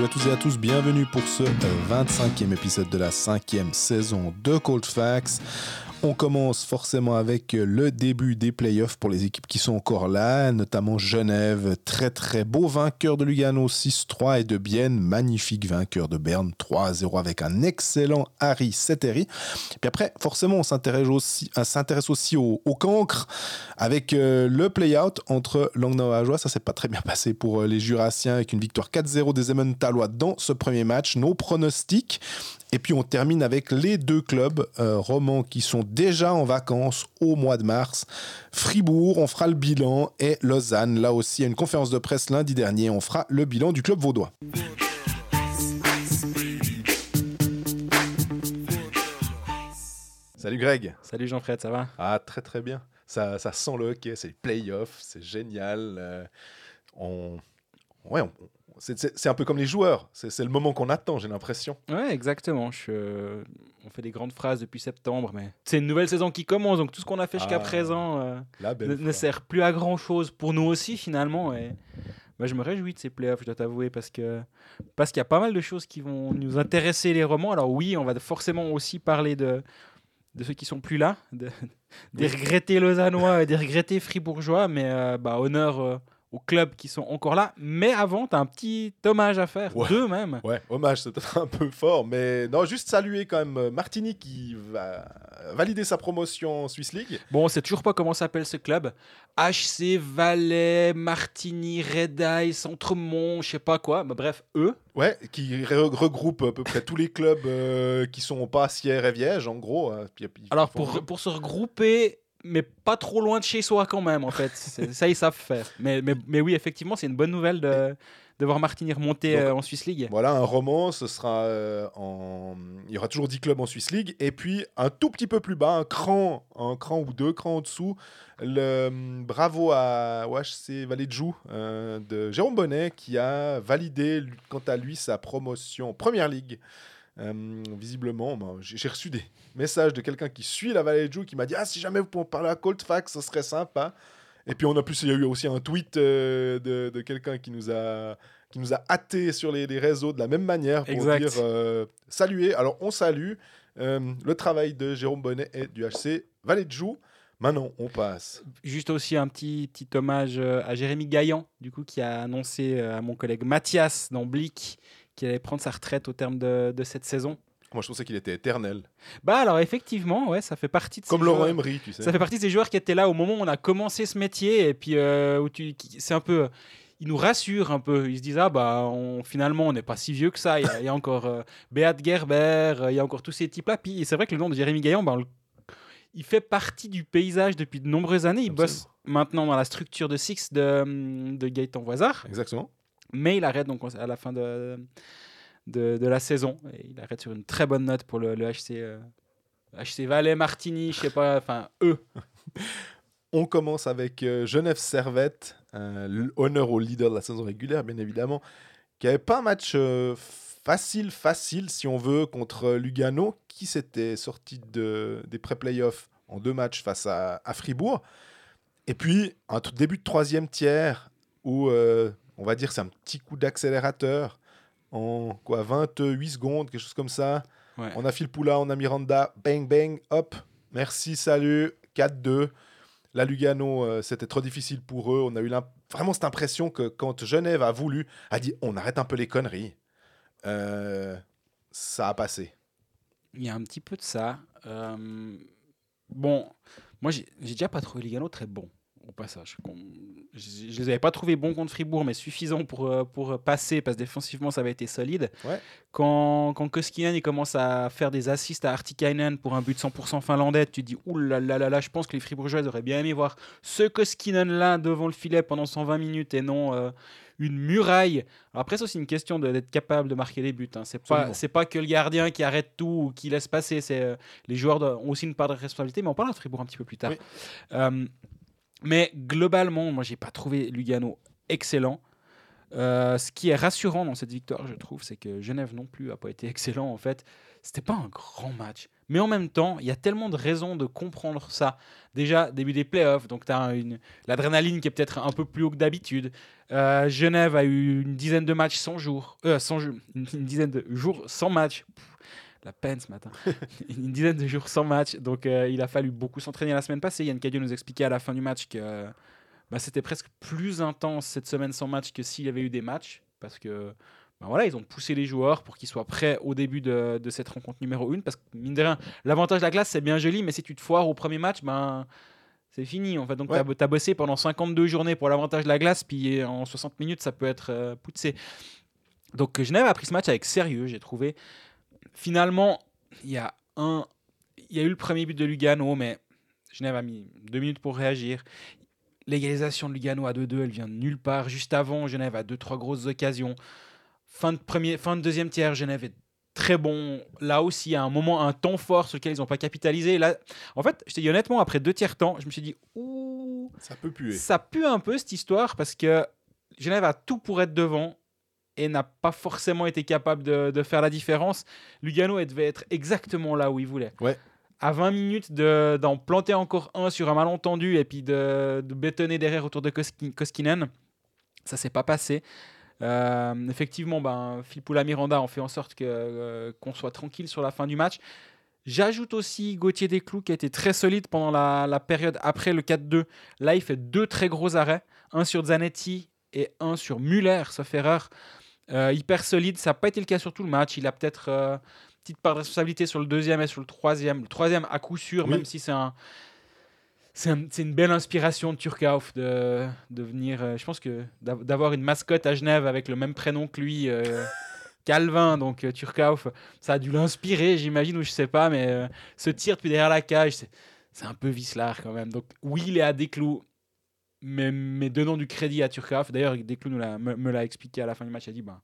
Salut à tous et à tous, bienvenue pour ce 25e épisode de la 5e saison de Cold Facts. On commence forcément avec le début des playoffs pour les équipes qui sont encore là, notamment Genève, très très beau vainqueur de Lugano 6-3 et de Bienne, magnifique vainqueur de Berne 3-0 avec un excellent Harry Setteri. Puis après, forcément, on s'intéresse aussi, s'intéresse aussi au, cancre avec euh, le play-out entre Langnau et Ajoie. Ça s'est pas très bien passé pour euh, les Jurassiens avec une victoire 4-0 des Emmentalois dans ce premier match. Nos pronostics et puis on termine avec les deux clubs euh, romans qui sont déjà en vacances au mois de mars. Fribourg, on fera le bilan, et Lausanne, là aussi, à une conférence de presse lundi dernier, on fera le bilan du club vaudois. Salut Greg. Salut Jean-Fred, ça va? Ah très très bien. Ça, ça sent le hockey, c'est les playoffs, c'est génial. Euh, on... Ouais, on, c'est un peu comme les joueurs. C'est le moment qu'on attend, j'ai l'impression. Ouais, exactement. Je, euh, on fait des grandes phrases depuis septembre, mais c'est une nouvelle saison qui commence. Donc tout ce qu'on a fait jusqu'à ah, présent euh, ne, sert plus à grand chose pour nous aussi finalement. Et bah, je me réjouis de ces playoffs, je dois t'avouer, parce que parce qu'il y a pas mal de choses qui vont nous intéresser les romans. Alors oui, on va forcément aussi parler de de ceux qui sont plus là, de, des regrettés lausannois et des regrettés fribourgeois, mais euh, bah, honneur aux clubs qui sont encore là. Mais avant, tu as un petit hommage à faire, deux même. Ouais, hommage, c'est peut-être un peu fort, mais non, juste saluer quand même euh, Martini qui va valider sa promotion en Swiss League. Bon, on sait toujours pas comment s'appelle ce club. HC Valais, Martini, Red Eye, Centremont, je sais pas quoi. Mais bref, eux. Ouais, qui regroupe à peu près tous les clubs euh, qui sont pas Sierre et Viège, en gros. Hein. Alors, pour, pour se regrouper mais pas trop loin de chez soi quand même, en fait. ça, ils savent faire. Mais, mais, mais oui, effectivement, c'est une bonne nouvelle de, de voir Martini remonter euh, en Swiss League. Voilà, un roman, ce sera euh, en... Il y aura toujours 10 clubs en Swiss League. Et puis, un tout petit peu plus bas, un cran, un cran ou deux crans en dessous, le hum, bravo à OHC Vallée de Joux euh, de Jérôme Bonnet, qui a validé, quant à lui, sa promotion Première Ligue. Euh, visiblement, ben, j'ai reçu des messages de quelqu'un qui suit la vallée de Joux qui m'a dit Ah, si jamais vous pouvez parler à Colt Fax, ce serait sympa. Et puis, on a plus, il y a eu aussi un tweet euh, de, de quelqu'un qui nous a qui nous a hâté sur les, les, réseaux de la même manière pour dire euh, saluer. Alors, on salue le travail de Jérôme Bonnet et du HC Vallée de Joux. Maintenant, on passe. Juste aussi un petit, petit hommage à Jérémy Gaillan, du coup, qui a annoncé à mon collègue Mathias dans Blick qui allait prendre sa retraite au terme de, de cette saison. Moi, je pensais qu'il était éternel. Bah alors effectivement, ouais, ça fait partie de comme Laurent Emery, tu sais. Ça fait partie de ces joueurs qui étaient là au moment où on a commencé ce métier et puis euh, où tu, c'est un peu, ils nous rassurent un peu. Ils se disent ah bah on, finalement on n'est pas si vieux que ça. Il y a, encore euh, Beat Gerber, il y a encore tous ces types là. Puis c'est vrai que le nom de Jérémy Gaillon, bah, il fait partie du paysage depuis de nombreuses années. Il bosse maintenant dans la structure de Six de, de Gaëtan Voisard. Exactement. Mais il arrête donc à la fin de, de, la saison. Il arrête sur une très bonne note pour le, HC, HC euh, Valais, Martini, je sais pas, enfin eux. On commence avec euh, Genève Servette, euh, honneur au leader de la saison régulière, bien évidemment, qui avait pas un match facile, facile, si on veut, contre Lugano, qui s'était sorti de, des pré-playoffs en deux matchs face à, à, Fribourg. Et puis, un tout début de troisième tiers où on va dire c'est un petit coup d'accélérateur en quoi 28 secondes, quelque chose comme ça. On a Phil Poula, on a Miranda, bang bang, hop, merci, salut, 4-2. La Lugano, euh, c'était trop difficile pour eux. On a eu vraiment cette impression que quand Genève a voulu, a dit on arrête un peu les conneries, euh, ça a passé. Il y a un petit peu de ça. Euh, bon, moi j'ai déjà pas trouvé Lugano très bon au passage. Je ne les avais pas trouvés bons contre Fribourg, mais suffisants pour, euh, pour passer, parce que défensivement, ça avait été solide. Quand, quand Koskinen il commence à faire des assists à Artikainen pour un but 100% finlandais, tu te dis, ouh là là là là, je pense que les Fribourgeois auraient bien aimé voir ce Koskinen-là devant le filet pendant 120 minutes et non euh, une muraille. après, c'est aussi une question d'être capable de marquer des buts. Hein. C'est pas, c'est pas que le gardien qui arrête tout ou qui laisse passer. C'est euh, les joueurs ont aussi une part de responsabilité, mais on parlera de Fribourg un petit peu plus tard. Mais globalement, moi, j'ai pas trouvé Lugano excellent. Euh, ce qui est rassurant dans cette victoire, je trouve, c'est que Genève non plus a pas été excellent. En fait, c'était pas un grand match, Mais en même temps, il y a tellement de raisons de comprendre ça. Déjà, début des playoffs, donc tu as l'adrénaline qui est peut-être un peu plus haut que d'habitude. Euh, Genève a eu une dizaine de matchs sans jour, euh, sans une, dizaine de jours sans match. La peine ce matin. une dizaine de jours sans match. Donc euh, il a fallu beaucoup s'entraîner la semaine passée. Yann Cadio nous expliquait à la fin du match que bah, c'était presque plus intense cette semaine sans match que s'il y avait eu des matchs. Parce que ben voilà, ils ont poussé les joueurs pour qu'ils soient prêts au début de, cette rencontre numéro 1. Parce que, mine de rien, l'avantage de la classe, c'est bien joli, mais si tu te foires au premier match, ben, c'est fini. En fait. Donc, tu as, bossé pendant 52 journées pour l'avantage de la glace, puis en 60 minutes, ça peut être euh, poussé. Donc, Genève a pris ce match avec sérieux, j'ai trouvé. Finalement, il y a un. Il y a eu le premier but de Lugano, mais Genève a mis deux minutes pour réagir. L'égalisation de Lugano à 2-2, elle vient de nulle part. Juste avant, Genève a deux, trois grosses occasions. Fin de, premier, fin de deuxième tiers, Genève est très bon. Là aussi, il y a un moment, un temps fort sur lequel ils n'ont pas capitalisé. Là, en fait, je te dis honnêtement, après deux tiers temps, je me suis dit, ouh, ça peut puer. Ça pue un peu cette histoire parce que Genève a tout pour être devant et n'a pas forcément été capable de, faire la différence. Lugano elle devait être exactement là où il voulait. Ouais. À 20 minutes d'en planter encore un sur un malentendu et puis de, de bétonner derrière autour de Koskinen, ça s'est pas passé. Euh, effectivement, ben, Philippe Miranda ont fait en sorte euh, qu'on soit tranquille sur la fin du match. J'ajoute aussi Gauthier Desclous qui a été très solide pendant la, période après le 4-2. Là, il fait deux très gros arrêts, un sur Zanetti et un sur Muller, sauf erreur. Euh, hyper solide, ça n'a pas été le cas sur tout le match. Il a peut-être une petite part de responsabilité sur le deuxième et sur le troisième. Le troisième à coup sûr, même si c'est un, c'est une belle inspiration de Turkauf de, de venir. Euh, je pense que d'avoir une mascotte à Genève avec le même prénom que lui, euh, Calvin, donc euh, Turkauf, ça a dû l'inspirer, j'imagine, ou je sais pas, mais ce tir depuis derrière la cage, c'est un peu vicelard quand même. Donc oui, il est à Desclous, mais, mais donnons du crédit à Turkauf. D'ailleurs, Desclous nous me, l'a expliqué à la fin du match, il a dit ben,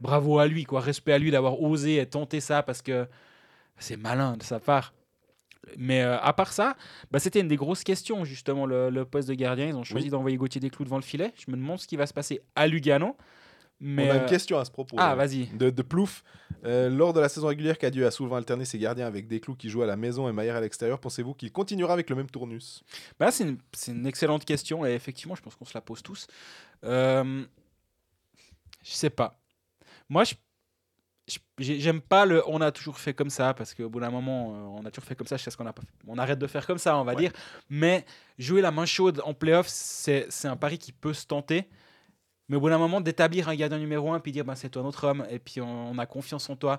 bravo à lui, quoi, respect à lui d'avoir osé et tenté ça parce que c'est malin de sa part. Mais euh, à part ça, bah, c'était une des grosses questions, justement, le, poste de gardien. Ils ont choisi d'envoyer Gauthier Desclous devant le filet. Je me demande ce qui va se passer à Lugano. Mais On a une euh, question à ce propos. Ah, vas-y. De, de, Plouf. Euh, lors de la saison régulière, Cadieux a souvent alterné ses gardiens avec Desclous qui jouent à la maison et Maillard à l'extérieur. Pensez-vous qu'il continuera avec le même tournus? Bah, C'est une, une, excellente question et effectivement, je pense qu'on se la pose tous. Euh, je sais pas. Moi, je j'aime pas le on a toujours fait comme ça parce qu'au bout d'un moment euh, on a toujours fait comme ça je sais ce qu'on a pas fait. on arrête de faire comme ça on va dire mais jouer la main chaude en playoff c'est un pari qui peut se tenter mais au bout d'un moment d'établir un gardien numéro un puis dire ben, c'est toi notre homme et puis on, a confiance en toi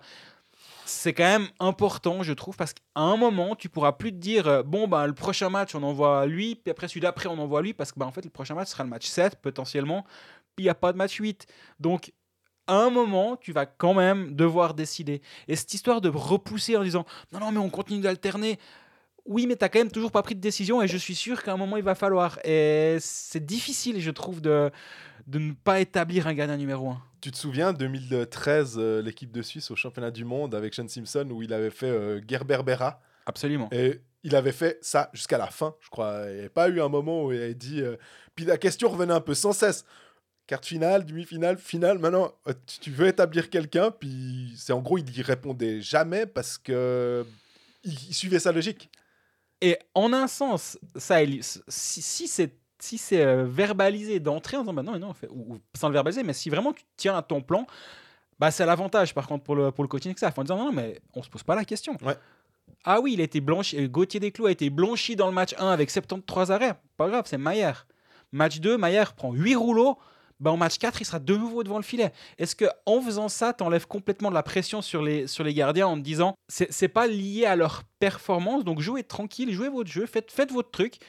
c'est quand même important je trouve parce qu'à un moment tu pourras plus te dire euh, bon ben le prochain match on envoie lui puis après celui d'après on envoie lui parce que ben, en fait le prochain match sera le match 7 potentiellement puis il n'y a pas de match 8 donc à un moment, tu vas quand même devoir décider. Et cette histoire de repousser en disant non, non, mais on continue d'alterner. Oui, mais tu n'as quand même toujours pas pris de décision et je suis sûr qu'à un moment, il va falloir. Et c'est difficile, je trouve, de, de ne pas établir un gardien numéro 1. Tu te souviens, 2013, euh, l'équipe de Suisse au championnat du monde avec Sean Simpson où il avait fait euh, Gerberbera Absolument. Et il avait fait ça jusqu'à la fin, je crois. Il n'y avait pas eu un moment où il avait dit. Euh, puis la question revenait un peu sans cesse carte finale, demi-finale, finale. Maintenant, euh, tu veux établir quelqu'un, puis c'est en gros, il y répondait jamais parce que il, suivait sa logique. Et en un sens, ça, si, si c'est si c'est euh, verbalisé d'entrée en disant bah non, non, fait, ou, sans le verbaliser, mais si vraiment tu tiens à ton plan, bah c'est l'avantage par contre pour le, pour le coaching que ça. En disant non, non, mais on se pose pas la question. Ouais. Ah oui, il a été blanchi, euh, Gauthier Desclous a été blanchi dans le match 1 avec 73 arrêts. Pas grave, c'est Maillard. Match 2, Maillard prend 8 rouleaux bah, en match 4, il sera de nouveau devant le filet. Est-ce que en faisant ça, tu enlèves complètement de la pression sur les, sur les gardiens en te disant c'est pas lié à leur performance, donc jouez tranquille, jouez votre jeu, faites, faites votre truc.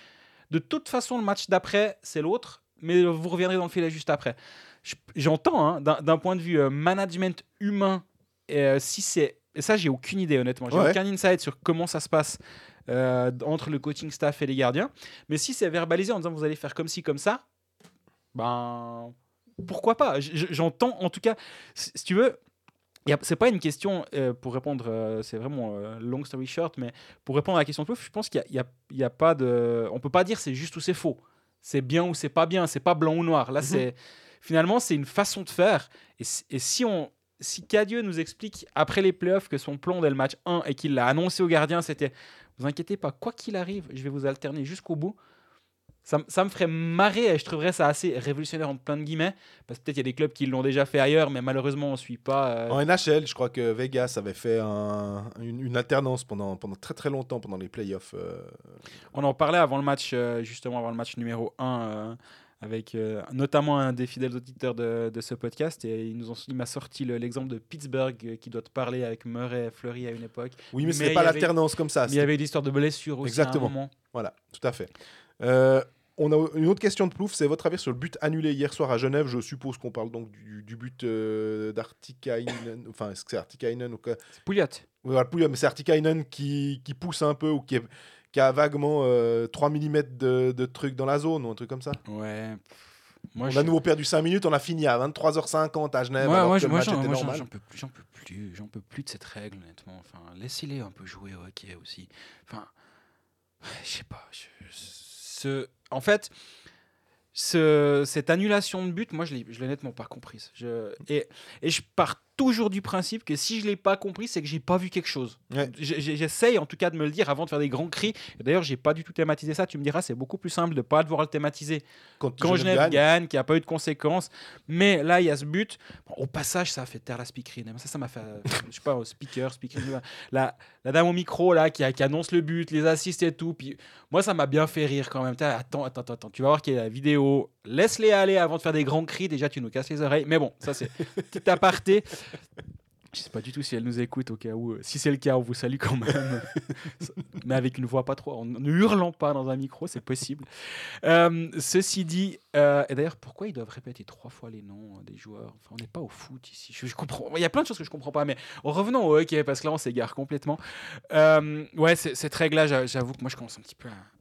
De toute façon, le match d'après, c'est l'autre, mais vous reviendrez dans le filet juste après. J'entends, hein, d'un point de vue euh, management humain, euh, si c'est. Et ça, j'ai aucune idée, honnêtement. J'ai aucun insight sur comment ça se passe euh, entre le coaching staff et les gardiens. Mais si c'est verbalisé en disant vous allez faire comme ci, comme ça, ben pourquoi pas? J'entends en tout cas, si tu veux, c'est pas une question euh, pour répondre, euh, c'est vraiment euh, long story short, mais pour répondre à la question de je pense qu'il y, y, a, pas de, on peut pas dire c'est juste ou c'est faux, c'est bien ou c'est pas bien, c'est pas blanc ou noir. Là, mhm. c'est finalement c'est une façon de faire, et, et, si on si Cadieux nous explique après les playoffs que son plan dès le match 1 et qu'il l'a annoncé au gardien, c'était vous inquiétez pas, quoi qu'il arrive, je vais vous alterner jusqu'au bout. Ça, ça, me ferait marrer et je trouverais ça assez révolutionnaire en plein de guillemets. Parce que peut-être il y a des clubs qui l'ont déjà fait ailleurs, mais malheureusement on ne suit pas. Euh... En NHL, je crois que Vegas avait fait un, une, une, alternance pendant, pendant très très longtemps pendant les playoffs. Euh... On en parlait avant le match, euh, justement avant le match numéro 1 euh, avec notamment un des fidèles auditeurs de, de ce podcast et il nous ont, il m'a sorti l'exemple de Pittsburgh qui doit te parler avec Murray et Fleury à une époque. Oui, mais, mais ce n'est pas l'alternance comme ça. Il y avait l'histoire de blessure aussi Exactement. à un moment. Voilà, tout à fait. Euh, on a une autre question de plouf, c'est votre avis sur le but annulé hier soir à Genève. Je suppose qu'on parle donc du, du but euh, d'Artikainen. Enfin, est-ce que c'est Artikainen ou quoi? C'est Pouliot. Oui, voilà, Pouliot, mais c'est Artikainen qui, qui pousse un peu ou qui, est, qui a vaguement euh, 3 mm de, de trucs dans la zone ou un truc comme ça. Ouais. Moi, on je... a nouveau perdu 5 minutes, on a fini à 23h50 à Genève. Ouais, alors moi, que le moi, match était normal. j'en peux plus, j'en peux plus, j'en peux plus de cette règle honnêtement. Enfin, laissez-les un peu jouer au hockey aussi. Enfin, je sais pas. Je, en fait, ce, cette annulation de but, moi, je l'ai honnêtement pas comprise. Et, et je pars toujours du principe que si je l'ai pas compris, c'est que j'ai pas vu quelque chose. Ouais. J'essaye en tout cas de me le dire avant de faire des grands cris. D'ailleurs, j'ai pas du tout thématisé ça. Tu me diras, c'est beaucoup plus simple de pas devoir le thématiser quand, quand Genève gagne. gagne, qui a pas eu de conséquences. Mais là, il y a ce but. Bon, au passage, ça a fait taire la speakerine. Ça, ça m'a fait, je sais pas, au speaker, speakerine. La, la dame au micro là qui, qui annonce le but, les assists et tout. Puis moi, ça m'a bien fait rire quand même. Attends, attends, attends, attends. Tu vas voir qu'il y a la vidéo. Laisse-les aller avant de faire des grands cris. Déjà, tu nous casses les oreilles. Mais bon, ça c'est petit aparté. Je sais pas du tout si elle nous écoute au cas où. Si c'est le cas, on vous salue quand même. Mais avec une voix pas trop. En ne hurlant pas dans un micro, c'est possible. Euh, ceci dit, euh, et d'ailleurs, pourquoi ils doivent répéter trois fois les noms des joueurs? On n'est pas au foot ici. Je, comprends. Il y a plein de choses que je comprends pas. Mais revenons au hockey, parce que là, on s'égare complètement. Euh, ouais, cette règle-là, j'avoue que moi, je commence un petit peu à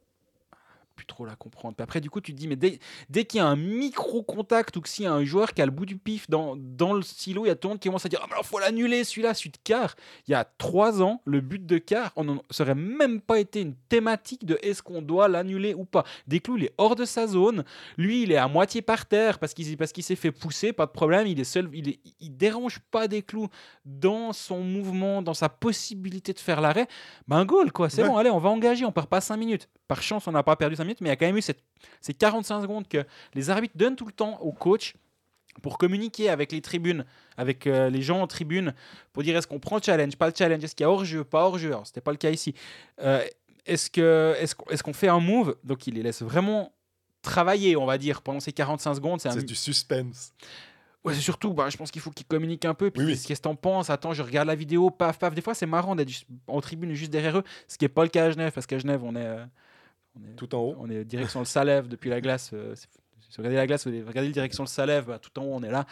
plus trop la comprendre. Puis après, du coup, tu te dis, mais dès, dès qu'il y a un micro-contact ou que s'il y a un joueur qui a le bout du pif dans, dans le silo, il y a tout le monde qui commence à dire, ah, mais alors faut l'annuler celui-là, celui de Carr. Il y a trois ans, le but de Carr, on n'en serait même pas été une thématique de est-ce qu'on doit l'annuler ou pas. Desclous, il est hors de sa zone. Lui, il est à moitié par terre parce qu'il parce qu'il s'est fait pousser, pas de problème. Il est seul, il, est, il dérange pas Desclous dans son mouvement, dans sa possibilité de faire l'arrêt. Ben, goal, quoi. C'est Ouais. bon, allez, on va engager, on part pas 5 minutes. Par chance, on n'a pas perdu 5 minutes, mais il y a quand même eu cette, ces 45 secondes que les arbitres donnent tout le temps au coach pour communiquer avec les tribunes, avec euh, les gens en tribune, pour dire est-ce qu'on prend le challenge, pas le challenge, est-ce qu'il y a hors-jeu, pas hors-jeu? Alors, c'était pas le cas ici. Euh, est-ce que est-ce qu'on est qu'on fait un move? Donc, il les laisse vraiment travailler, on va dire, pendant ces 45 secondes. C'est du suspense. Ouais, c'est surtout, bah, je pense qu'il faut qu'il communique un peu. Puis Oui, oui. qu'est-ce que t'en penses? Attends, je regarde la vidéo, paf, paf. Des fois, c'est marrant d'être en tribune juste derrière eux, ce qui n'est pas le cas à Genève, parce qu'à Genève, on est, euh, on est, Tout en haut. on est direction le Salève depuis la glace. euh, si vous regardez la glace, vous regardez la direction le Salève, bah, tout en haut, on est là.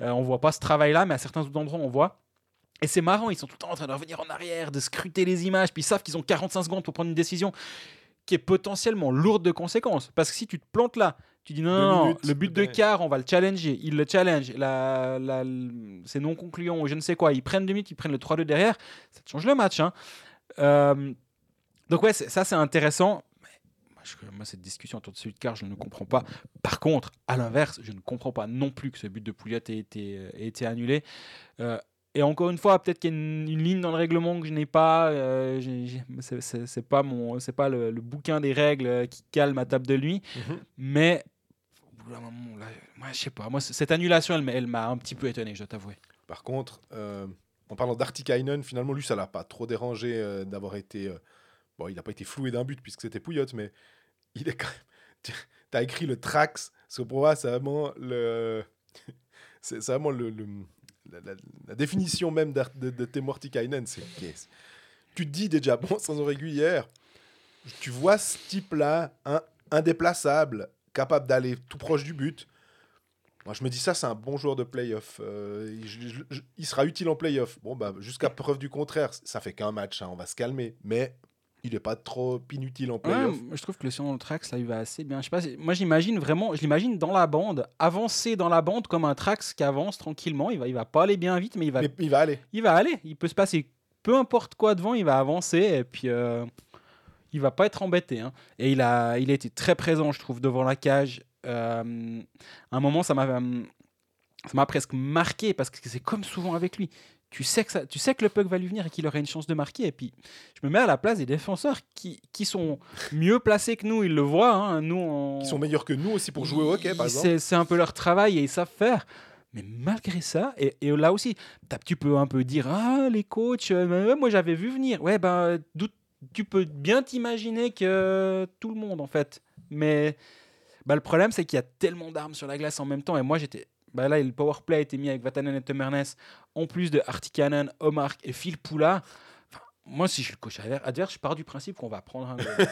Euh, on voit pas ce travail-là, mais à certains endroits, on voit. Et c'est marrant, ils sont tout le temps en train de revenir en arrière, de scruter les images, puis ils savent qu'ils ont 45 secondes pour prendre une décision qui est potentiellement lourde de conséquences. Parce que si tu te plantes là, tu dis non, Deux non, minutes, le but de quart, on va le challenger. Ils le challenge. La, la, c'est non concluant ou je ne sais quoi. Ils prennent deux minutes, ils prennent le 3-2 derrière. Ça te change le match. hein. Euh, donc, ouais, ça, c'est intéressant. Mais moi, cette discussion autour de celui de quart, je ne comprends pas. Par contre, à l'inverse, je ne comprends pas non plus que ce but de Pouliot ait été, ait été annulé. Euh, et encore une fois, peut-être qu'il y a une, une ligne dans le règlement que je n'ai pas. Euh, c'est- pas, mon, c'est pas le, le bouquin des règles euh, qui calme ma table de nuit. Mais au bout d'un moment, là, moi, je sais pas. Moi, cette annulation, elle, m'a- elle m'a un petit peu étonné, je dois t'avouer. Par contre, euh, en parlant d'Artikainen, finalement, lui, ça l'a pas trop dérangé euh, d'avoir été. Bon, il n'a pas été floué d'un but puisque c'était Pouillotte, mais il est quand même. Tu as écrit le Trax, que pour moi, c'est vraiment le. C'est vraiment le, la, définition même de, de Temo Artikainen. C'est qu'est-ce- Tu te dis déjà, bon, sans régulière, tu vois ce type-là, indéplaçable, capable d'aller tout proche du but. Moi, je me dis ça, c'est un bon joueur de playoff. Euh, il sera utile en playoff. Bon, bah, jusqu'à preuve du contraire, ça fait qu'un match, hein, on va se calmer. Mais il n'est pas trop inutile en Ouais, playoff. moi, je trouve que le son le Trax, là, il va assez bien. Je sais pas, moi, j'imagine vraiment, je l'imagine dans la bande, avancer dans la bande comme un Trax qui avance tranquillement. Il va, il va pas aller bien vite, mais il va, Mais il va aller. il va aller. Il peut se passer peu importe quoi devant, il va avancer et puis euh, il va pas être embêté. hein. Et il a, il a été très présent, je trouve, devant la cage. Euh, à un moment, ça m'a, ça m'a presque marqué parce que c'est comme souvent avec lui. Tu sais, que ça, tu sais que le puck va lui venir et qu'il aurait une chance de marquer. Et puis, je me mets à la place des défenseurs qui, qui sont mieux placés que nous. Ils le voient. Hein. Nous, on... Qui sont meilleurs que nous aussi pour jouer au hockey, par exemple. C'est un peu leur travail et ils savent faire. Mais malgré ça, et, et là aussi, tu peux un peu dire Ah, les coachs, euh, moi j'avais vu venir. Ouais, ben, tu peux bien t'imaginer que tout le monde, en fait. Mais bah, le problème, c'est qu'il y a tellement d'armes sur la glace en même temps. Et moi, j'étais bah là, le power play a été mis avec Vatanen et Temernes, en plus de Artikanen, Omark et Phil Poula. moi, si je suis le coach adverse, je pars du principe qu'on va prendre un goal.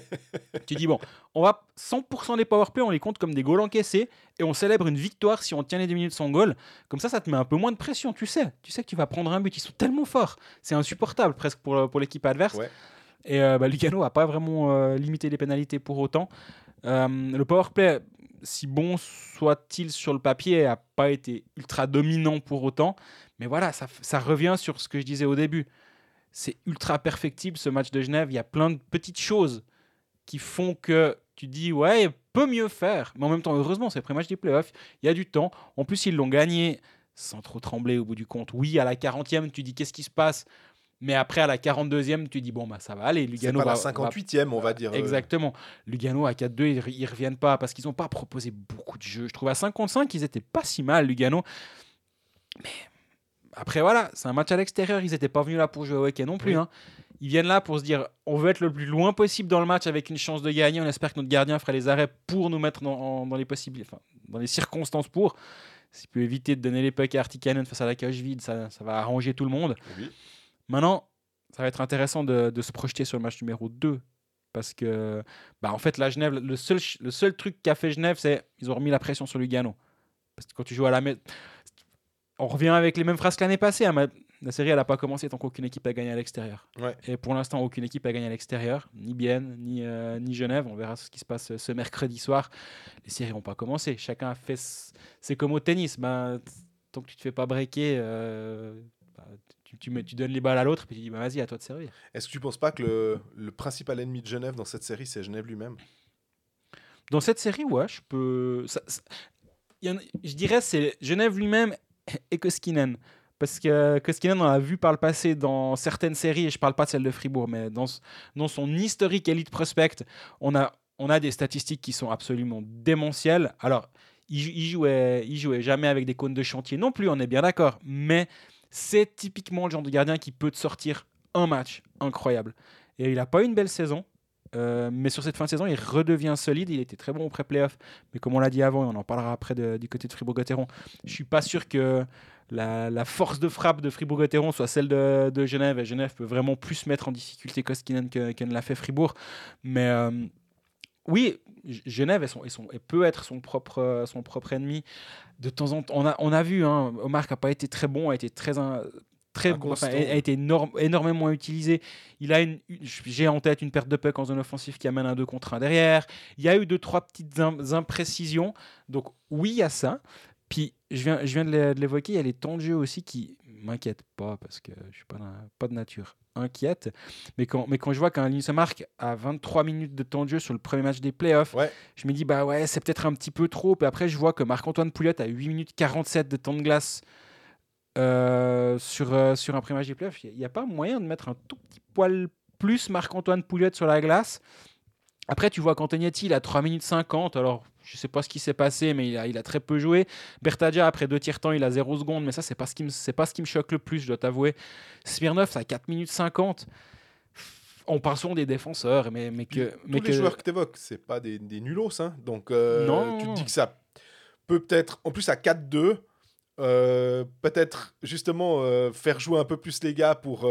tu dis, bon, on va 100% des power play, on les compte comme des goals encaissés et on célèbre une victoire si on tient les 10 minutes sans goal. Comme ça, ça te met un peu moins de pression, tu sais. Tu sais que tu vas prendre un but. Ils sont tellement forts. C'est insupportable presque pour, pour l'équipe adverse. Et euh, bah, Lugano n'a pas vraiment euh, limité les pénalités pour autant. Euh, le power play, si bon soit-il sur le papier, n'a pas été ultra dominant pour autant. Mais voilà, ça, revient sur ce que je disais au début. C'est ultra perfectible ce match de Genève. Il y a plein de petites choses qui font que tu dis, ouais, peut mieux faire. Mais en même temps, heureusement, c'est le premier match des playoffs. Il y a du temps. En plus, ils l'ont gagné sans trop trembler au bout du compte. Oui, à la 40e, tu dis, qu'est-ce qui se passe? Mais après, à la 42e, tu dis, bon, bah, ça va aller. Lugano pas la 58e, on va dire. Euh. Exactement. Lugano, à 4-2, ils, ne reviennent pas parce qu'ils n'ont pas proposé beaucoup de jeux. Je trouve à 55, ils étaient pas si mal, Lugano. Mais après, voilà, c'est un match à l'extérieur. Ils n'étaient pas venus là pour jouer au hockey non plus. Hein. Ils viennent là pour se dire, on veut être le plus loin possible dans le match avec une chance de gagner. On espère que notre gardien fera les arrêts pour nous mettre dans, les possibles, enfin, dans les circonstances pour. S'il peut éviter de donner les pucks à Artikanen face à la cage vide, ça, ça va arranger tout le monde. Oui. Maintenant, ça va être intéressant de, se projeter sur le match numéro 2. Parce que, bah, en fait, la Genève, le seul, le seul truc qu'a fait Genève, c'est qu'ils ont remis la pression sur Lugano. Parce que quand tu joues à la. On revient avec les mêmes phrases que l'année passée. Hein, la série, elle n'a pas commencé tant qu'aucune équipe a gagné à l'extérieur. Et pour l'instant, aucune équipe a gagné à l'extérieur, ni Bienne, ni, euh, ni Genève. On verra ce qui se passe ce mercredi soir. Les séries n'ont pas commencé. Chacun a fait. C'est comme au tennis. Ben, tant que tu ne te fais pas breaker, euh, bah, tu, tu, donnes les balles à l'autre, puis tu dis bah, vas-y, à toi de servir. Est-ce que tu penses pas que le, le, principal ennemi de Genève dans cette série, c'est Genève lui-même? Dans cette série, ouais, je peux. je dirais c'est Genève lui-même et Koskinen. Parce que Koskinen, on l'a vu par le passé dans certaines séries, et je parle pas de celle de Fribourg, mais dans, dans son historique Elite Prospect, on a, on a des statistiques qui sont absolument démentielles. Alors, il, il, jouait, il jouait jamais avec des cônes de chantier non plus, on est bien d'accord. Mais c'est typiquement le genre de gardien qui peut te sortir un match incroyable. Et il n'a pas eu une belle saison. Euh, mais sur cette fin de saison, il redevient solide. Il était très bon au pré-playoff. Mais comme on l'a dit avant, et on en parlera après du côté de Fribourg-Gotteron, je suis pas sûr que la, force de frappe de Fribourg-Gotteron soit celle de, Genève. Et Genève peut vraiment plus mettre en difficulté Koskinen que, que ne l'a fait Fribourg. Mais euh, oui, Genève est peut être son propre, son propre ennemi. De temps en temps, on a, on a vu, hein, Omar n'a pas été très bon, a été très, très a été énormément utilisé. Il a une, j'ai en tête une perte de puck en zone offensive qui amène un 2 contre 1 derrière. Il y a eu deux trois petites imprécisions. Donc oui, il y a ça. Puis je viens, je viens de l'évoquer, il y a les temps de jeu aussi qui m'inquiètent pas parce que je suis pas, pas de nature inquiète. Mais quand, mais quand je vois qu'un Linus marque à 23 minutes de temps de jeu sur le premier match des playoffs, je me dis, bah ouais, c'est peut-être un petit peu trop. Et après, je vois que Marc-Antoine Pouliot a 8 minutes 47 de temps de glace euh, sur, euh, sur un premier match des playoffs. Il n'y a, pas moyen de mettre un tout petit poil plus Marc-Antoine Pouliot sur la glace. Après, tu vois qu'Antognetti, il a 3 minutes 50. Alors, je ne sais pas ce qui s'est passé, mais il a, il a très peu joué. Bertadia, après deux tiers temps, il a 0 secondes, mais ça, c'est pas, ce qui me, pas ce qui me choque le plus, je dois t'avouer. Smirnov, ça a 4 minutes 50. On parle souvent des défenseurs, mais, mais que. Tous mais les joueurs que tu évoques, c'est pas des, des nulos, hein. Donc, euh, non. tu te dis que ça peut peut-être. En plus, à 4-2, euh, peut-être justement euh, faire jouer un peu plus les gars pour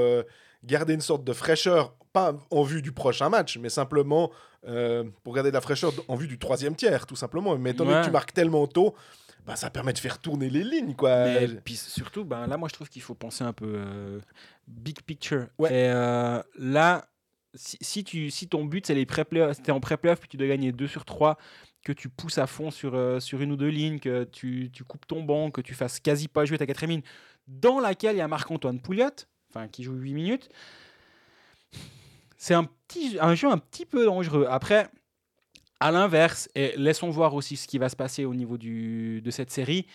garder une sorte de fraîcheur, pas en vue du prochain match, mais simplement euh, pour garder de la fraîcheur en vue du troisième tiers, tout simplement. Mais étant donné que tu marques tellement tôt, bah, ça permet de faire tourner les lignes. Quoi. Mais puis surtout, ben, là, moi, je trouve qu'il faut penser un peu euh, big picture. Et euh, là, si, si, tu, si ton but, c'est les pré es en pré-playoff, puis tu dois gagner 2 sur 3, que tu pousses à fond sur, sur une ou deux lignes, que tu, tu, coupes ton banc, que tu fasses quasi pas jouer ta quatrième ligne, dans laquelle il y a Marc-Antoine Pouliot, enfin, qui joue 8 minutes, c'est un, petit, un jeu un petit peu dangereux. Après, à l'inverse, et laissons voir aussi ce qui va se passer au niveau du, de cette série.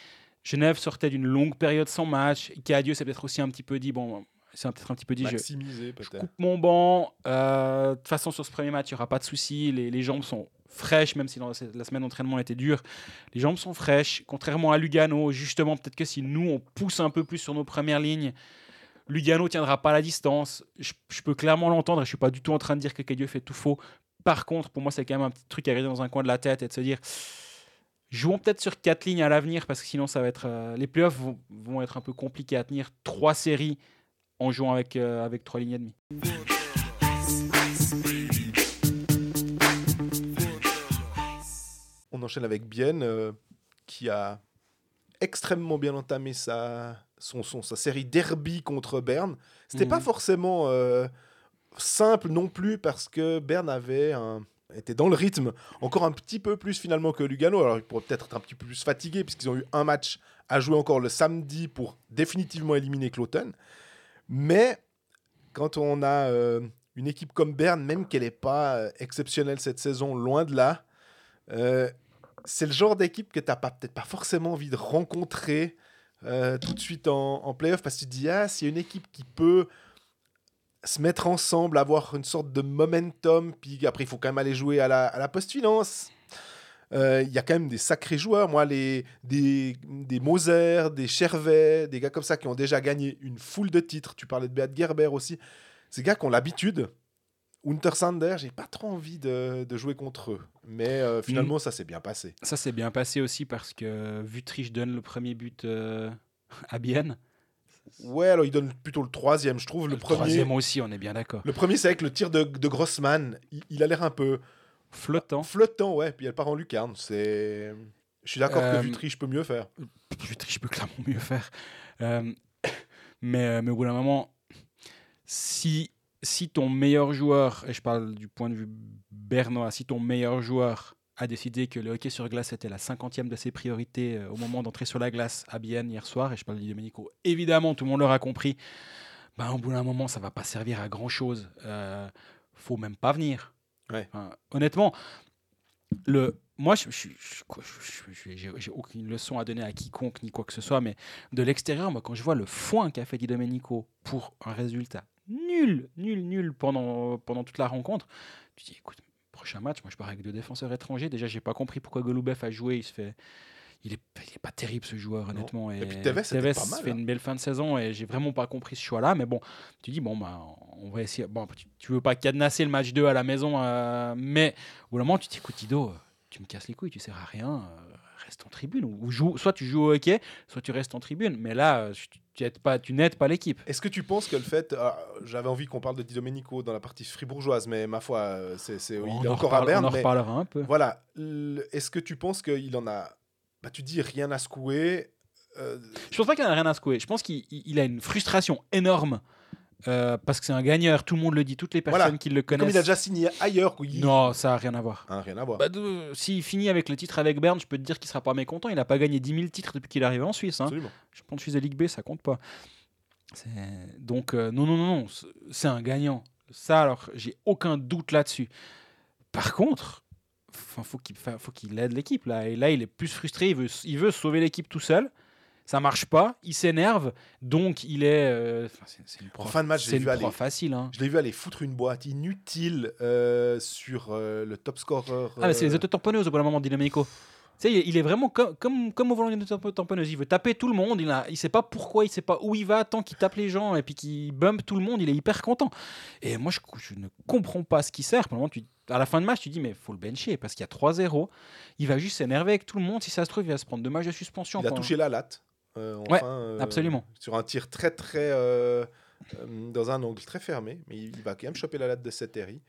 Genève sortait d'une longue période sans match. Adieu s'est peut-être aussi un petit peu dit bon, c'est peut-être un petit peu dit je, je, coupe mon banc. Euh, de toute façon, sur ce premier match, il n'y aura pas de souci. Les, les, jambes sont fraîches, même si dans la semaine d'entraînement était dure. Les jambes sont fraîches. Contrairement à Lugano, justement, peut-être que si nous, on pousse un peu plus sur nos premières lignes, Lugano tiendra pas la distance. Je, peux clairement l'entendre et je suis pas du tout en train de dire que Cadieux fait tout faux. Par contre, pour moi, c'est quand même un petit truc à garder dans un coin de la tête et de se dire jouons peut-être sur quatre lignes à l'avenir parce que sinon, ça va être euh, les playoffs vont, vont, être un peu compliqués à tenir. Trois séries en jouant avec, euh, avec trois lignes et demie. On enchaîne avec Bienne euh, qui a extrêmement bien entamé sa, son, son, sa série derby contre Berne. C'était n'était pas mhm. forcément euh, simple non plus parce que Berne avait un, était dans le rythme encore un petit peu plus finalement que Lugano. Alors il pourrait peut-être être un petit peu plus fatigué puisqu'ils ont eu un match à jouer encore le samedi pour définitivement éliminer Cloton. Mais quand on a euh, une équipe comme Berne, même qu'elle n'est pas euh, exceptionnelle cette saison, loin de là, c'est le genre d'équipe que tu n'as peut-être pas forcément envie de rencontrer euh, tout de suite en, en playoff parce que tu te dis, ah, s'il y a une équipe qui peut se mettre ensemble, avoir une sorte de momentum, puis après il faut quand même aller jouer à la, à la post-finance. Euh, il y a quand même des sacrés joueurs, moi, les, des, des Moser, des Chervet, des gars comme ça qui ont déjà gagné une foule de titres. Tu parlais de Beat Gerber aussi. Ces gars qui ont l'habitude Untersander, j'ai pas trop envie de, jouer contre eux. Mais euh, finalement, ça s'est bien passé. Ça s'est bien passé aussi parce que Vutriche donne le premier but euh, à Bienne. Ouais, alors il donne plutôt le troisième, je trouve. Le, premier, troisième aussi, on est bien d'accord. Le premier, c'est avec le tir de, Grossman. Il, a l'air un peu. Flottant. Flottant, ouais. Puis elle part en lucarne. C'est. Je suis d'accord que Vutriche euh, peut mieux faire. Vutriche peut clairement mieux faire. mais, mais au bout d'un moment, si si ton meilleur joueur, et je parle du point de vue bernois, si ton meilleur joueur a décidé que le hockey sur glace était la cinquantième de ses priorités euh, au moment d'entrer sur la glace à Bienne hier soir, et je parle de Domenico, évidemment tout le monde l'aura compris, ben, au bout d'un moment ça va pas servir à grand chose. Euh, faut même pas venir. honnêtement, le, moi, je j'ai aucune leçon à donner à quiconque ni quoi que ce soit, mais de l'extérieur, moi, quand je vois le foin qu'a fait Di Domenico pour un résultat nul, nul, nul pendant, pendant toute la rencontre. Tu dis, écoute, prochain match, moi je pars avec deux défenseurs étrangers. Déjà, j'ai pas compris pourquoi Golubev a joué. Il se fait. Il est, il est pas terrible ce joueur, honnêtement. Et, puis Tevez, fait hein. une belle fin de saison et j'ai vraiment pas compris ce choix-là. Mais bon, tu dis, bon, bah, on va essayer. Bon, tu, veux pas cadenasser le match 2 à la maison, euh, mais au moment, tu dis, écoute, Ido, tu me casses les couilles, tu sers à rien. Euh, reste en tribune. Ou joue, soit tu joues au hockey, soit tu restes en tribune. Mais là, euh, tu n'aides pas, tu n'aides pas l'équipe. Est-ce que tu penses que le fait, ah, j'avais envie qu'on parle de Di Domenico dans la partie fribourgeoise, mais ma foi, euh, c'est, c'est il est encore à Berne. On en reparlera un peu. Voilà. Est-ce que tu penses qu'il en a, bah, tu dis rien à secouer euh... Je pense pas qu'il en a rien à secouer. Je pense qu'il a une frustration énorme euh, parce que c'est un gagneur, tout le monde le dit, toutes les personnes qui le connaissent. Comme il a déjà signé ailleurs. Non, ça n'a rien à voir. Ah, rien à voir. Bah, S'il finit avec le titre avec Berne, je peux te dire qu'il sera pas mécontent. Il n'a pas gagné 10 000 titres depuis qu'il est arrivé en Suisse. Hein. Je pense que je suis à Ligue B, ça compte pas. Donc, euh, non, non, non, non c'est un gagnant. Ça, alors, j'ai aucun doute là-dessus. Par contre, il faut qu'il aide l'équipe. Là. Et là, il est plus frustré. Il veut, il veut sauver l'équipe tout seul ça marche pas, il s'énerve, donc il est. Euh, c'est une proie, fin de match, c'est une aller, facile. Hein. Je l'ai vu aller foutre une boîte inutile euh, sur euh, le top scorer. Ah, mais c'est les autotamponneuses au bout d'un moment, Dynamico. Tu sais, il est vraiment comme, comme, comme au volant d'une tamponneuse. Il veut taper tout le monde. Il ne il sait pas pourquoi, il sait pas où il va. Tant qu'il tape les gens et puis qu'il bump tout le monde, il est hyper content. Et moi, je, je ne comprends pas ce qui sert. Pour tu, à la fin de match, tu dis, mais faut le bencher parce qu'il y a 3-0. Il va juste s'énerver avec tout le monde. Si ça se trouve, il va se prendre deux matchs de suspension. Il a touché la latte. Euh, ouais, euh, absolument. Sur un tir très, très. Euh, dans un angle très fermé, mais il va quand même choper la latte de cette série.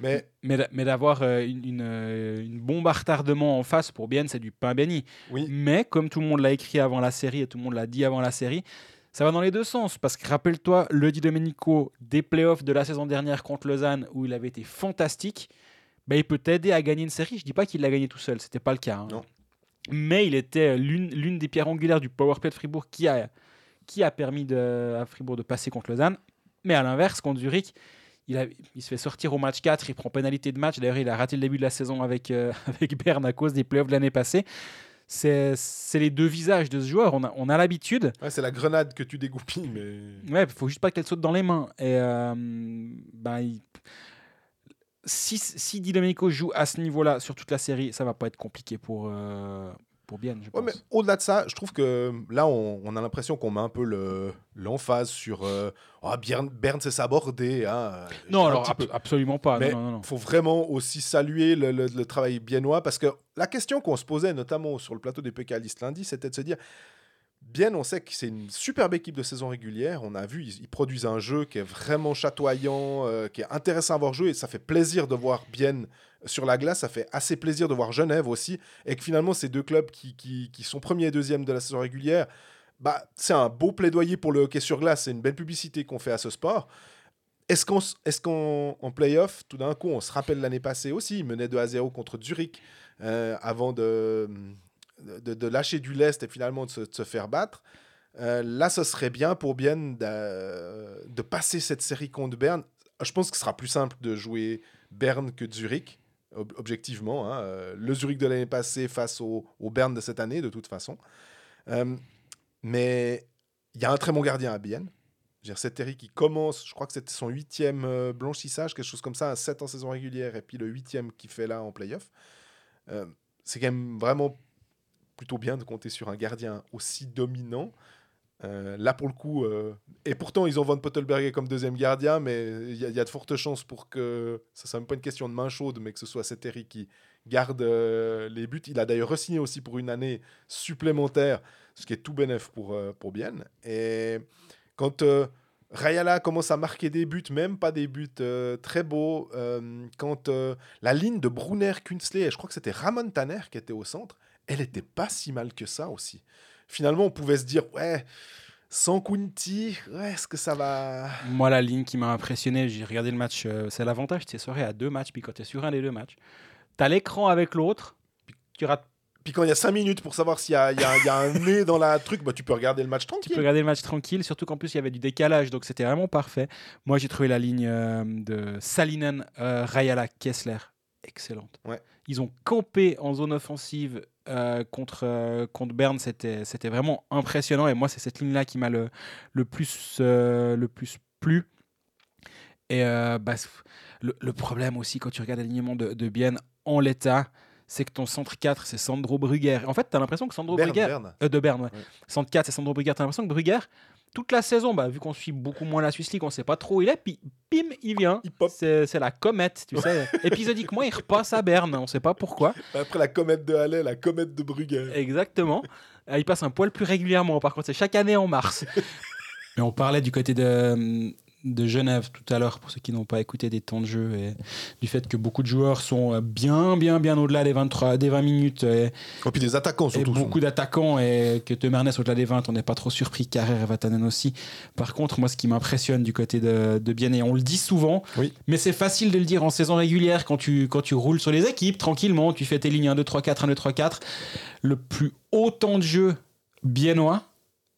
Mais, mais, mais d'avoir une, une, bombe à retardement en face pour bien, c'est du pain béni. Oui. Mais comme tout le monde l'a écrit avant la série et tout le monde l'a dit avant la série, ça va dans les deux sens. Parce que rappelle-toi, le Di Domenico des playoffs de la saison dernière contre Lausanne, où il avait été fantastique, bah, il peut t'aider à gagner une série. Je dis pas qu'il l'a gagné tout seul, c'était pas le cas. Hein. Non mais il était l'une des pierres angulaires du powerplay de Fribourg qui a, qui a permis de, à Fribourg de passer contre Lausanne. Mais à l'inverse, contre Zurich, il, il, se fait sortir au match 4, il prend pénalité de match. D'ailleurs, il a raté le début de la saison avec, euh, avec Berne à cause des playoffs de l'année passée. c'est les deux visages de ce joueur. On a, on a l'habitude. Ouais, c'est la grenade que tu dégoupilles, mais. Ouais, faut juste pas qu'elle saute dans les mains. Et euh, ben, il- si, si Di Domenico joue à ce niveau-là sur toute la série, ça va pas être compliqué pour, euh, pour Bien, je Ouais, pense. mais au-delà de ça, je trouve que là, on, on a l'impression qu'on met un peu le- l'emphase sur euh, Bern, Bern c'est sabordé. Hein, Non, alors ab- absolument pas. Mais non, non, non. faut vraiment aussi saluer le, le- le travail biennois parce que la question qu'on se posait, notamment sur le plateau des pécalistes lundi, c'était de se dire Bien, on sait que c'est une superbe équipe de saison régulière. On a vu, ils, produisent un jeu qui est vraiment chatoyant, euh, qui est intéressant à voir jouer. Et ça fait plaisir de voir Bien sur la glace. Ça fait assez plaisir de voir Genève aussi. Et que finalement, ces deux clubs qui, sont premiers et deuxièmes de la saison régulière, bah, c'est un beau plaidoyer pour le hockey sur glace. C'est une belle publicité qu'on fait à ce sport. Est-ce qu'en est playoff, tout d'un coup, on se rappelle l'année passée aussi, ils menaient 2 à 0 contre Zurich euh, avant de, de, lâcher du lest et finalement de se, faire battre. Euh, là, ce serait bien pour Bien de, passer cette série contre Berne. Je pense que ce sera plus simple de jouer Berne que Zurich, ob- objectivement. hein. Euh, Le Zurich de l'année passée face au, Berne de cette année, de toute façon. Euh, mais il y a un très bon gardien à Bienne. C'est Terry qui commence, je crois que c'était son huitième blanchissage, quelque chose comme ça, un 7 en saison régulière, et puis le huitième qu'il fait là en playoff. Euh, c'est quand même vraiment plutôt bien de compter sur un gardien aussi dominant. Euh, là, pour le coup, euh, et pourtant, ils ont Van Pottelberger comme deuxième gardien, mais il y, a- de fortes chances pour que ça soit même pas une question de main chaude, mais que ce soit Seteri qui garde euh, les buts. Il a d'ailleurs re-signé aussi pour une année supplémentaire, ce qui est tout bénef pour, pour Bien. Et quand Rayala commence à marquer des buts, même pas des buts très beaux, quand la ligne de Brunner, Kunsley, et je crois que c'était Ramon Tanner qui était au centre, elle était pas si mal que ça aussi. Finalement, on pouvait se dire, ouais, sans ouais, est-ce que ça va? Moi, la ligne qui m'a impressionné, j'ai regardé le match, euh, c'est l'avantage de ces soirées à deux matchs, puis quand tu es sur un des deux matchs, tu as l'écran avec l'autre, puis tu rates Puis quand il y a 5 minutes pour savoir s'il y a, y y un nez dans la truc, bah, tu peux regarder le match Tu peux tranquille. regarder le match tranquille, surtout qu'en plus il y avait du décalage, donc c'était vraiment parfait. Moi j'ai trouvé la ligne euh, de Salinen, euh, Rayala, Kessler excellente. Ouais. Ils ont campé en zone offensive euh, contre, euh, contre Berne, c'était c'était vraiment impressionnant et moi c'est cette ligne-là qui m'a le, le, plus, euh, le plus plu. Et bah, le, le problème aussi quand tu regardes l'alignement de, de Bienne en l'état, c'est que ton centre 4 c'est Sandro Brugger. En fait tu as l'impression que Sandro Berne, Brugger... Berne. De Berne, ouais. Ouais. Centre 4, c'est Sandro Brugger. T'as l'impression que Brugger, toute la saison, bah, vu qu'on suit beaucoup moins la Swiss League, on sait pas trop où il est, puis pim, il vient. Il pop. C'est c'est la comète, tu sais. Épisodiquement, il repasse à Berne, on sait pas pourquoi. Après la comète de Halle, la comète de Brugger. Exactement. Euh, Il passe un poil plus régulièrement, par contre, c'est chaque année en mars. Mais on parlait du côté de, de Genève tout à l'heure, pour ceux qui n'ont pas écouté des temps de jeu, et du fait que beaucoup de joueurs sont euh, bien, bien, bien au-delà des, 23, des 20 minutes. Et, Et puis des attaquants et surtout. beaucoup d'attaquants et que Temernes au-delà des 20, on n'est pas trop surpris. Carrère et Vatanen aussi. Par contre, moi, ce qui m'impressionne du côté de, de Bien, et on le dit souvent, Oui. mais c'est facile de le dire en saison régulière quand tu, quand tu roules sur les équipes tranquillement, tu fais tes lignes 1, 2, 3, 4, 1, 2, 3, 4. Le plus haut temps de jeu biennois,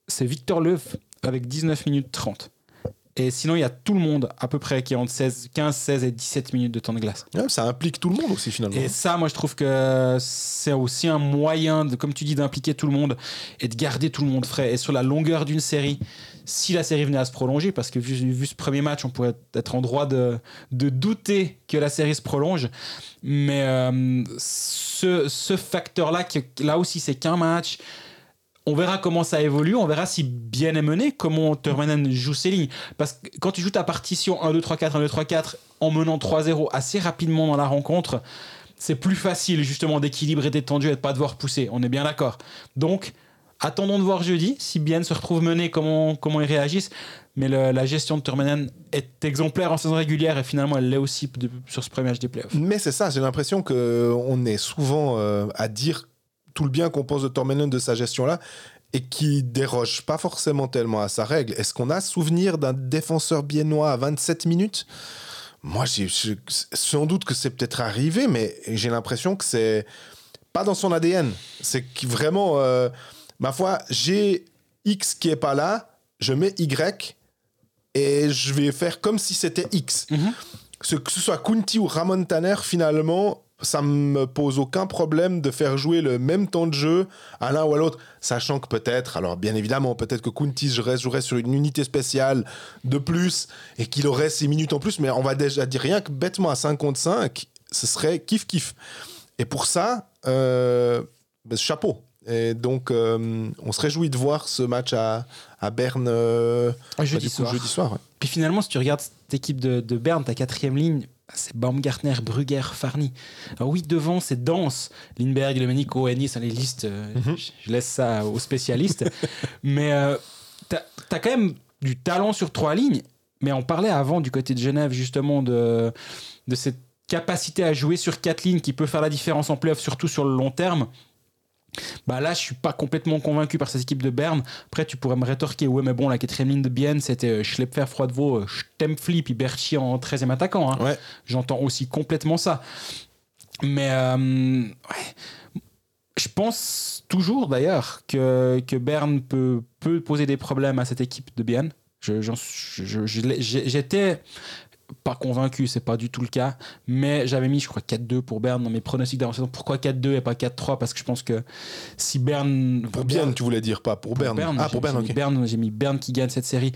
c'est Victor Leuf avec 19 minutes 30. Et sinon, il y a tout le monde à peu près qui est entre 16, 15, 16 et 17 minutes de temps de glace. Ouais, ça implique tout le monde aussi finalement. Et ça, moi, je trouve que c'est aussi un moyen, de, comme tu dis, d'impliquer tout le monde et de garder tout le monde frais. Et sur la longueur d'une série, si la série venait à se prolonger, parce que vu, vu ce premier match, on pourrait être en droit de, de douter que la série se prolonge. Mais euh, ce, ce facteur-là, là aussi, c'est qu'un match. On verra comment ça évolue, on verra si bien est mené, comment Turmanen joue ses lignes. Parce que quand tu joues ta partition 1, 2, 3, 4, 1, 2, 3, 4 en menant 3-0 assez rapidement dans la rencontre, c'est plus facile justement d'équilibrer tendus et de pas devoir pousser. On est bien d'accord. Donc, attendons de voir jeudi si Bien se retrouve mené, comment, comment ils réagissent. Mais la gestion de Turmanen est exemplaire en saison régulière et finalement elle l'est aussi sur ce premier match des playoffs. Mais c'est ça, j'ai l'impression qu'on est souvent euh, à dire tout le bien qu'on pense de Tormenon de sa gestion-là et qui déroge pas forcément tellement à sa règle. Est-ce qu'on a souvenir d'un défenseur biennois à 27 minutes? Moi, j'ai, sans doute que c'est peut-être arrivé, mais j'ai l'impression que c'est pas dans son ADN. C'est vraiment, euh, ma foi, j'ai X qui est pas là, je mets Y et je vais faire comme si c'était X. Mhm. Ce- que ce soit Kunti ou Ramon Tanner, finalement, ça me pose aucun problème de faire jouer le même temps de jeu à l'un ou à l'autre, sachant que peut-être, alors bien évidemment, peut-être que Kuntis jouerait sur une unité spéciale de plus et qu'il aurait ses minutes en plus, mais on va déjà dire rien que bêtement à 5 contre 5, ce serait kiff kiff. Et pour ça, euh, ben, chapeau. Et donc, euh, on se réjouit de voir ce match à, à Berne euh, jeudi, soir. jeudi soir. Puis finalement, si tu regardes cette équipe de, de Berne, ta quatrième ligne, c'est Baumgartner, Brugger. Alors oui, devant, c'est dense. Lindbergh, Domenico, Ennis, les listes, euh, mhm. je, laisse ça aux spécialistes. mais euh, tu as, quand même du talent sur trois lignes. Mais on parlait avant du côté de Genève, justement, de, de cette capacité à jouer sur quatre lignes qui peut faire la différence en playoff, surtout sur le long terme. Bah là, je suis pas complètement convaincu par cette équipe de Berne. Après, tu pourrais me rétorquer, ouais, mais bon, la quatrième ligne de Bienne, c'était euh, Schlepfer, Froidevaux, euh, Stempfli, et Berchi en 13e attaquant. Hein. J'entends aussi complètement ça. Mais euh, ouais. je pense toujours d'ailleurs que, que Berne peut, peut poser des problèmes à cette équipe de Bienne. J'étais pas convaincu, c'est pas du tout le cas. Mais j'avais mis, je crois, 4-2 pour Berne dans mes pronostics d'avant Pourquoi 4-2 et pas 4-3 Parce que je pense que si Berne. Pour Berne, tu voulais dire, pas pour, Berne. Ah, pour Berne, ok. J'ai mis Berne qui gagne cette série,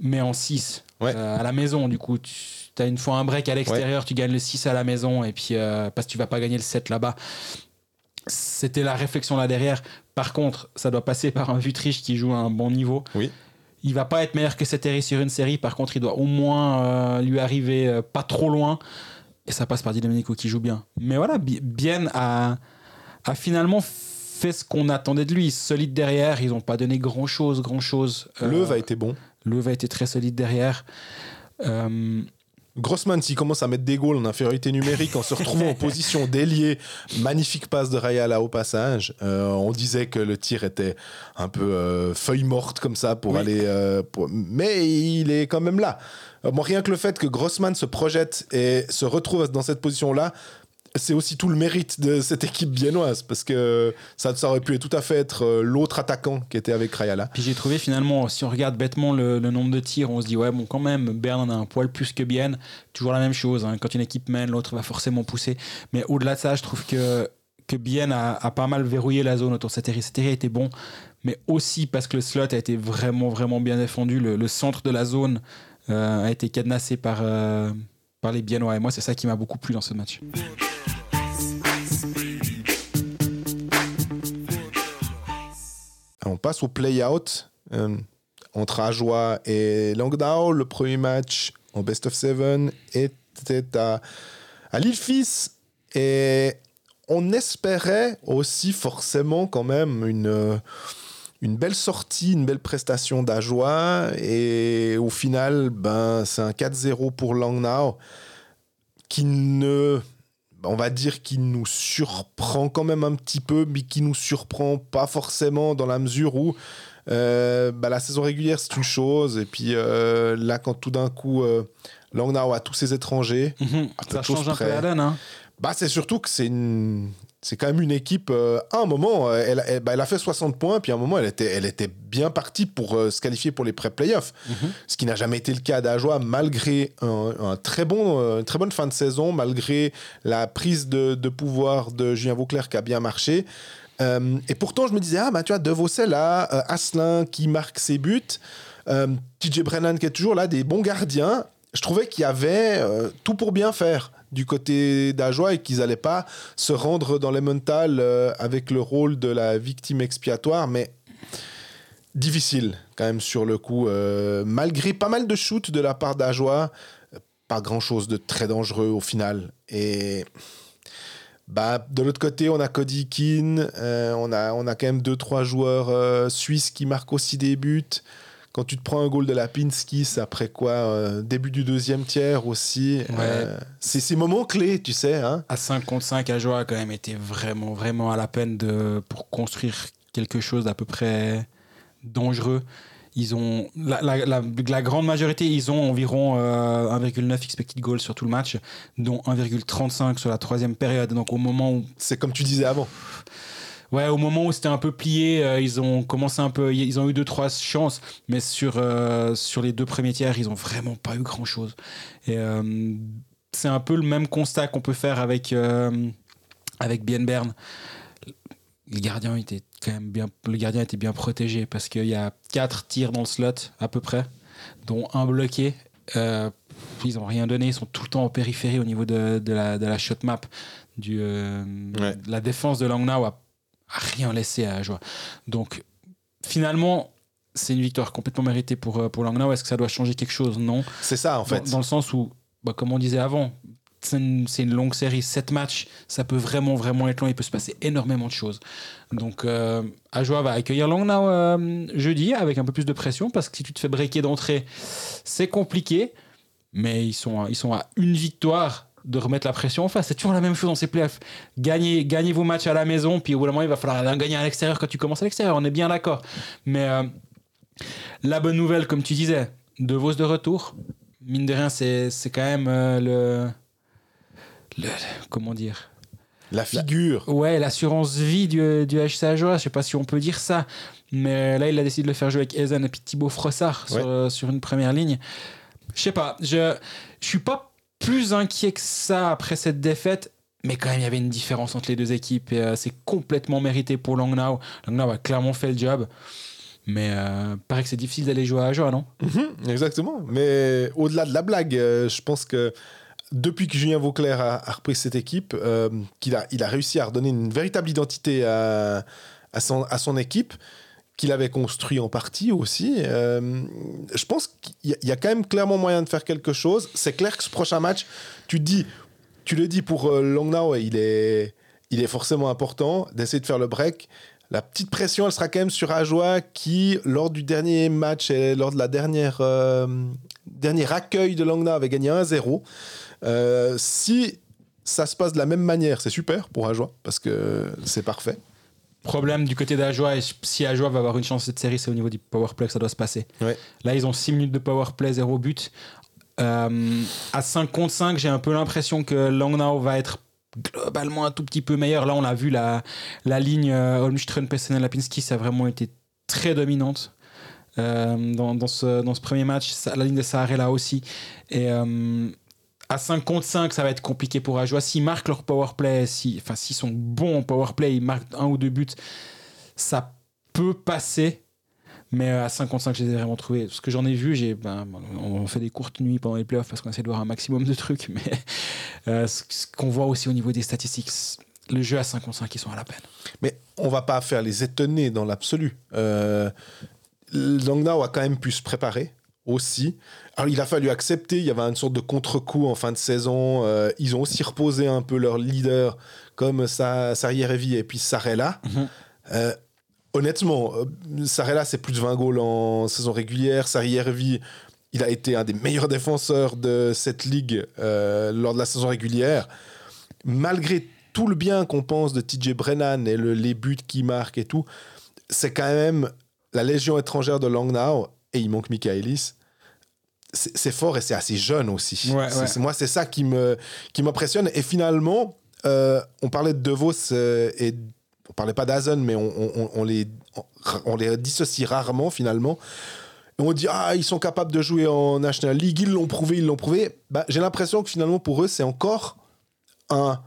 mais en 6 euh, à la maison. Du coup, tu as une fois un break à l'extérieur, tu gagnes le 6 à la maison, et puis euh, parce que tu vas pas gagner le 7 là-bas. C'était la réflexion là derrière. Par contre, ça doit passer par un Vutriche qui joue à un bon niveau. Oui il va pas être meilleur que série sur une série. Par contre, il doit au moins euh, lui arriver euh, pas trop loin. Et ça passe par Di Domenico qui joue bien. Mais voilà, Bien a, a finalement fait ce qu'on attendait de lui. Solide derrière, ils n'ont pas donné grand chose, grand chose. Le a été bon. Le a été très solide derrière. Grossman, s'il commence à mettre des goals en infériorité numérique en se retrouvant en position d'ailier, magnifique passe de Rayala au passage. Euh, on disait que le tir était un peu euh, feuille morte comme ça pour aller. Euh, mais il est quand même là. Bon, rien que le fait que Grossman se projette et se retrouve dans cette position-là, c'est aussi tout le mérite de cette équipe biennoise parce que ça, aurait pu tout à fait être euh, l'autre attaquant qui était avec Rayala. Puis j'ai trouvé finalement, si on regarde bêtement le, nombre de tirs, on se dit ouais, bon, quand même, Bern a un poil plus que Bien. Toujours la même chose. Hein. Quand une équipe mène, l'autre va forcément pousser. Mais au-delà de ça, je trouve que, que Bien a, pas mal verrouillé la zone autour de cette série. Cette série été bon, mais aussi parce que le slot a été vraiment, vraiment bien défendu. Le, centre de la zone euh, a été cadenassé par. Euh, par les Biennois. Et moi, c'est ça qui m'a beaucoup plu dans ce match. Passe au play-out euh, entre Ajoie et Languedoc. Le premier match en best of seven était à, à Lille-Fils. Et on espérait aussi forcément quand même une, une belle sortie, une belle prestation d'Ajoie. Et au final, ben, c'est un 4-0 pour Langnau qui ne on va dire qu'il nous surprend quand même un petit peu, mais qui nous surprend pas forcément dans la mesure où euh, bah, la saison régulière c'est une chose, et puis euh, là quand tout d'un coup euh, Langnau a tous ses étrangers, mhm. ça change un peu la donne. Hein. Bah, c'est surtout que c'est une c'est quand même une équipe. Euh, à un moment, euh, elle, bah, elle, a fait 60 points, puis à un moment, elle était, elle était bien partie pour euh, se qualifier pour les pré-playoffs. Mhm. Ce qui n'a jamais été le cas d'Ajoie, malgré un, très bon, une très bonne fin de saison, malgré la prise de, de pouvoir de Julien Vauclair qui a bien marché. et pourtant, je me disais, ah, bah, tu vois, De là, Asselin qui marque ses buts, TJ Brennan qui est toujours là, des bons gardiens. Je trouvais qu'il y avait tout pour bien faire du côté d'Ajoie et qu'ils n'allaient pas se rendre dans les mentales euh, avec le rôle de la victime expiatoire, mais difficile quand même sur le coup. Euh, malgré pas mal de shoots de la part d'Ajoie, pas grand-chose de très dangereux au final. Et bah, de l'autre côté, on a Cody Keane, euh, on, a, on a quand même deux trois joueurs suisses qui marquent aussi des buts quand tu te prends un goal de la Pinsky, c'est après quoi euh, Début du deuxième tiers aussi. Euh, c'est ces moments clés, tu sais. Hein à 5 contre 5, Ajoa a quand même été vraiment, vraiment à la peine de, pour construire quelque chose d'à peu près dangereux. Ils ont la, la, la, grande majorité, ils ont environ 1,9 euh, expected goals sur tout le match, dont 1,35 sur la troisième période. Donc au moment où c'est comme tu disais avant. Ouais, au moment où c'était un peu plié, euh, ils ont commencé un peu, ils ont eu deux trois chances, mais sur euh, sur les deux premiers tiers, ils ont vraiment pas eu grand chose. Et euh, c'est un peu le même constat qu'on peut faire avec avec Bien Bern, le gardien était quand même bien, le gardien était bien protégé parce qu'il y a quatre tirs dans le slot à peu près, dont un bloqué. Ils n'ont rien donné, ils sont tout le temps en périphérie au niveau de, de, la, de la shot map. Du, La défense de Langnau a rien laissé à Joie. Donc finalement, c'est une victoire complètement méritée pour, euh, pour Langnau. Est-ce que ça doit changer quelque chose? Non. C'est ça en fait. Dans, le sens où, bah, comme on disait avant, c'est une, longue série, 7 matchs, ça peut vraiment, vraiment être long, il peut se passer énormément de choses. Donc, euh, Ajoa va accueillir Langnau euh, jeudi avec un peu plus de pression, parce que si tu te fais breaker d'entrée, c'est compliqué, mais ils sont, ils sont à une victoire de remettre la pression en face. C'est toujours la même chose dans ces playoffs. Gagnez, gagnez vos matchs à la maison, puis au bout d'un moment, il va falloir gagner à l'extérieur quand tu commences à l'extérieur, on est bien d'accord. Mais euh, la bonne nouvelle, comme tu disais, De Vos de retour, mine de rien, c'est quand même euh, le comment dire? La figure. ouais, l'assurance vie du, du HC Ajoa, je sais pas si on peut dire ça, mais là il a décidé de le faire jouer avec Ezen et puis Thibaut Frossard sur, sur, une première ligne. Je sais pas, je je suis pas plus inquiet que ça après cette défaite. Mais quand même, il y avait une différence entre les deux équipes et euh, c'est complètement mérité pour Langnau. Langnau a clairement fait le job. Mais euh, paraît que c'est difficile d'aller jouer à Ajoa, non mhm, Exactement. Mais au-delà de la blague, euh, je pense que depuis que Julien Vauclair a, repris cette équipe, euh, qu'il a, il a réussi à redonner une véritable identité à, à, son, à son équipe, qu'il avait construit en partie aussi. Euh, je pense qu'il y, a quand même clairement moyen de faire quelque chose. C'est clair que ce prochain match, tu dis, tu le dis pour euh, Longnau, il est, il est forcément important d'essayer de faire le break. La petite pression, elle sera quand même sur Ajoie qui, lors du dernier match et lors de la dernière dernier accueil de Longnau, avait gagné 1-0. Euh, si ça se passe de la même manière, c'est super pour Ajoie, parce que c'est parfait. Problème du côté d'Ajoie, et si Ajoie va avoir une chance cette série, c'est au niveau du powerplay que ça doit se passer. Là, ils ont 6 minutes de powerplay, 0 but. Euh, à 5 contre 5, j'ai un peu l'impression que Langnau va être globalement un tout petit peu meilleur. Là, on a vu la, la ligne euh, Holmström, Pessenel, Lapinski, ça a vraiment été très dominante. Euh, dans, dans, ce, dans ce premier match, la ligne de Sahara là aussi. Et à 5 contre 5, ça va être compliqué pour Ajoie. S'ils marquent leur powerplay, si, enfin, s'ils sont bons en powerplay, ils marquent un ou deux buts, ça peut passer. Mais à 5 contre 5, je les ai vraiment trouvés. Ce que j'en ai vu, j'ai, ben, on fait des courtes nuits pendant les playoffs parce qu'on essaie de voir un maximum de trucs. Mais euh, ce, qu'on voit aussi au niveau des statistiques, le jeu à 5 contre 5, ils sont à la peine. Mais on va pas faire les étonnés dans l'absolu. Euh, a quand même pu se préparer aussi. Alors, il a fallu accepter, il y avait une sorte de contre-coup en fin de saison. Euh, ils ont aussi reposé un peu leur leader, comme Sarierevi et puis Sarella. Mhm. Euh, honnêtement, euh, Sarella, c'est plus de 20 goals en saison régulière. Sarierevi, il a été un des meilleurs défenseurs de cette ligue lors de la saison régulière. Malgré tout le bien qu'on pense de TJ Brennan et les buts qu'il marque et tout, c'est quand même la légion étrangère de Langnau et il manque Michaelis c'est fort et c'est assez jeune aussi. Moi, c'est ça qui me qui m'impressionne. Et finalement, euh, on parlait de Devos euh, et on parlait pas d'Azen, mais on, les on, les dissocie rarement finalement. on dit ah ils sont capables de jouer en National League, ils l'ont prouvé, ils l'ont prouvé. Bah, j'ai l'impression que finalement pour eux c'est encore un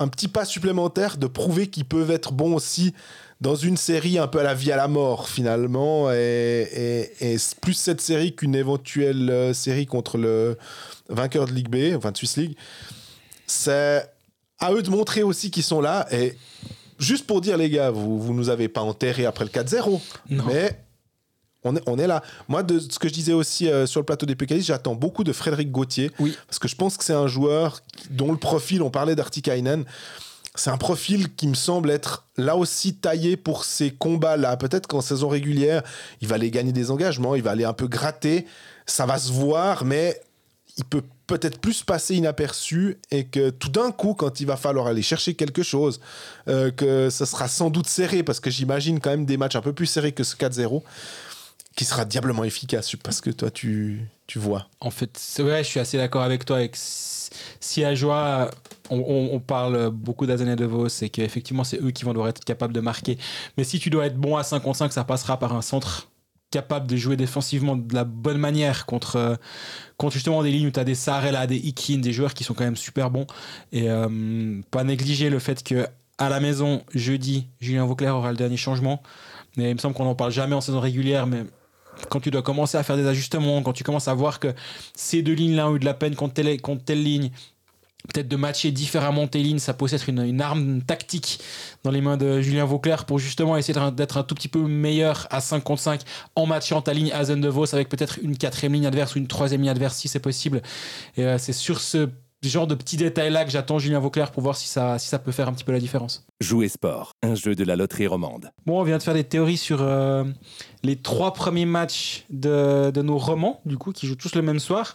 un petit pas supplémentaire de prouver qu'ils peuvent être bons aussi dans une série un peu à la vie à la mort finalement. Et, plus cette série qu'une éventuelle euh, série contre le vainqueur de Ligue B enfin de Swiss League c'est à eux de montrer aussi qu'ils sont là. Et juste pour dire les gars vous vous nous avez pas enterré après le 4-0 mais on est, on est là. Moi, de ce que je disais aussi euh, sur le plateau des PKI, j'attends beaucoup de Frédéric Gauthier. Oui. Parce que je pense que c'est un joueur dont le profil, on parlait d'Artikainen, c'est un profil qui me semble être là aussi taillé pour ces combats-là. Peut-être qu'en saison régulière, il va aller gagner des engagements, il va aller un peu gratter, ça va se voir, mais il peut peut-être plus passer inaperçu et que tout d'un coup, quand il va falloir aller chercher quelque chose, euh, que ça sera sans doute serré, parce que j'imagine quand même des matchs un peu plus serrés que ce 4-0, qui sera diablement efficace, parce que toi, tu, tu vois. En fait, c'est vrai, je suis assez d'accord avec toi. Avec si à joie on, parle beaucoup d'Azen et de Vos, c'est qu'effectivement, c'est eux qui vont devoir être capables de marquer. Mais si tu dois être bon à 5 contre 5, ça passera par un centre capable de jouer défensivement de la bonne manière contre, contre justement des lignes où tu as des Sarela, des Ikin, des joueurs qui sont quand même super bons. Et euh, pas négliger le fait que à la maison, jeudi, Julien Vauclair aura le dernier changement. Mais il me semble qu'on n'en parle jamais en saison régulière, mais quand tu dois commencer à faire des ajustements, quand tu commences à voir que ces deux lignes-là ont eu de la peine contre telle, ligne, peut-être de matcher différemment tes lignes, ça peut être une, arme tactique dans les mains de Julien Vauclair pour justement essayer d'être un, tout petit peu meilleur à 5 contre 5 en matchant ta ligne à de Vos avec peut-être une quatrième ligne adverse ou une troisième ligne adverse si c'est possible. Et euh, c'est sur ce genre de petits détails là que j'attends Julien Vauclair pour voir si ça, si ça peut faire un petit peu la différence. Jouer sport, un jeu de la loterie romande. Bon, on vient de faire des théories sur euh, les trois premiers matchs de, de nos romans, du coup, qui jouent tous le même soir.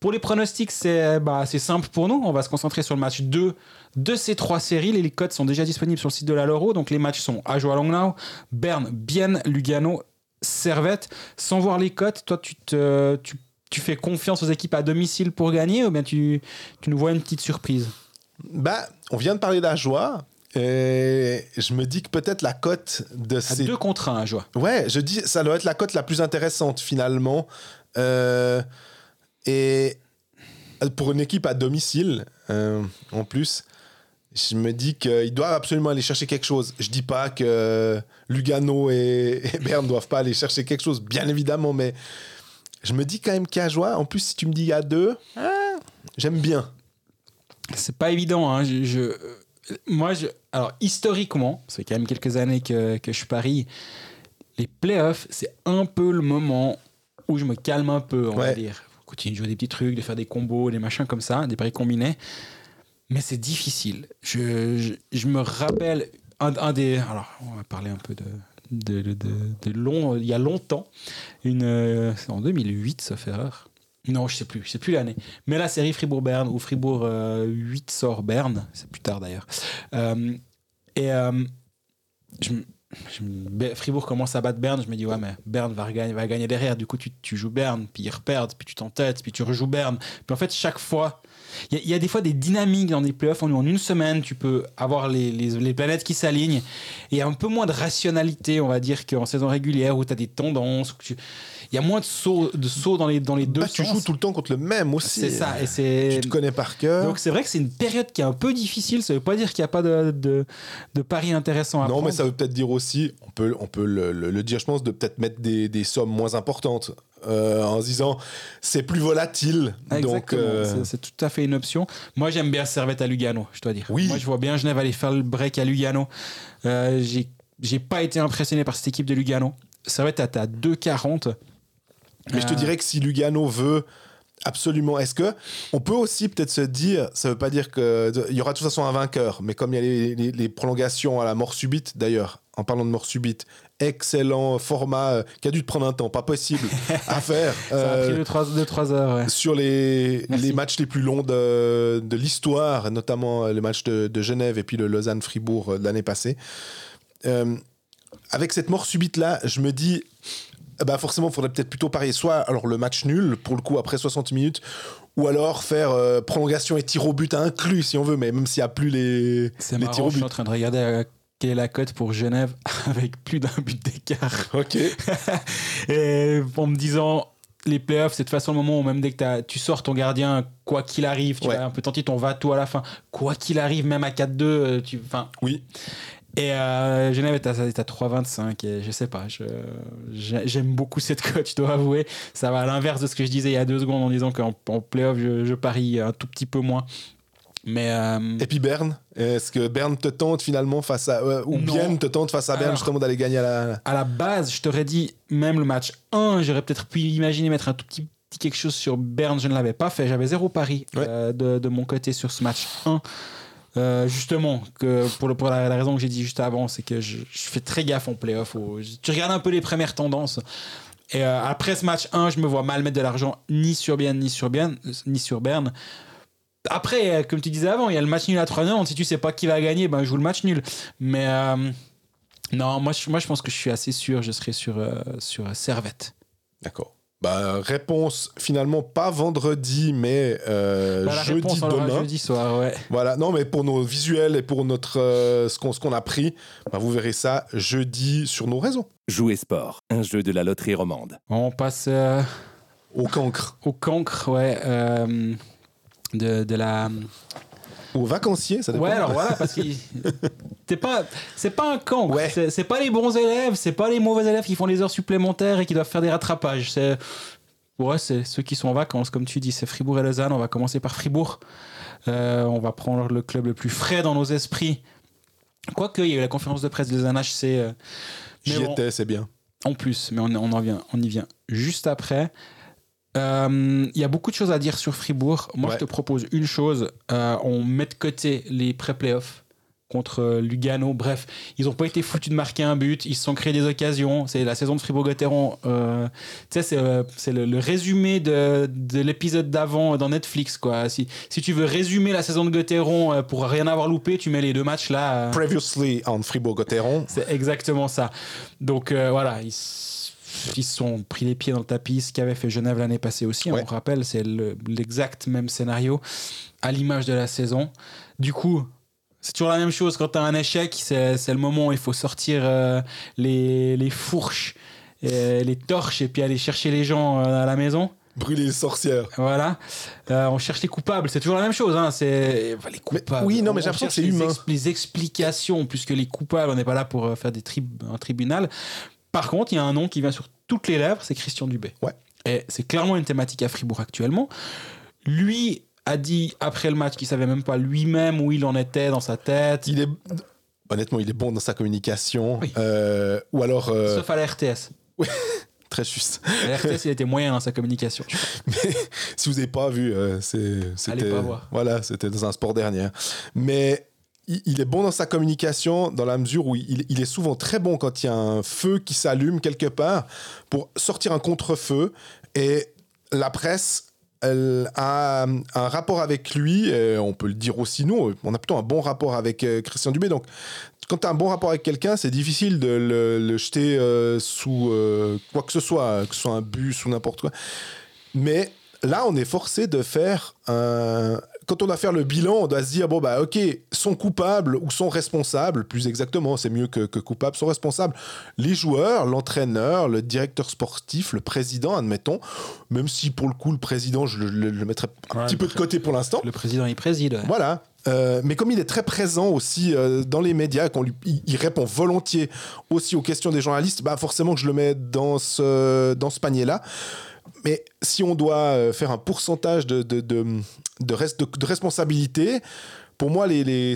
Pour les pronostics, c'est bah, simple pour nous. On va se concentrer sur le match 2 de ces trois séries. Les codes sont déjà disponibles sur le site de la Loro. Donc les matchs sont Ajo Longnau, Berne, Bienne, Lugano, Servette. Sans voir les cotes, toi, tu, te, tu, tu, fais confiance aux équipes à domicile pour gagner ou bien tu, tu nous vois une petite surprise? Bah, On vient de parler d'Ajoie. Et je me dis que peut-être la cote de ces. deux contre un, Ajoie. Ouais, je dis ça doit être la cote la plus intéressante finalement. Euh, et pour une équipe à domicile, euh, en plus, je me dis qu'ils doivent absolument aller chercher quelque chose. Je dis pas que Lugano et, Berne ne doivent pas aller chercher quelque chose, bien évidemment, mais je me dis quand même qu'il y a joie. En plus, si tu me dis a deux, ah, j'aime bien. C'est pas évident. Hein. Je, moi, je, alors historiquement, c'est quand même quelques années que, que je parie. Les playoffs, c'est un peu le moment où je me calme un peu, on va dire continuer de jouer des petits trucs, de faire des combos, des machins comme ça, des paris combinés. Mais c'est difficile. Je, je, me rappelle un, des. Alors, on va parler un peu de, de, long. Il y a longtemps, une, euh, en 2008, ça fait erreur. Non, je sais plus, je sais plus l'année. Mais la série Fribourg-Berne ou Fribourg 8 euh, sort Berne, c'est plus tard d'ailleurs. Euh, et Fribourg commence à battre Berne, je me dis ouais mais Berne va gagner, va gagner derrière, du coup tu, tu joues Berne, puis ils reperdent, puis tu t'entêtes, puis tu rejoues Berne. Puis en fait chaque fois, il y, a des fois des dynamiques dans des playoffs, en, en une semaine tu peux avoir les, planètes qui s'alignent, et un peu moins de rationalité on va dire qu'en saison régulière où tu as des tendances, il y a moins de sauts, de dans, les, dans les deux bah, Tu joues tout le temps contre le même aussi. C'est ça. Et c'est... Tu te connais par cœur. Donc c'est vrai que c'est une période qui est un peu difficile. Ça veut pas dire qu'il n'y a pas de, de, de paris intéressants à Non, mais ça veut peut-être dire aussi, on peut, on peut le, le, dire, je pense, de peut-être mettre des, des sommes moins importantes. Euh, en se disant c'est plus volatile. Donc euh, c'est, tout à fait une option. Moi j'aime bien Servette à Lugano, je dois dire. Oui. Moi je vois bien Genève aller faire le break à Lugano. Euh, j'ai pas été impressionné par cette équipe de Lugano. Servette à 2,40. Mais je te euh. dirais que si Lugano veut absolument, est-ce que on peut aussi peut-être se dire, ça veut pas dire qu'il y aura de toute façon un vainqueur, mais comme il y a les, prolongations à la mort subite d'ailleurs, en parlant de mort subite, excellent format euh, qui a dû te prendre un temps, pas possible à faire. Ça a pris 2-3 euh, heures. Sur les, les, matchs les plus longs de, de l'histoire, notamment le match de, de, Genève et puis le Lausanne-Fribourg de l'année passée. avec cette mort subite là, je me dis, bah forcément, il faudrait peut-être plutôt parier soit alors le match nul, pour le coup, après 60 minutes, ou alors faire euh, prolongation et tir au but inclus, si on veut, mais même s'il n'y a plus les, les tirs au but. Je suis en train de regarder euh, quelle est la cote pour Genève avec plus d'un but d'écart. Ok. et en me disant, les playoffs, c'est de toute façon le moment où même dès que tu sors ton gardien, quoi qu'il arrive, tu vas un peu tenter ton va-tout à la fin, quoi qu'il arrive, même à 4-2, euh, tu. Enfin. Oui. Et euh, Genève est à, à 3,25 et je sais pas, j'aime beaucoup cette cote, je dois avouer. Ça va à l'inverse de ce que je disais il y a deux secondes en disant qu'en en playoff, je, je, parie un tout petit peu moins. Mais euh, Et puis Berne, est-ce que Berne te tente finalement face à. Euh, ou bien te tente face à Berne justement d'aller gagner à la. À la base, je t'aurais dit, même le match 1, j'aurais peut-être pu imaginer mettre un tout petit, petit quelque chose sur Berne, je ne l'avais pas fait. J'avais zéro pari de, de, mon côté sur ce match 1. Euh, justement, que pour, pour la, raison que j'ai dit juste avant, c'est que je, fais très gaffe en playoff. tu regardes un peu les premières tendances. Et euh, après ce match 1, je me vois mal mettre de l'argent ni sur Berne, ni sur Berne. Ni sur Berne. Après, euh, comme tu disais avant, il y a le match nul à 3 Si tu sais pas qui va gagner, ben, je joue le match nul. Mais non, moi je, moi je pense que je suis assez sûr, je serai sur, sur Servette. D'accord. Bah, réponse finalement pas vendredi, mais euh, Bah, la jeudi réponse, demain. jeudi soir, ouais. Voilà, non, mais pour nos visuels et pour notre euh, ce qu'on ce qu'on a pris, bah, vous verrez ça jeudi sur nos réseaux. Jouer sport, un jeu de la loterie romande. On passe euh, Au cancre, au cancre, ouais. euh, de, de la. Au vacancier, ça dépend. Ouais, alors voilà, parce que c'est pas, c'est pas un cancre. Ouais. C'est, pas les bons élèves, c'est pas les mauvais élèves qui font les heures supplémentaires et qui doivent faire des rattrapages. C'est, ouais, c'est ceux qui sont en vacances, comme tu dis. C'est Fribourg et Lausanne. On va commencer par Fribourg. Euh, on va prendre le club le plus frais dans nos esprits. Quoique, il y a eu la conférence de presse de Lausanne HC. euh, J'y étais, c'est bien. en plus, mais on, on en vient, on y vient juste après. Euh, Il y a beaucoup de choses à dire sur Fribourg. Moi, Ouais. je te propose une chose. Euh, on met de côté les pré-playoffs contre euh, Lugano. Bref, ils n'ont pas été foutus de marquer un but. Ils se sont créés des occasions. C'est la saison de Fribourg-Gotteron. Euh, tu sais, c'est euh, le, le résumé de, de l'épisode d'avant dans Netflix. Quoi. Si, si tu veux résumer la saison de Gotteron euh, pour rien avoir loupé, tu mets les deux matchs là. euh, Previously on Fribourg-Gotteron. c'est exactement ça. Donc euh, voilà, ils, ils se sont pris les pieds dans le tapis, ce qu'avait fait Genève l'année passée aussi. Ouais. On rappelle, c'est le- l'exact même scénario à l'image de la saison. Du coup, c'est toujours la même chose quand tu as un échec, c'est le moment où il faut sortir euh, les, les fourches, et les torches et puis aller chercher les gens euh, à la maison. Brûler les sorcières. Voilà. Euh, on cherche les coupables. C'est toujours la même chose. Hein. C'est enfin, les coupables. oui, non, mais j'ai l'impression que c'est humain. les explications, puisque les coupables, on n'est pas là pour faire des trib- un tribunal. Par contre, il y a un nom qui vient sur toutes les lèvres, c'est Christian Dubé. Ouais. Et c'est clairement une thématique à Fribourg actuellement. Lui a dit après le match qu'il savait même pas lui-même où il en était dans sa tête. Il est honnêtement, il est bon dans sa communication. Oui. Euh, ou alors euh, Sauf à la RTS. très juste. La RTS, il était moyen dans sa communication. Mais si vous n'avez pas vu, euh, c'était, pas voir. voilà, c'était dans un sport dernier. Mais il, est bon dans sa communication dans la mesure où il, est souvent très bon quand il y a un feu qui s'allume quelque part pour sortir un contre-feu. Et la presse, elle a un rapport avec lui. on peut le dire aussi nous. On a plutôt un bon rapport avec euh, Christian Dubé. Donc quand tu as un bon rapport avec quelqu'un, c'est difficile de le, le jeter euh, sous euh, quoi que ce soit, que ce soit un bus ou n'importe quoi. Mais là, on est forcé de faire un. Quand on doit faire le bilan, on doit se dire bon, bah, ok, sont coupables ou sont responsables, plus exactement, c'est mieux que, que coupables, sont responsables les joueurs, l'entraîneur, le directeur sportif, le président, admettons, même si pour le coup, le président, je le, le- le mettrais un Ouais, petit peu de côté pour l'instant. Le président, il préside. ouais. Voilà. Euh, mais comme il est très présent aussi euh, dans les médias, qu'on lui, il, il répond volontiers aussi aux questions des journalistes, bah forcément que je le mets dans ce, dans ce panier-là. Mais si on doit euh, faire un pourcentage de, de, de, de, responsabilité, pour moi,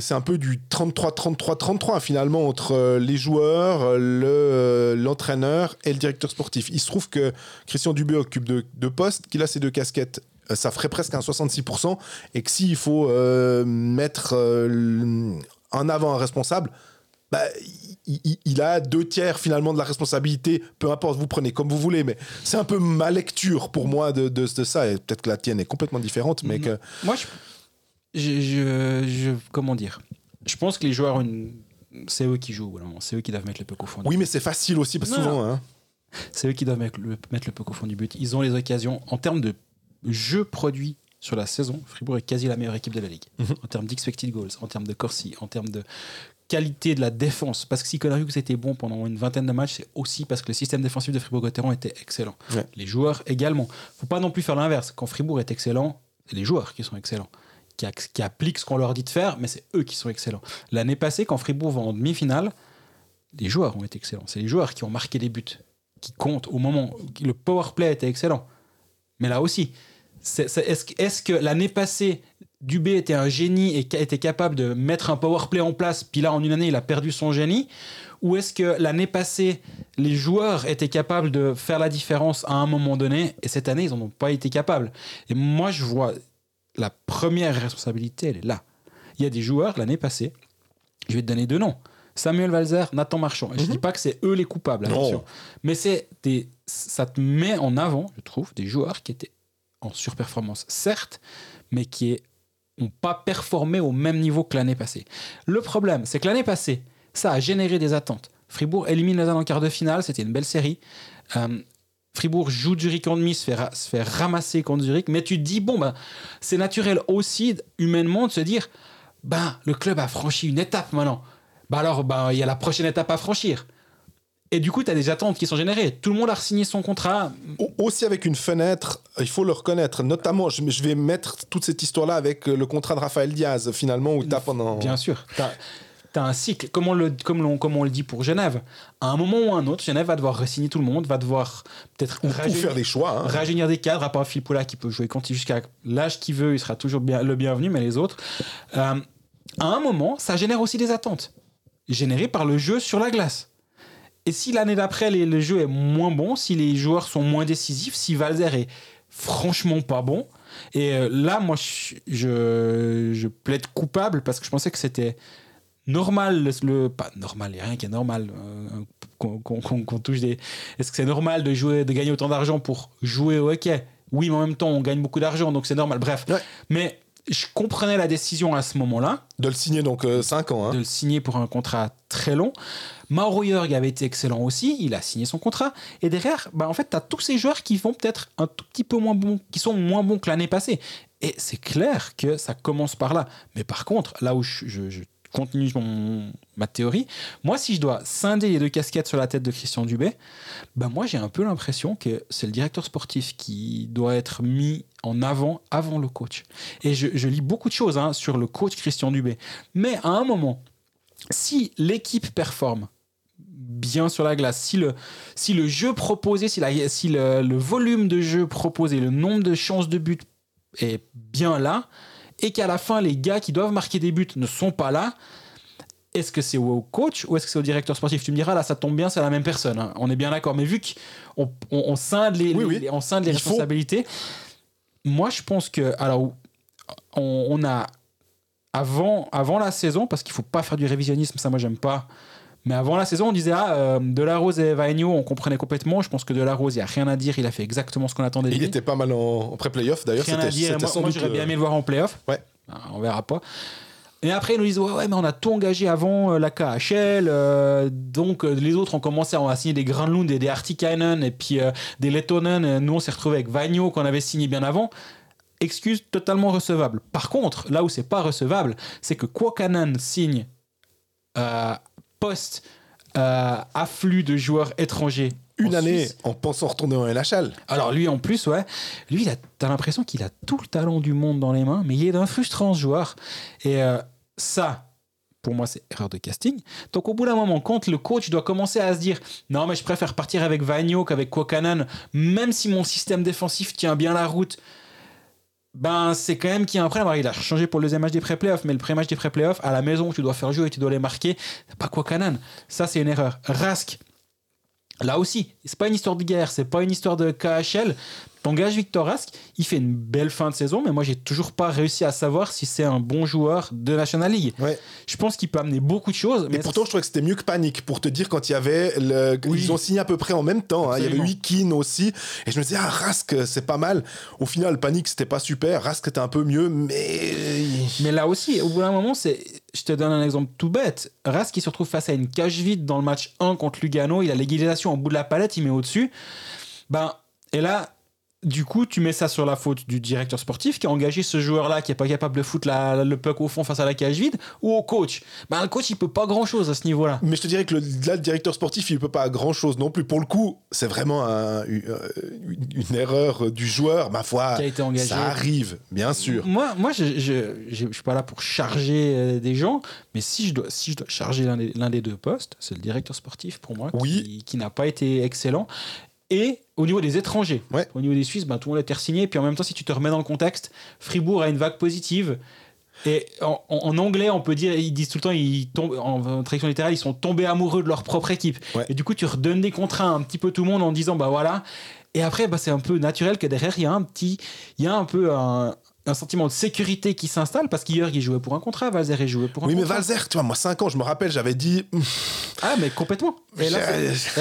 c'est un peu du 33-33-33 finalement entre euh, les joueurs, euh, le, l'entraîneur et le directeur sportif. Il se trouve que Christian Dubé occupe deux, postes, qu'il a ces deux casquettes. Ça ferait presque un 66%, et que s'il faut mettre en avant un responsable, bah, il, a deux tiers finalement de la responsabilité, peu importe, vous prenez comme vous voulez, mais c'est un peu ma lecture pour moi de, de, de ça, et peut-être que la tienne est complètement différente, mais que... Moi, je, je, je- je- comment dire? Je pense que les joueurs, une- c'est eux qui jouent. voilà. C'est eux qui doivent mettre le puck au fond. du Oui, mais c'est facile aussi, parce que souvent... hein. C'est eux qui doivent mettre le, mettre le puck au fond du but. Ils ont les occasions. En termes de jeux produits sur la saison, Fribourg est quasi la meilleure équipe de la ligue. Mhm. En termes d'expected goals, en termes de Corsi, en termes de qualité de la défense. Parce que si Connery était bon pendant une vingtaine de matchs, c'est aussi parce que le système défensif de Fribourg-Gotteron était excellent. Ouais. Les joueurs également. faut pas non plus faire l'inverse. Quand Fribourg est excellent, c'est les joueurs qui sont excellents. Qui, appliquent ce qu'on leur dit de faire, mais c'est eux qui sont excellents. L'année passée, quand Fribourg va en demi-finale, les joueurs ont été excellents. C'est les joueurs qui ont marqué les buts, qui comptent au moment. où Le power play était excellent. Mais là aussi, est-ce que l'année passée, Dubé était un génie et était capable de mettre un power play en place, puis là, en une année, il a perdu son génie Ou est-ce que l'année passée, les joueurs étaient capables de faire la différence à un moment donné, et cette année, ils n'en ont pas été capables Et moi, je vois la première responsabilité, elle est là. Il y a des joueurs, l'année passée, je vais te donner deux noms. Samuel Valzer, Nathan Marchand. Et Je ne dis pas que c'est eux les coupables, Non. attention. Mais c'est des, ça te met en avant, je trouve, des joueurs qui étaient en surperformance, certes, mais qui n'ont pas performé au même niveau que l'année passée. Le problème, c'est que l'année passée, ça a généré des attentes. Fribourg élimine Lausanne en quart de finale, c'était une belle série. Euh, Fribourg joue Zurich en demi, se fait, se ramasser contre Zurich, mais tu te dis, bon, bah, c'est naturel aussi, humainement, de se dire, bah, le club a franchi une étape maintenant. Bah alors, bah, il y a la prochaine étape à franchir. Et du coup, tu as des attentes qui sont générées. Tout le monde a signé son contrat. Au- Aussi avec une fenêtre, il faut le reconnaître. Notamment, je, je vais mettre toute cette histoire-là avec euh, le contrat de Raphaël Diaz, finalement, où tu as pendant. Bien sûr. Tu as, un cycle, comme on, le, comme, l'on- comme on le dit pour Genève. À un moment ou un autre, Genève va devoir re-signer tout le monde, va devoir peut-être Ou, faire des choix. hein. rajeunir des cadres, à part Philippe Poula qui peut jouer quand il- jusqu'à l'âge qu'il veut, il sera toujours bien, le bienvenu, mais les autres. euh, à un moment, ça génère aussi des attentes, générées par le jeu sur la glace. Et si l'année d'après, le jeu est moins bon, si les joueurs sont moins décisifs, si Valzer est franchement pas bon, et euh, là, moi, je, je, je plaide coupable parce que je pensais que c'était normal, le, le- pas normal, il n'y a rien qui est normal, euh, qu'on touche des... Est-ce que c'est normal de, jouer, de gagner autant d'argent pour jouer au hockey? Oui, mais en même temps, on gagne beaucoup d'argent, donc c'est normal. Bref, Ouais. mais je comprenais la décision à ce moment-là De le signer donc 5 ans. hein. de le signer pour un contrat très long. Mauro Jörg avait été excellent aussi, il a signé son contrat. Et derrière, bah, en fait, tu as tous ces joueurs qui vont peut-être un tout petit peu moins bons, qui sont moins bons que l'année passée. Et c'est clair que ça commence par là. Mais par contre, là où je, je- je continue mon- ma théorie, moi, si je dois scinder les deux casquettes sur la tête de Christian Dubé, bah, moi, j'ai un peu l'impression que c'est le directeur sportif qui doit être mis en avant avant le coach. Et je, je lis beaucoup de choses hein, sur le coach Christian Dubé. Mais à un moment, si l'équipe performe bien sur la glace, si le, si le jeu proposé, si, la- si le volume de jeu proposé, le nombre de chances de but est bien là, et qu'à la fin, les gars qui doivent marquer des buts ne sont pas là, est-ce que c'est au coach ou est-ce que c'est au directeur sportif? Tu me diras, là, ça tombe bien, c'est la même personne. hein. On est bien d'accord. Mais vu qu'on on, on scinde les, Oui, les- oui. les- on scinde les Il faut- responsabilités, moi, je pense que. Alors, on, on a. Avant, avant la saison, parce qu'il faut pas faire du révisionnisme, ça, moi, j'aime pas. Mais avant la saison, on disait ah, euh, Delarose et Vainio, on comprenait complètement. Je pense que Delarose, il n'y a rien à dire. Il a fait exactement ce qu'on attendait de Il lui. était pas mal en, en pré-playoff d'ailleurs. Rien à C'était dire. Moi, moi, j'aurais bien le- aimé le voir en playoff. Ouais. Ah, On verra pas. Et après, ils nous disent ouais, ouais, mais on a tout engagé avant euh, la KHL. euh, donc, euh, les autres ont commencé à signer des Granlund et des Artikainen et puis euh, des Lettonen. Et nous, on s'est retrouvé avec Vainio qu'on avait signé bien avant. Excuse totalement recevable. Par contre, là où c'est pas recevable, c'est que Kwakanen signe euh, post euh, afflux de joueurs étrangers. Une en année Suisse. en pensant retourner en LHL. Alors lui en plus, ouais, lui, il a- t'as l'impression qu'il a tout le talent du monde dans les mains, mais il est d'un frustrant ce joueur. Et euh, ça, pour moi, c'est erreur de casting. Donc au bout d'un moment, quand le coach doit commencer à se dire, non mais je préfère partir avec Vagno qu'avec Kwakanen, même si mon système défensif tient bien la route. Ben, c'est quand même qu'il y a un problème. Alors, il a changé pour le deuxième match des pré-playoffs, mais le pré-match des pré-playoffs, à la maison, tu dois faire jouer et tu dois les marquer. Pas Kwakanen. Ça, c'est une erreur. Rask, Là aussi, c'est pas une histoire de guerre, c'est pas une histoire de KHL. T'engages Victor Rask, il fait une belle fin de saison, mais moi j'ai toujours pas réussi à savoir si c'est un bon joueur de National League. Ouais. Je pense qu'il peut amener beaucoup de choses, mais pourtant, je trouvais que c'était mieux que Panique pour te dire quand il y avait. Le... Oui. Ils ont signé à peu près en même temps. hein. Il y avait. Wikin aussi. Et je me disais, ah, Rask, c'est pas mal. Au final, Panique, c'était pas super. Rask était un peu mieux, mais. Mais là aussi, au bout d'un moment, c'est. Je te donne un exemple tout bête. Rask qui se retrouve face à une cage vide dans le match 1 contre Lugano, il a l'égalisation au bout de la palette, il met au-dessus. Ben, et là, du coup, tu mets ça sur la faute du directeur sportif qui a engagé ce joueur-là qui est pas capable de foutre la- le puck au fond face à la cage vide, ou au coach. Ben, le coach, il peut pas grand-chose à ce niveau-là. Mais je te dirais que le, là, le directeur sportif, il peut pas grand chose non plus. Pour le coup, c'est vraiment un- une, euh, une- erreur du joueur, ma foi. Qui a été engagé. Ça arrive, bien sûr. Moi, moi je, je, je, je suis pas là pour charger euh, des gens, mais si je dois, si je dois charger l'un des, des deux postes, c'est le directeur sportif pour moi qui, Oui. qui n'a pas été excellent. Et au niveau des étrangers, Ouais. au niveau des Suisses, ben, tout le monde a été signé. Puis en même temps, si tu te remets dans le contexte, Fribourg a une vague positive. Et en, en- en anglais, on peut dire, ils disent tout le temps, ils tombent, en traduction littérale, ils sont tombés amoureux de leur propre équipe. Ouais. Et du coup, tu redonnes des contrats à un petit peu tout le monde en disant, bah voilà. Et après, bah, c'est un peu naturel que derrière, il y a un petit, il y a un peu un, un sentiment de sécurité qui s'installe parce qu'hier, il jouait pour un contrat, Valzer, il jouait pour un Oui, mais contrat. Valzer, tu vois, moi, 5 ans, je me rappelle, j'avais dit. hum, Ah, mais complètement. Et là,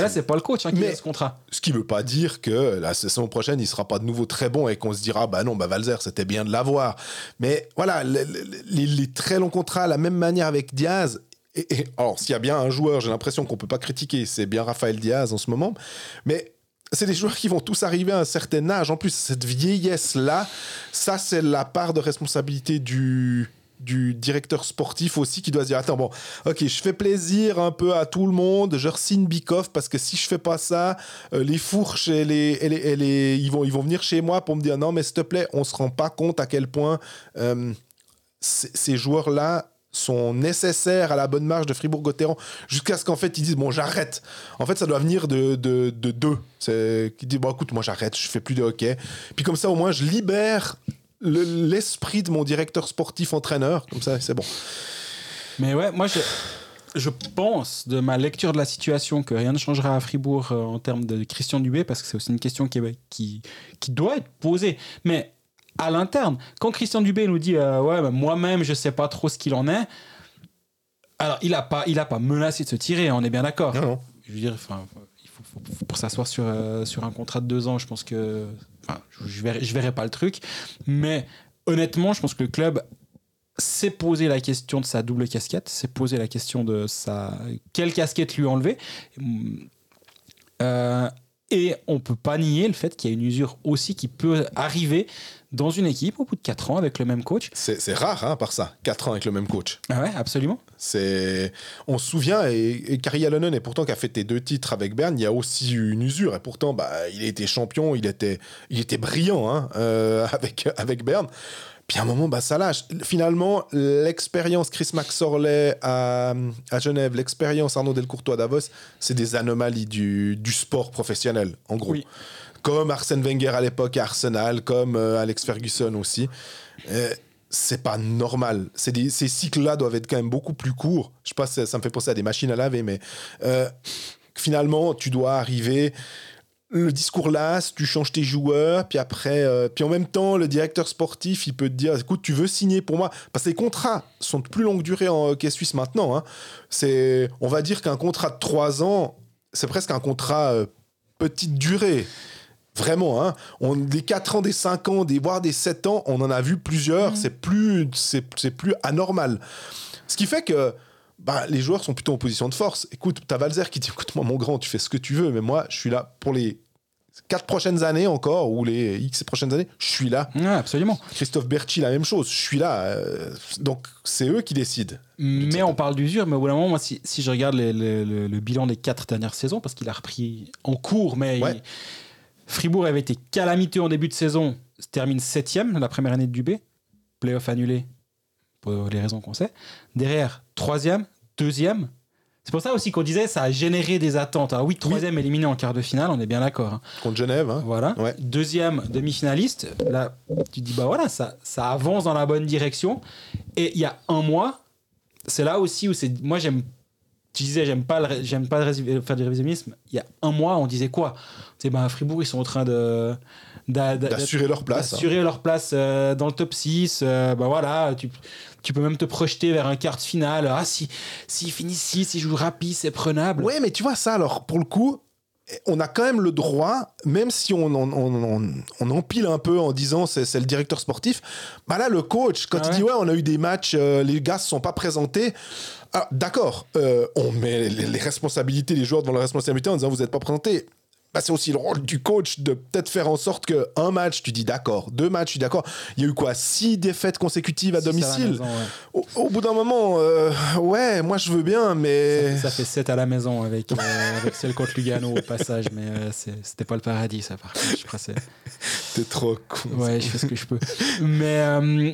c'est, pas le coach hein, qui Mais- a ce contrat. Ce qui veut pas dire que la saison prochaine, il sera pas de nouveau très bon et qu'on se dira, bah non, bah Valzer, c'était bien de l'avoir. Mais voilà, le- le- les, les très longs contrats, la même manière avec Diaz. Et, et- alors, s'il y a bien un joueur, j'ai l'impression qu'on peut pas critiquer, c'est bien Raphaël Diaz en ce moment. Mais c'est des joueurs qui vont tous arriver à un certain âge. En plus, cette vieillesse-là, ça, c'est la part de responsabilité du, du directeur sportif aussi qui doit se dire attends bon ok je fais plaisir un peu à tout le monde je signe Bikoff parce que si je fais pas ça euh, les fourches et les, et les, ils vont ils vont venir chez moi pour me dire non mais s'il te plaît on se rend pas compte à quel point euh, ces joueurs là sont nécessaires à la bonne marche de Fribourg-Gotteron jusqu'à ce qu'en fait ils disent bon j'arrête. En fait ça doit venir de, de, de deux. C'est qui dit bon écoute moi j'arrête je fais plus de hockey. Puis comme ça au moins je libère le- l'esprit de mon directeur sportif entraîneur. Comme ça c'est bon. Mais ouais, moi, je, je pense, de ma lecture de la situation, que rien ne changera à Fribourg euh, en termes de Christian Dubé, parce que c'est aussi une question qui, qui, qui doit être posée. Mais à l'interne, quand Christian Dubé nous dit euh, Ouais, bah, moi-même, je sais pas trop ce qu'il en est, alors il a pas, il a pas menacé de se tirer, on est bien d'accord. non non Je veux dire, enfin, il faut, faut- faut- pour s'asseoir sur, euh, sur un contrat de deux ans, je pense que. Je, je verrai, je verrai pas le truc. Mais honnêtement, je pense que le club s'est posé la question de sa double casquette, s'est posé la question de sa. Quelle casquette lui enlever Euh, Et on peut pas nier le fait qu'il y a une usure aussi qui peut arriver dans une équipe au bout de 4 ans avec le même coach. c'est rare hein, par ça 4 ans avec le même coach Ah ouais, absolument. On se souvient, et, et Kari Alonen, et pourtant qui a fêté deux titres avec Berne, il y a aussi eu une usure, et pourtant, bah, il a été champion, il était, il était brillant hein, euh, avec, avec Berne. Puis à un moment, bah, ça lâche. Finalement, l'expérience Chris Maxorley à, à Genève, l'expérience Arnaud Delcourtois à Davos, c'est des anomalies du, du sport professionnel, en gros. Oui. Comme Arsène Wenger à l'époque à Arsenal, comme euh, Alex Ferguson aussi. Euh, c'est pas normal. Ces cycles-là doivent être quand même beaucoup plus courts. Je pas, ça, ça me fait penser à des machines à laver, mais euh, finalement, tu dois arriver. Le discours lasse, tu changes tes joueurs, puis après, euh, puis en même temps, le directeur sportif, il peut te dire, écoute, tu veux signer pour moi, parce que les contrats sont de plus longue durée en hockey suisse maintenant. hein. C'est, on va dire qu'un contrat de 3 ans, c'est presque un contrat euh, petite durée. Vraiment, hein. On, des 4 ans, des 5 ans, des, voire des 7 ans, on en a vu plusieurs. C'est plus, c'est, c'est plus anormal. Ce qui fait que bah, les joueurs sont plutôt en position de force. Écoute, t'as Valzer qui dit Écoute, moi, mon grand, tu fais ce que tu veux, mais moi, je suis là pour les 4 prochaines années encore, ou les X prochaines années, je suis là. Ouais, absolument. Christophe Berchi, la même chose, je suis là. Euh, donc, c'est eux qui décident. Mais on parle d'usure, mais au bout d'un moment, moi, si, si je regarde les- les- le, le bilan des quatre dernières saisons, parce qu'il a repris en cours, mais Ouais. il- Fribourg avait été calamiteux en début de saison, se termine septième la première année de Dubé, playoff annulé pour les raisons qu'on sait. Derrière, troisième, deuxième. C'est pour ça aussi qu'on disait ça a généré des attentes. Alors oui, troisième éliminé en quart de finale, on est bien d'accord. hein. Contre Genève, hein. Voilà. Ouais. Deuxième demi-finaliste. Là, tu te dis, bah voilà, ça, ça avance dans la bonne direction. Et il y a un mois, c'est là aussi où c'est. Moi, j'aime. Tu disais, j'aime pas, j'aime pas rési- faire du révisionnisme. Il y a un mois, on disait quoi? C'est bah, Fribourg, ils sont en train de. d'a- d'a- d'assurer leur place. hein. Assurer leur place euh, dans le top 6. euh, bah voilà, tu, tu peux même te projeter vers un quart de finale. Ah, si, s'ils finissent 6, ils jouent rapide, c'est prenable. Ouais, mais tu vois, ça, alors, pour le coup, on a quand même le droit, même si on, on, on- on- on empile un peu en disant c'est c'est le directeur sportif, bah là, le coach, quand Ah il dit ouais, on a eu des matchs, euh, les gars ne sont pas présentés, ah, d'accord, euh, on met les, les responsabilités, les joueurs devant la responsabilité en disant vous n'êtes pas présentés. Bah, c'est aussi le rôle du coach de peut-être faire en sorte que un match, tu dis d'accord, deux matchs, tu dis d'accord. Il y a eu quoi Six défaites consécutives à domicile. maison, ouais. au, au bout d'un moment, euh, ouais, moi je veux bien, mais. Ça fait 7 à la maison avec, euh, avec celle contre Lugano au passage, mais euh, c'était pas le paradis, ça, par contre. Je crois T'es trop con. ouais, je fais ce que je peux. Mais euh,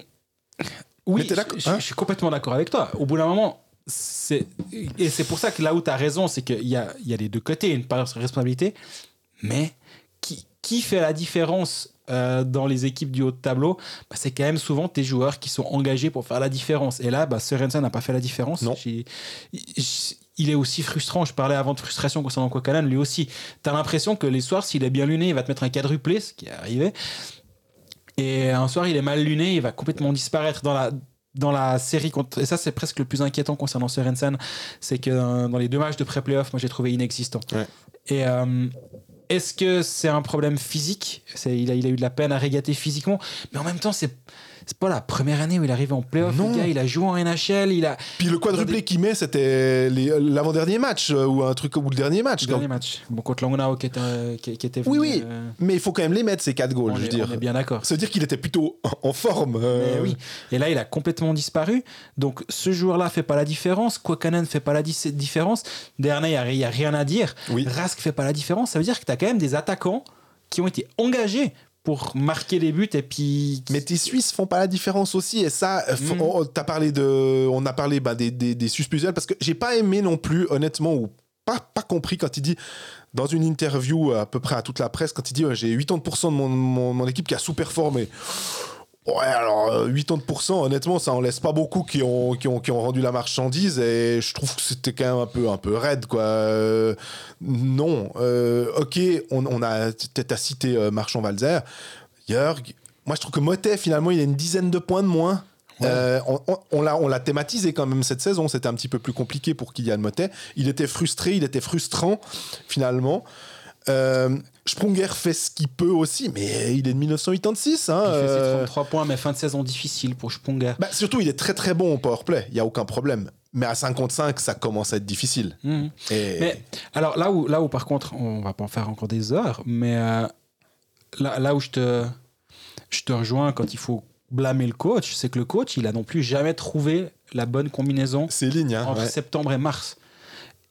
oui, Mais je, hein je suis complètement d'accord avec toi. Au bout d'un moment, c'est et c'est pour ça que là où tu as raison, c'est qu'il y a, il y a les deux côtés, une part de responsabilité, mais qui, qui fait la différence euh, dans les équipes du haut de tableau? Bah, C'est quand même souvent tes joueurs qui sont engagés pour faire la différence. Et là, bah, n'a pas fait la différence. Non. Il- il est aussi frustrant. Je parlais avant de frustration concernant Kokalan, lui aussi. Tu as l'impression que les soirs, s'il est bien luné, il va te mettre un quadruplé, ce qui est arrivé. Et un soir, il est mal luné, il va complètement disparaître dans la, dans la série. Contre... Et ça, c'est presque le plus inquiétant concernant Sørensen. C'est que euh, dans les deux matchs de pré-playoff, moi, j'ai trouvé inexistant. Ouais. Et euh, est-ce que c'est un problème physique? Il a, il a eu de la peine à régater physiquement, mais en même temps, c'est c'est pas la première année où il arrive en playoff. Non. Le gars, il a joué en NHL, il a. Puis le quadruplé qu'il met, c'était l'avant-dernier match euh, ou un truc ou le dernier match. Le dernier match. Bon, contre Langnau qui était, euh, qui, qui était Oui, oui. euh, Mais il faut quand même les mettre ces quatre goals, on, je veux dire. on est bien d'accord. Ça veut dire qu'il était plutôt en forme. euh. Mais oui. Et là, il a complètement disparu. Donc, ce joueur-là fait pas la différence. Kwakanen fait pas la di- différence. Dernier, il n'y a, rien à dire. Oui. Rask fait pas la différence. Ça veut dire que tu as quand même des attaquants qui ont été engagés pour marquer des buts et puis. Mais tes Suisses font pas la différence aussi et ça, euh, Mhm. on, parlé de, on a parlé bah, des, des, des Suspiciels, parce que j'ai pas aimé non plus honnêtement ou pas, pas compris quand il dit dans une interview à peu près à toute la presse quand il dit j'ai 80% de mon, mon, mon équipe qui a sous-performé. Ouais, alors euh, 80%, honnêtement, ça en laisse pas beaucoup qui ont, qui ont, qui ont rendu la marchandise et je trouve que c'était quand même un peu, un peu raide, quoi. Euh, non, euh, ok, on, on a, t'as cité euh, Marchand Valzer, Jörg, moi je trouve que Motet, finalement, il a une dizaine de points de moins. Euh, on on- l'a on l'a thématisé quand même cette saison, c'était un petit peu plus compliqué pour Kylian Motet. Il était frustré, il était frustrant finalement. Euh, Sprunger fait ce qu'il peut aussi, mais il est de 1986. Hein, Il fait ses euh, 33 points, mais fin de saison difficile pour Sprunger. bah, surtout, il est très très bon au powerplay, il n'y a aucun problème. Mais à 55, ça commence à être difficile. Et... Mais alors là où, là où par contre, on va pas en faire encore des heures, mais euh, là, là où je te, je te rejoins quand il faut blâmer le coach, c'est que le coach, il a non plus jamais trouvé la bonne combinaison C'est ligne, hein, entre ouais. septembre et mars.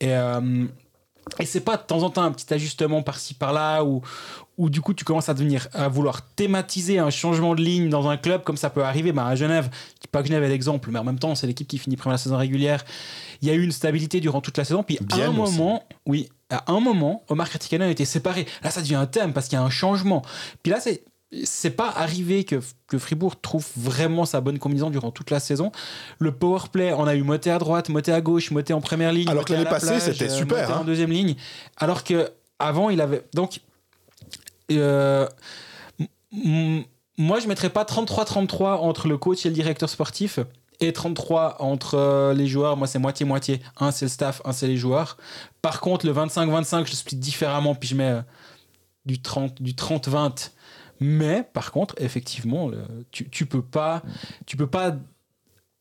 Et, euh, et c'est pas de temps en temps un petit ajustement par-ci par-là où, où du coup tu commences à devenir à vouloir thématiser un changement de ligne dans un club comme ça peut arriver bah, à Genève. Je dis pas que Genève est l'exemple, mais en même temps c'est l'équipe qui finit première la saison régulière. Il y a eu une stabilité durant toute la saison, puis à un aussi. moment, oui, à un moment, Omar Kratikanen a été séparé. Là ça devient un thème parce qu'il y a un changement. Puis là c'est c'est pas arrivé que, que Fribourg trouve vraiment sa bonne combinaison durant toute la saison. Le power play, on a eu Moté à droite, Moté à gauche, Moté en première ligne. Alors que l'année la passée, c'était euh, super, Moté hein. en deuxième ligne. Alors que avant, il avait donc euh, moi, je mettrais pas 33-33 entre le coach et le directeur sportif. Et 33 entre euh, les joueurs, moi c'est moitié-moitié. Un c'est le staff, un c'est les joueurs. Par contre, le 25-25, je le split différemment, puis je mets euh, du 30 du 30-20. Mais par contre, effectivement, le- tu, tu peux pas, tu peux pas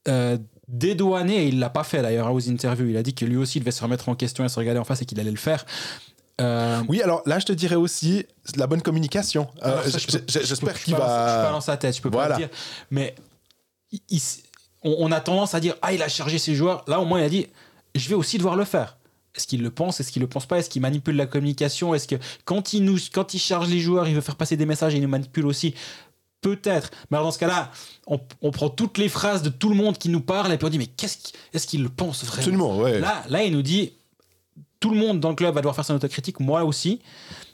euh, dédouaner, et il l'a pas fait d'ailleurs aux interviews. Il a dit que lui aussi il devait se remettre en question et se regarder en face et qu'il allait le faire. Euh, Oui, alors là, je te dirais aussi la bonne communication. Euh, J'espère je qu'il dans- Je suis pas va. dans sa tête, je peux Voilà. pas le dire. Mais il- il s- on, on a tendance à dire Ah, il a chargé ses joueurs. Là, au moins, il a dit Je vais aussi devoir le faire. Est-ce qu'il le pense Est-ce qu'il le pense pas Est-ce qu'il manipule la communication Est-ce que quand il, nous, quand il charge les joueurs, il veut faire passer des messages et il nous manipule aussi Peut-être. Mais alors dans ce cas-là, on, on prend toutes les phrases de tout le monde qui nous parle et puis on dit Mais qu'est-ce est-ce qu'il le pense vraiment? Absolument, ouais. Là, là, il nous dit tout le monde dans le club va devoir faire son autocritique, moi aussi.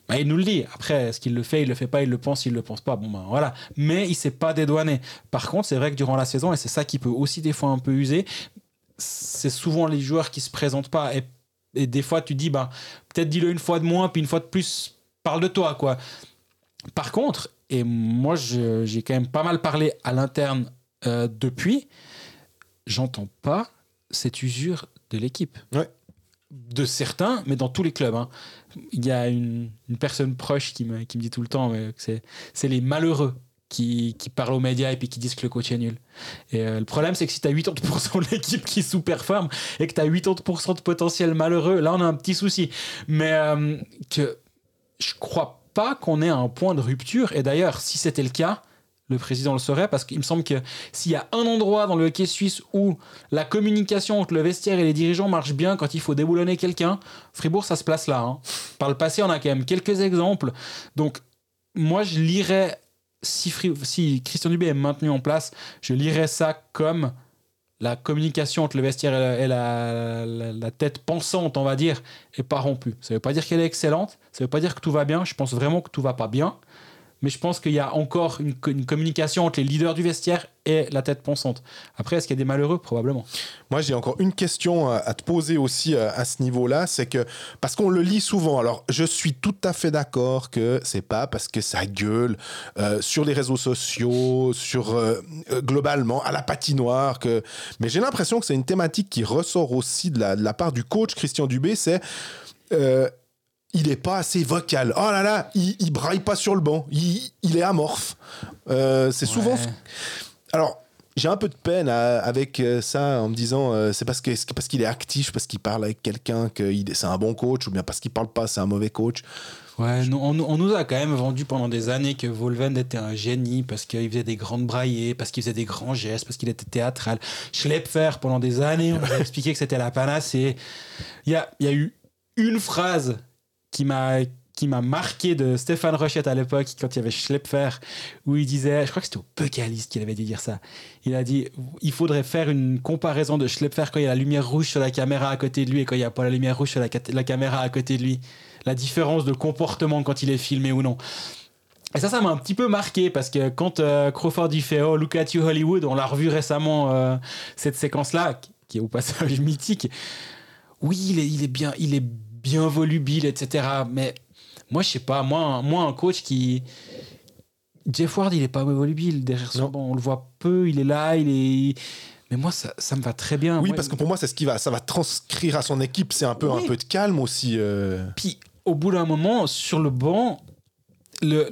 Bah, il nous le dit. Après, est-ce qu'il le fait, il le fait pas, il le pense, il le pense pas? Bon, ben voilà. Mais il s'est pas dédouané. Par contre, c'est vrai que durant la saison, et c'est ça qui peut aussi des fois un peu user, c'est souvent les joueurs qui se présentent pas. Et, et des fois, tu dis, bah, peut-être dis-le une fois de moins, puis une fois de plus, parle de toi, quoi. Par contre, et moi, j'ai quand même pas mal parlé à l'interne euh, depuis, j'entends pas cette usure de l'équipe. Ouais. De certains, mais dans tous les clubs. hein. Il y a une, une personne proche qui me, qui me dit tout le temps que c'est, c'est les malheureux qui, qui parlent aux médias et puis qui disent que le coach est nul. Et euh, le problème, c'est que si tu as 80% de l'équipe qui sous-performe et que tu as 80% de potentiel malheureux, là, on a un petit souci. Mais euh, que je crois pas qu'on ait un point de rupture. Et d'ailleurs, si c'était le cas, le président le saurait parce qu'il me semble que s'il y a un endroit dans le hockey suisse où la communication entre le vestiaire et les dirigeants marche bien quand il faut déboulonner quelqu'un, Fribourg, ça se place là. hein. Par le passé, on a quand même quelques exemples. Donc, moi, je lirais, si, Christian Dubé est maintenu en place, je lirais ça comme la communication entre le vestiaire et la, tête pensante, on va dire, est pas rompue. Ça veut pas dire qu'elle est excellente, ça veut pas dire que tout va bien. Je pense vraiment que tout va pas bien. Mais je pense qu'il y a encore une, co- une communication entre les leaders du vestiaire et la tête pensante. Après, est-ce qu'il y a des malheureux? Probablement. Moi, j'ai encore une question à à te poser aussi euh, à ce niveau-là, c'est que parce qu'on le lit souvent. Alors, je suis tout à fait d'accord que c'est pas parce que ça gueule euh, sur les réseaux sociaux, sur euh, euh, globalement à la patinoire que. Mais j'ai l'impression que c'est une thématique qui ressort aussi de la, part du coach Christian Dubé. C'est euh, il est pas assez vocal. Oh là là, il, il braille pas sur le banc. Il, il est amorphe. Euh, c'est souvent. Alors, j'ai un peu de peine à- avec euh, ça en me disant euh, c'est parce que parce qu'il est actif, parce qu'il parle avec quelqu'un que c'est un bon coach ou bien parce qu'il parle pas, c'est un mauvais coach. Ouais, non, on, on nous a quand même vendu pendant des années que Volven était un génie parce qu'il faisait des grandes braillées, parce qu'il faisait des grands gestes, parce qu'il était théâtral. Schlepfer, pendant des années, on nous a expliqué que c'était la panacée. Il y a, il y a eu une phrase qui m'a qui m'a marqué de Stéphane Rochette à l'époque quand il y avait Schlepfer où il disait je crois que c'était au Bucalist qu'il avait dit dire ça il a dit il faudrait faire une comparaison de Schlepfer quand il y a la lumière rouge sur la caméra à côté de lui et quand il n'y a pas la lumière rouge sur la, caméra à côté de lui la différence de comportement quand il est filmé ou non. Et ça, ça m'a un petit peu marqué parce que quand euh, Crawford il fait Oh, look at you Hollywood, on l'a revu récemment, euh, cette séquence-là, qui est au passage mythique. Oui, il est, il est, bien, il est bien volubile, etc. Mais moi, je sais pas, moi, un- moi, un coach qui. Jeff Ward, il est pas volubile derrière son Non. banc. On le voit peu, il est là, il est. Mais moi, ça, ça me va très bien. Oui, Moi, parce que pour moi, c'est ce qui va, ça va transcrire à son équipe. C'est un peu, Oui. un peu de calme aussi. euh. Puis au bout d'un moment, sur le banc, le,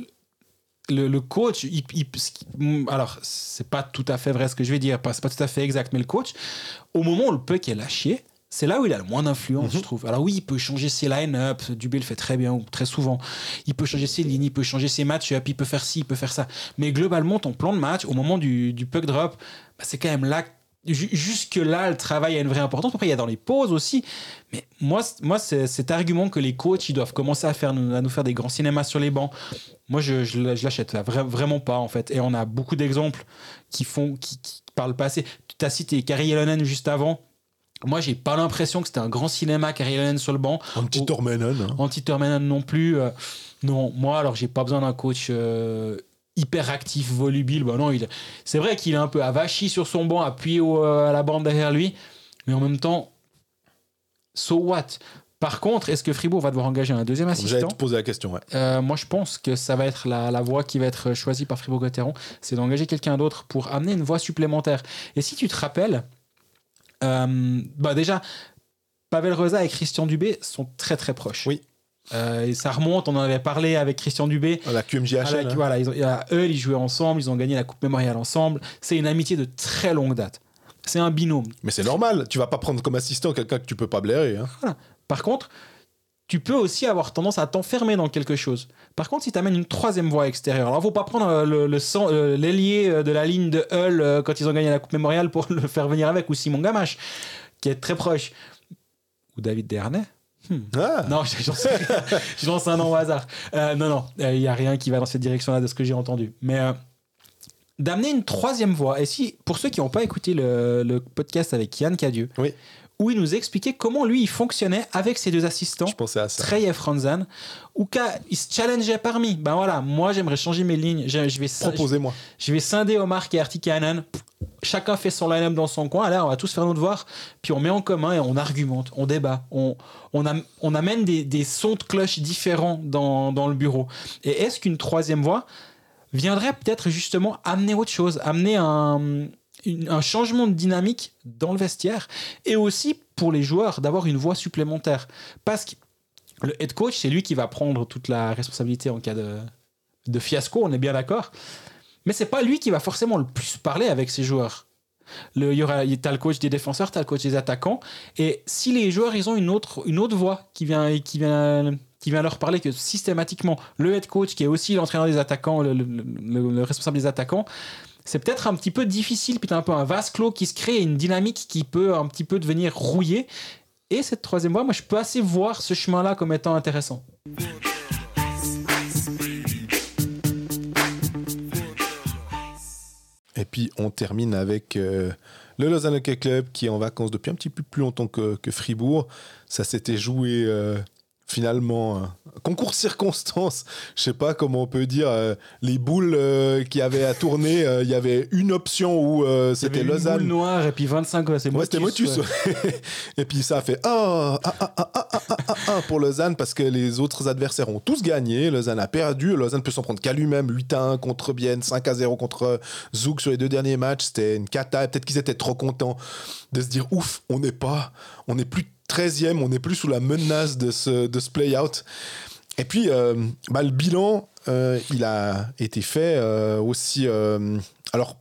le, le coach, il, il- alors c'est pas tout à fait vrai ce que je vais dire, pas- c'est pas tout à fait exact, mais le coach, au moment où le puck est lâché, c'est là où il a le moins d'influence, je trouve. Alors oui, il peut changer ses line-up, Dubé le fait très bien, ou très souvent. Il peut changer ses lignes, il peut changer ses match-up, il peut faire ci, il peut faire ça. Mais globalement, ton plan de match, au moment du, du puck drop, bah, c'est quand même là. ju- Jusque-là, le travail a une vraie importance. Après, il y a dans les pauses aussi. Mais moi, moi cet argument que les coachs ils doivent commencer à, faire, à nous faire des grands cinémas sur les bancs, moi, je, je, l'achète vra- vraiment pas, en fait. Et on a beaucoup d'exemples qui font, qui, qui, par le passé. Tu as cité Kari Yalonen juste avant. Moi, j'ai pas l'impression que c'était un grand cinéma, Kari Yalonen sur le banc. Un petit Oh. Tormenon. hein. Anti-Termenon non plus. euh, non, moi, alors, j'ai pas besoin d'un coach euh, hyper actif, volubile. Bah non, il, c'est vrai qu'il est un peu avachi sur son banc, appuyé au- euh, à la bande derrière lui. Mais en même temps, so what? Par contre, est-ce que Fribourg va devoir engager un deuxième J'allais assistant? te poser la question. Ouais. euh, moi, je pense que ça va être la, la voie qui va être choisie par Fribourg-Gotteron, c'est d'engager quelqu'un d'autre pour amener une voie supplémentaire. Et si tu te rappelles, bah déjà, Pavel Rosa et Christian Dubé sont très très proches. Oui. Euh, et ça remonte, on en avait parlé avec Christian Dubé. À la QMJHL. À la- hein. voilà, ils ont, à eux, ils jouaient ensemble, ils ont gagné la Coupe Mémoriale ensemble. C'est une amitié de très longue date. C'est un binôme. Mais c'est normal. Tu vas pas prendre comme assistant quelqu'un que tu peux pas blairer. hein. Par contre, tu peux aussi avoir tendance à t'enfermer dans quelque chose. Par contre, si tu amènes une troisième voie extérieure, alors faut pas prendre euh, le, le euh, l'ailier euh, de la ligne de Hull euh, quand ils ont gagné la Coupe Mémoriale pour le faire venir avec, ou Simon Gamache, qui est très proche, ou David Dernay. Ah. Non, rien. je lance un nom au hasard. Euh, non, non, il n'y a rien qui va dans cette direction-là de ce que j'ai entendu. Mais euh, d'amener une troisième voie, et si, pour ceux qui n'ont pas écouté le, le podcast avec Yann Cadieux, Oui. Où il nous expliquait comment lui, il fonctionnait avec ses deux assistants, Je pensais à ça. Trey et Franzan, où il se challengeait parmi. Ben voilà, moi j'aimerais changer mes lignes. Je, je vais, Proposez-moi. je vais scinder Omar et. Chacun fait son line-up dans son coin. Là, on va tous faire nos devoirs. Puis on met en commun et on argumente, on débat. On, on, am- on amène des, des sons de cloche différents dans, dans le bureau. Et est-ce qu'une troisième voie viendrait peut-être justement amener autre chose, amener un, un changement de dynamique dans le vestiaire et aussi pour les joueurs d'avoir une voix supplémentaire Parce que le head coach, c'est lui qui va prendre toute la responsabilité en cas de, de fiasco, on est bien d'accord. Mais c'est pas lui qui va forcément le plus parler avec ses joueurs. Le, il y aura, t'as le coach des défenseurs, t'as le coach des attaquants. Et si les joueurs, ils ont une autre, une autre voix qui vient, qui vient, qui vient leur parler que systématiquement, le head coach, qui est aussi l'entraîneur des attaquants, le responsable des attaquants, c'est peut-être un petit peu difficile, puis t'as un peu un vase clos qui se crée, une dynamique qui peut un petit peu devenir rouillée. Et cette troisième voie, moi, je peux assez voir ce chemin-là comme étant intéressant. Et puis on termine avec euh, le Lausanne Hockey Club qui est en vacances depuis un petit peu plus longtemps que, Fribourg. Ça s'était joué euh, finalement, concours circonstances, je sais pas comment on peut dire, euh, les boules euh, qui avaient à tourner, euh, il y avait une option où c'était Lausanne. Une boule noire et puis 25, ouais, c'est ouais, Motus. Motus et puis ça a fait ah, ah, ah, ah, pour Lausanne parce que les autres adversaires ont tous gagné, Lausanne a perdu, Lausanne peut s'en prendre qu'à lui-même, 8 à 1 contre Bienne, 5 à 0 contre Zouk sur les deux derniers matchs, c'était une cata, peut-être qu'ils étaient trop contents de se dire ouf, on n'est pas, on n'est plus 13e, on n'est plus sous la menace de ce, de ce play-out. Et puis, euh, bah, le bilan, euh, il a été fait euh, aussi. alors,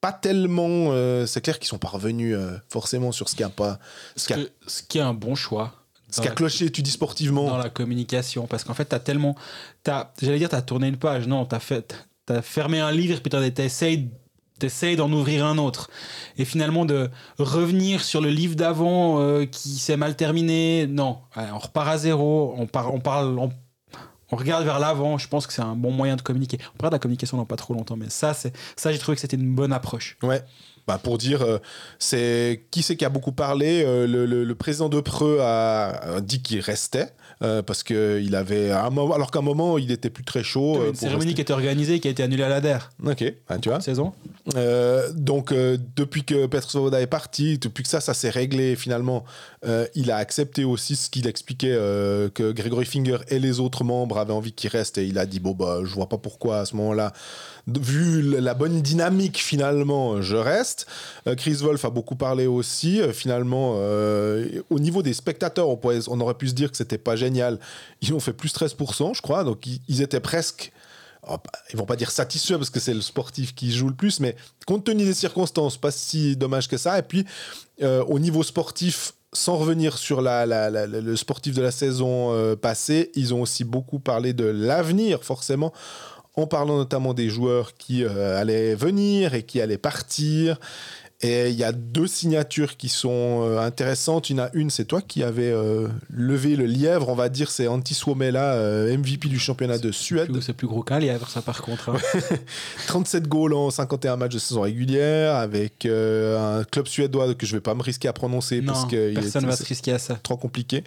pas tellement. c'est clair qu'ils sont pas revenus forcément sur ce qui a pas. Ce qui a, Ce, ce qui est un bon choix. ce qui a cloché, tu dis sportivement. dans la communication parce qu'en fait t'as tellement t'as j'allais dire t'as tourné une page non t'as fait t'as fermé un livre puis t'as- t'essayes t'essayes d'en ouvrir un autre. Et finalement de revenir sur le livre d'avant euh, qui s'est mal terminé. Non. On repart à zéro. On parle on, regarde vers l'avant. Je pense que c'est un bon moyen de communiquer. On parlera de la communication dans pas trop longtemps mais ça c'est ça j'ai trouvé que c'était une bonne approche. Ouais. Bah pour dire, euh, c'est qui c'est qui a beaucoup parlé. euh, le, président de Preux a dit qu'il restait euh, parce que il avait un moment, alors qu'à un moment il était plus très chaud. euh, une cérémonie qui rester. était organisée qui a été annulée à la DER Ok, ah, tu vois. saison Euh, donc, euh, depuis que Petr Svoboda est parti, depuis que ça, ça s'est réglé, finalement, il a accepté aussi ce qu'il expliquait que Gregory Finger et les autres membres avaient envie qu'il reste. Et il a dit Bon, bah, je vois pas pourquoi à ce moment-là, vu la bonne dynamique, finalement, je reste. Euh, Chris Wolf a beaucoup parlé aussi. Euh, finalement, euh, au niveau des spectateurs, on, pourrait- on aurait pu se dire que c'était pas génial. Ils ont fait plus 13%, je crois. Donc, ils, étaient presque oh, bah, ils vont pas dire satisfaits parce que c'est le sportif qui joue le plus, mais compte tenu des circonstances, pas si dommage que ça. Et puis, euh, au niveau sportif, sans revenir sur le sportif de la saison euh, passée, ils ont aussi beaucoup parlé de l'avenir, forcément, en parlant notamment des joueurs qui euh, allaient venir et qui allaient partir. Et il y a deux signatures qui sont euh, intéressantes. Il y en a une, c'est toi qui avais euh, levé le lièvre, on va dire, c'est Antti Suomela, euh, MVP du championnat de Suède. C'est plus gros qu'un lièvre ça par contre hein. 37 goals en 51 matchs de saison régulière avec un club suédois que je vais pas me risquer à prononcer non parce que personne est- va se risquer à ça trop compliqué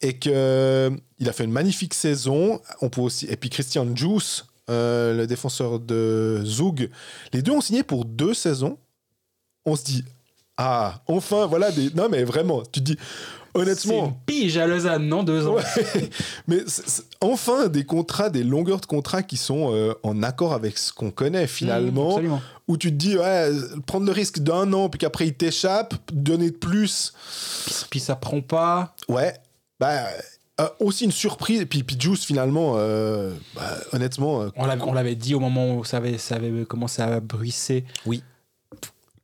et que euh, il a fait une magnifique saison on peut aussi et puis Christian Juice euh, le défenseur de Zug les deux ont signé pour deux saisons on se dit ah enfin voilà des non mais vraiment tu te dis C'est honnêtement une pige à Lausanne, non Deux ans. Ouais. Mais enfin, des contrats, des longueurs de contrats qui sont euh, en accord avec ce qu'on connaît Mmh, finalement, absolument. où tu te dis, ouais, prendre le risque d'un an, puis qu'après il t'échappe, donner de plus, Puis ça prend pas. ouais, bah. Euh, aussi une surprise, et puis, puis Juice finalement, euh, bah, honnêtement, euh, On l'avait, on l'avait dit au moment où ça avait, ça avait commencé à bruisser.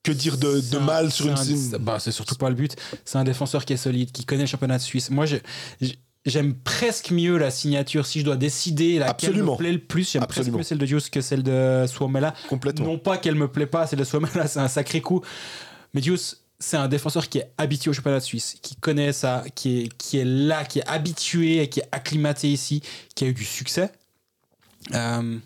que dire de, de un- mal sur une. un- sim- bah, c'est surtout pas le but. C'est un défenseur qui est solide, qui connaît le championnat de Suisse. Moi, j'aime presque mieux la signature. Si je dois décider laquelle Absolument. me plaît le plus, j'aime presque mieux celle de Juice que celle de Suomela. Complètement. Non pas qu'elle me plaît pas, celle de Suomela, c'est un sacré coup. Mais Juice, c'est un défenseur qui est habitué au championnat de Suisse, qui connaît ça, qui est, là, qui est habitué, qui est acclimaté ici, qui a eu du succès. Euh,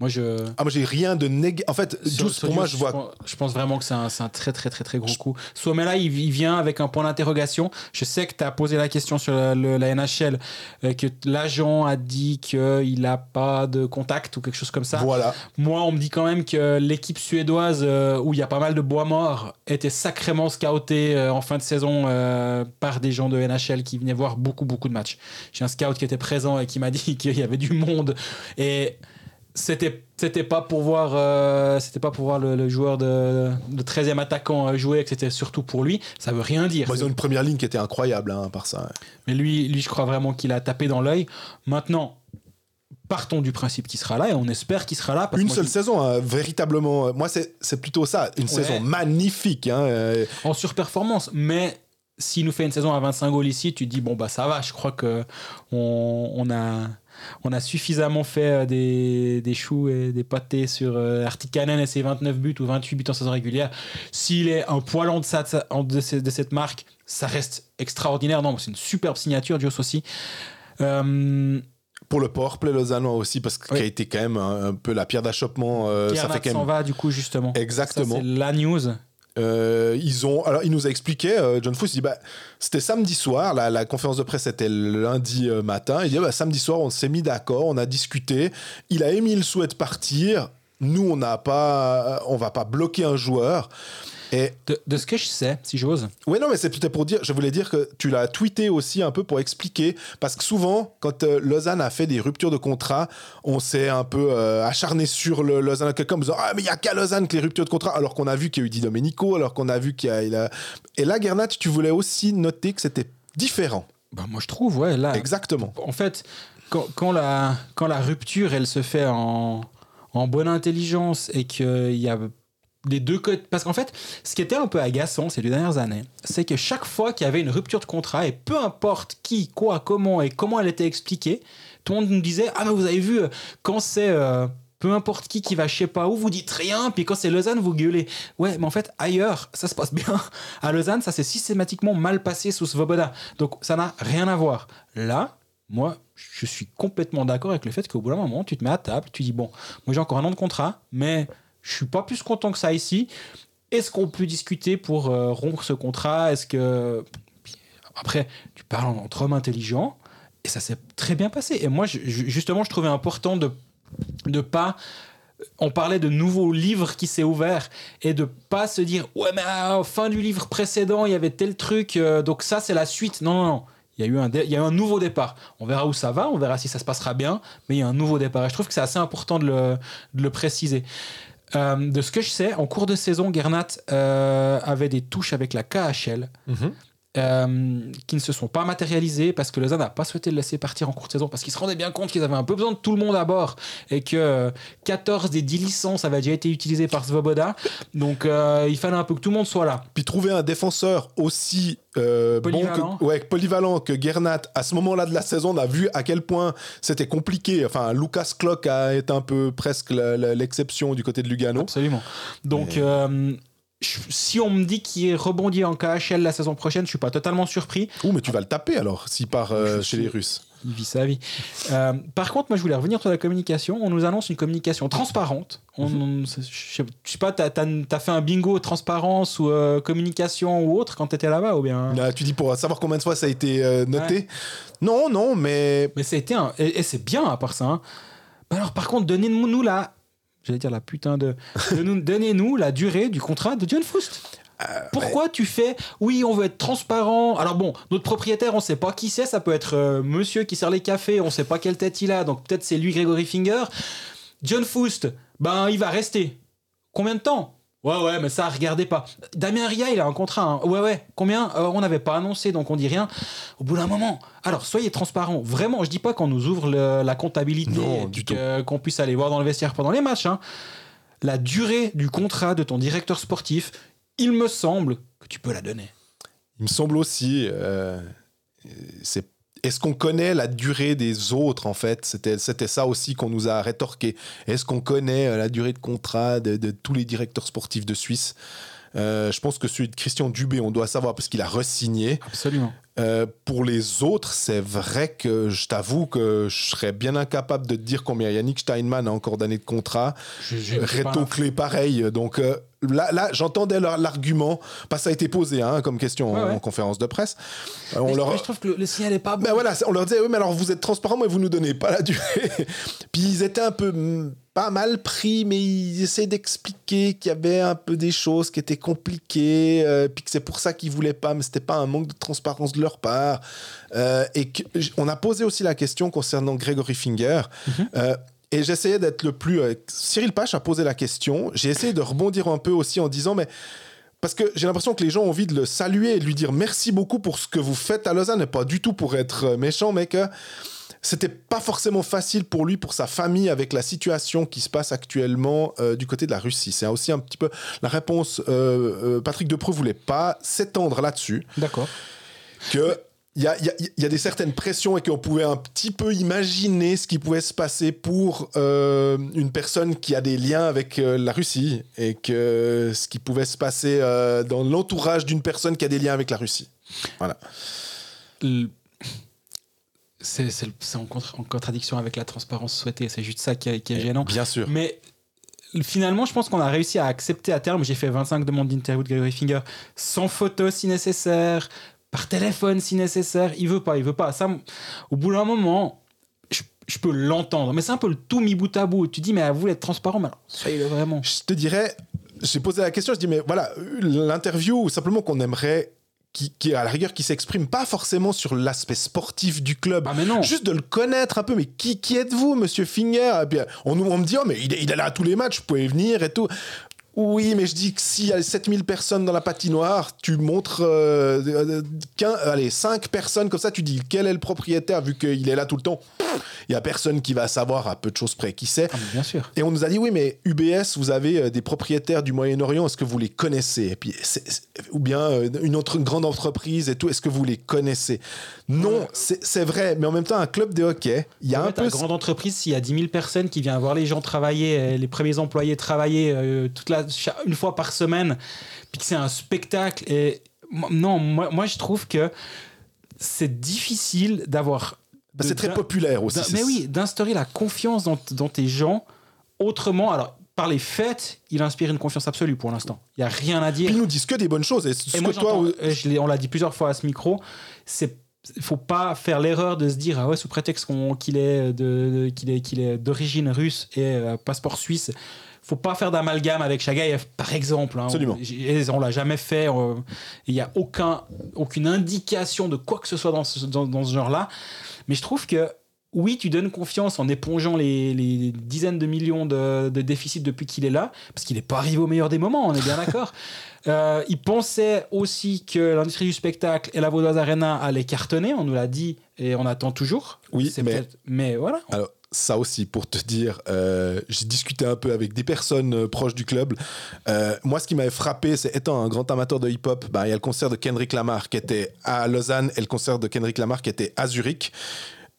moi, je. Ah, moi j'ai rien de négatif. En fait, Sur- Juice, sur pour moi, Juice, je vois. pense, je pense vraiment que c'est un, un très très très très gros coup. Suomela, il, il vient avec un point d'interrogation. Je sais que tu as posé la question sur la, le- la NHL, euh, que l'agent a dit qu'il n'a pas de contact ou quelque chose comme ça. Voilà. Moi, on me dit quand même que l'équipe suédoise, euh, où il y a pas mal de bois morts, était sacrément scoutée euh, en fin de saison par des gens de NHL qui venaient voir beaucoup, beaucoup de matchs. J'ai un scout qui était présent et qui m'a dit qu'il y avait du monde. Et c'était c'était pas pour voir euh, c'était pas pour voir le, le joueur de le 13e attaquant euh, jouer que c'était surtout pour lui ça veut rien dire Bon, ils ont une première ligne qui était incroyable, hein, par ça. mais lui lui je crois vraiment qu'il a tapé dans l'œil maintenant partons du principe qu'il sera là et on espère qu'il sera là parce Une seule saison, hein, véritablement. euh, Moi, c'est c'est plutôt ça. Une saison magnifique. Hein, euh, en surperformance. Mais s'il nous fait une saison à 25 goals ici, tu te dis bon bah ça va. Je crois que on, on a on a suffisamment fait euh, des, des choux et des pâtés sur euh, Artikanen et ses 29 buts ou 28 buts en saison régulière. S'il est un poil en deçà de, cette marque, ça reste extraordinaire. Non, c'est une superbe signature, Dios aussi. Euh, pour le powerplay lausannois aussi, parce que Oui. a été quand même un, un peu la pierre d'achoppement. euh, ça fait quand s'en même. va du coup justement. Exactement. C'est la news. Euh, alors il nous a expliqué, euh, John Fuss, bah, c'était samedi soir, la, conférence de presse était lundi euh, matin. Il dit bah, samedi soir, on s'est mis d'accord, on a discuté. Il a émis le souhait de partir. Nous, on n'a pas, on va pas bloquer un joueur. Et De, de ce que je sais, si j'ose, Oui, non, mais c'est peut-être pour dire, je voulais dire que tu l'as tweeté aussi un peu pour expliquer, parce que souvent, quand euh, Lausanne a fait des ruptures de contrat, on s'est un peu euh, acharné sur le Lausanne, quelqu'un en disant Ah, mais il n'y a qu'à Lausanne que les ruptures de contrat, alors qu'on a vu qu'il y a eu Di Domenico, alors qu'on a vu qu'il y a. il a- Et là, Gernat, tu voulais aussi noter que c'était différent. bah, moi je trouve, ouais, là, Exactement. en fait, quand, quand la, quand la rupture, elle se fait en, en bonne intelligence et qu'il y a des deux côtés. Parce qu'en fait, ce qui était un peu agaçant ces deux dernières années, c'est que chaque fois qu'il y avait une rupture de contrat, et peu importe qui, quoi, comment et comment elle était expliquée, tout le monde nous disait Ah, mais vous avez vu, euh, quand c'est. euh, peu importe qui qui va je sais pas où, vous dites rien, puis quand c'est Lausanne, vous gueulez. Ouais, mais en fait, ailleurs, ça se passe bien. À Lausanne, ça s'est systématiquement mal passé sous Svoboda. Donc ça n'a rien à voir. Là, moi, je suis complètement d'accord avec le fait qu'au bout d'un moment, tu te mets à table, tu dis Bon, moi j'ai encore un an de contrat, mais je suis pas plus content que ça ici. Est-ce qu'on peut discuter pour euh, rompre ce contrat? Est-ce que. Après, tu parles entre hommes intelligents et ça s'est très bien passé. Et moi, justement, je trouvais important de de pas. On parlait de nouveaux livres qui s'est ouvert et de pas se dire ouais mais à fin du livre précédent il y avait tel truc euh, donc ça c'est la suite. Non non non. Il y, a eu un il y a eu un nouveau départ. On verra où ça va, on verra si ça se passera bien, mais il y a un nouveau départ. Et je trouve que c'est assez important de le, de le préciser. Euh, de ce que je sais, en cours de saison, Gernat euh, avait des touches avec la KHL euh, qui ne se sont pas matérialisées parce que Lausanne n'a pas souhaité le laisser partir en cours de saison parce qu'ils se rendaient bien compte qu'ils avaient un peu besoin de tout le monde à bord et que euh, 14 des 10 licences avaient déjà été utilisées par Svoboda. Donc euh, il fallait un peu que tout le monde soit là. Puis trouver un défenseur aussi euh, bon Polyvalent. que, ouais, polyvalent que Gernat, à ce moment-là de la saison, on a vu à quel point c'était compliqué. Enfin, Lucas Klock a été un peu presque l'exception du côté de Lugano. Absolument. Donc euh, si on me dit qu'il est rebondi en KHL la saison prochaine, je suis pas totalement surpris. Ouh, mais tu vas le taper alors s'il part euh, chez les Russes. Il vit sa vie. Euh, par contre, moi, je voulais revenir sur la communication. On nous annonce une communication transparente. On, on- je sais pas, t'as as, fait un bingo transparence ou euh, communication ou autre quand t'étais là-bas ou bien? Là, tu dis pour savoir combien de fois ça a été noté. Non, non, mais Mais c'était un. Et, et c'est bien à part ça. hein. Bah alors, par contre, donnez-nous la. J'allais dire la putain de. Donnez-nous- la durée du contrat de John Foust. Pourquoi tu fais oui on veut être transparent. Alors bon notre propriétaire on sait pas qui c'est. Ça peut être euh, monsieur qui sert les cafés. On sait pas quelle tête il a. Donc peut-être c'est lui Gregory Finger. John Foust ben il va rester. Combien de temps? Ouais ouais mais ça regardez pas Damien Ria il a un contrat hein. ouais ouais combien? Euh, on n'avait pas annoncé donc on dit rien au bout d'un moment alors soyez transparent vraiment je dis pas qu'on nous ouvre le- la comptabilité Non, du qu'on puisse aller voir dans le vestiaire pendant les matchs hein. la durée du contrat de ton directeur sportif il me semble que tu peux la donner. il me semble aussi. euh, c'est est-ce qu'on connaît la durée des autres, en fait? C'était ça aussi qu'on nous a rétorqué. Est-ce qu'on connaît euh, la durée de contrat de tous les directeurs sportifs de Suisse? Euh, Je pense que celui de Christian Dubé, on doit savoir parce qu'il a re-signé. Absolument. Euh, pour les autres, c'est vrai que je t'avoue que je serais bien incapable de te dire combien Yannick Steinman a encore d'années de contrat. Reto Clé, pareil. Donc euh, là, là j'entendais l'argument, que ça a été posé hein, comme question Ouais, en, ouais. en conférence de presse. Euh, on Mais, leur... je trouve que le, le signal est pas bon. Ben voilà, on leur disait, oui, mais alors vous êtes transparent, mais vous nous donnez pas la durée. Puis ils étaient un peu mm, pas mal pris, mais ils essaient d'expliquer qu'il y avait un peu des choses qui étaient compliquées, euh, puis que c'est pour ça qu'ils voulaient pas, mais c'était pas un manque de transparence de leur part. Euh, et que- on a posé aussi la question concernant Gregory Finger. Euh, et j'essayais d'être le plus. Cyril Pache a posé la question. J'ai essayé de rebondir un peu aussi en disant, mais parce que j'ai l'impression que les gens ont envie de le saluer et de lui dire merci beaucoup pour ce que vous faites à Lausanne, et pas du tout pour être méchant, mais que c'était pas forcément facile pour lui, pour sa famille, avec la situation qui se passe actuellement euh, du côté de la Russie. C'est aussi un petit peu la réponse. euh, euh, Patrick Depreux voulait pas s'étendre là-dessus, D'accord. que il y a, il y a- il y a des certaines pressions et qu'on pouvait un petit peu imaginer ce qui pouvait se passer pour euh, une personne qui a des liens avec euh, la Russie et que ce qui pouvait se passer euh, dans l'entourage d'une personne qui a des liens avec la Russie. Voilà. C'est c'est le- c'est en, en contradiction avec la transparence souhaitée. C'est juste ça qui est, qui est gênant. Bien sûr. Mais finalement, je pense qu'on a réussi à accepter à terme. J'ai fait 25 demandes d'interview de Gregory Finger sans photo si nécessaire, par téléphone si nécessaire. Il veut pas, il veut pas. Ça, au bout d'un moment, je, je peux l'entendre. Mais c'est un peu le tout mis bout à bout. Tu dis, mais à vous d'être transparent, mais alors, soyez-le vraiment. Je te dirais, j'ai posé la question, je dis, mais voilà, l'interview, simplement qu'on aimerait, qui, qui, à la rigueur, qui s'exprime pas forcément sur l'aspect sportif du club, Ah, mais non. juste de le connaître un peu, mais qui, qui êtes-vous, monsieur Finger? Et puis, on, nous- on me dit, oh, mais il est, il est là à tous les matchs, vous pouvez venir et tout. Oui, mais je dis que s'il y a 7000 personnes dans la patinoire, tu montres euh, euh, qu'un- allez, 5 personnes comme ça, tu dis quel est le propriétaire vu qu'il est là tout le temps? Il y a personne qui va savoir à peu de choses près qui c'est. Ah, bien sûr. Et on nous a dit oui, mais UBS, vous avez euh, des propriétaires du Moyen-Orient, est-ce que vous les connaissez? Et puis, ou bien euh, une autre grande entreprise et tout, est-ce que vous les connaissez? Non, c'est vrai, mais en même temps, un club de hockey, il y a Ouais, un ta peu. grande entreprise, s'il y a 10 000 personnes qui viennent voir les gens travailler, euh, les premiers employés travailler euh, toute la, une fois par semaine, puis que c'est un spectacle. Et non, moi, moi je trouve que c'est difficile d'avoir. Bah, c'est très populaire aussi. Mais oui, d'instaurer la confiance dans, dans tes gens autrement. Alors, par les faits, il inspire une confiance absolue pour l'instant. Il n'y a rien à dire. Puis ils nous disent que des bonnes choses. Et ce Et moi, que toi, euh, je on l'a dit plusieurs fois à ce micro, c'est faut pas faire l'erreur de se dire ah ouais sous prétexte qu'il est de, de- qu'il est qu'il est d'origine russe et euh, passeport suisse faut pas faire d'amalgame avec Chagaïev par exemple hein. Absolument. on, on l'a jamais fait il y a aucun aucune indication de quoi que ce soit dans ce, dans, dans ce genre là mais je trouve que oui, tu donnes confiance en épongeant les, les dizaines de millions de, de déficits depuis qu'il est là, parce qu'il n'est pas arrivé au meilleur des moments, on est bien d'accord. Euh, il pensait aussi que l'industrie du spectacle et la Vaudoise Arena allaient cartonner, on nous l'a dit et on attend toujours. Oui, C'est mais- mais voilà. Alors, ça aussi, pour te dire, euh, j'ai discuté un peu avec des personnes euh, proches du club. Euh, moi, ce qui m'avait frappé, c'est étant un grand amateur de hip-hop, bah, il y a le concert de Kendrick Lamar qui était à Lausanne et le concert de Kendrick Lamar qui était à Zurich.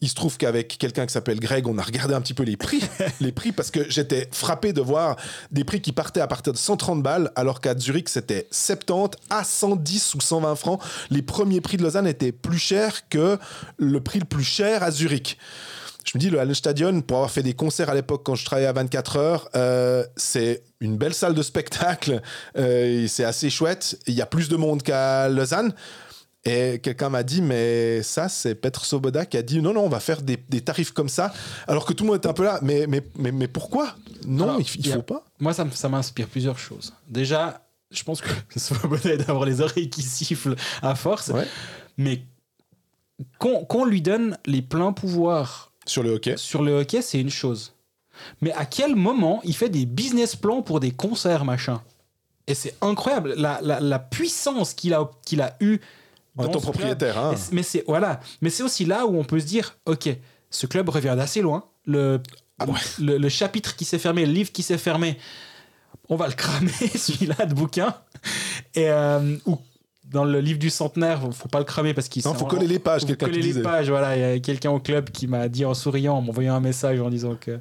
Il se trouve qu'avec quelqu'un qui s'appelle Greg, on a regardé un petit peu les prix, les prix parce que j'étais frappé de voir des prix qui partaient à partir de 130 balles, alors qu'à Zurich c'était 70 à 110 ou 120 francs. Les premiers prix de Lausanne étaient plus chers que le prix le plus cher à Zurich. Je me dis, le Hallenstadion, pour avoir fait des concerts à l'époque quand je travaillais à 24 heures, euh, c'est une belle salle de spectacle. euh, c'est assez chouette. Il y a plus de monde qu'à Lausanne. Et quelqu'un m'a dit, mais ça, c'est Petr Soboda qui a dit, non, non, on va faire des, des tarifs comme ça. Alors que tout le monde était un peu là, mais, mais, mais, mais pourquoi? Non, Alors, il, il a- faut pas. Moi, ça, ça m'inspire plusieurs choses. Déjà, je pense que Svoboda d'avoir les oreilles qui sifflent à force, Ouais. mais qu'on qu'on lui donne les pleins pouvoirs Sur le hockey. sur le hockey, c'est une chose. Mais à quel moment il fait des business plans pour des concerts, machin? Et c'est incroyable, la, la- la puissance qu'il a, qu'il a eue En étant propriétaire. hein. Mais c'est voilà, mais c'est aussi là où on peut se dire, ok, ce club revient d'assez loin. Le, Ah ouais. le, le chapitre qui s'est fermé, le livre qui s'est fermé, on va le cramer celui-là de bouquin. Et euh, ou dans le livre du centenaire, faut pas le cramer parce qu'il Non, faut coller les pages, faut coller les pages. Voilà, il y a quelqu'un au club qui m'a dit en souriant, en m'envoyant un message en disant que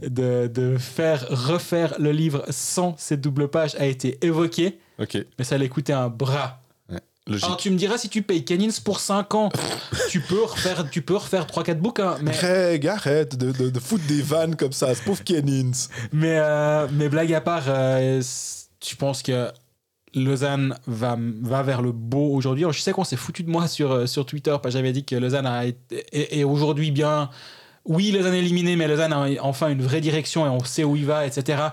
de, de faire refaire le livre sans cette double page a été évoqué, Ok, mais ça allait coûter un bras. logique. Alors tu me diras si tu payes Canins pour 5 ans, tu peux refaire tu peux refaire 3 4 bouquins mais Greg, arrête de, de, de foutre des vannes comme ça, ce pauvre Kennins. mais euh, mais blague à part euh, tu penses que Lausanne va, va vers le beau aujourd'hui. Je sais qu'on s'est foutu de moi sur, euh, sur Twitter parce que j'avais dit que Lausanne a été- est, est aujourd'hui bien. Oui, Lausanne est éliminée, mais Lausanne a enfin une vraie direction et on sait où il va, etc.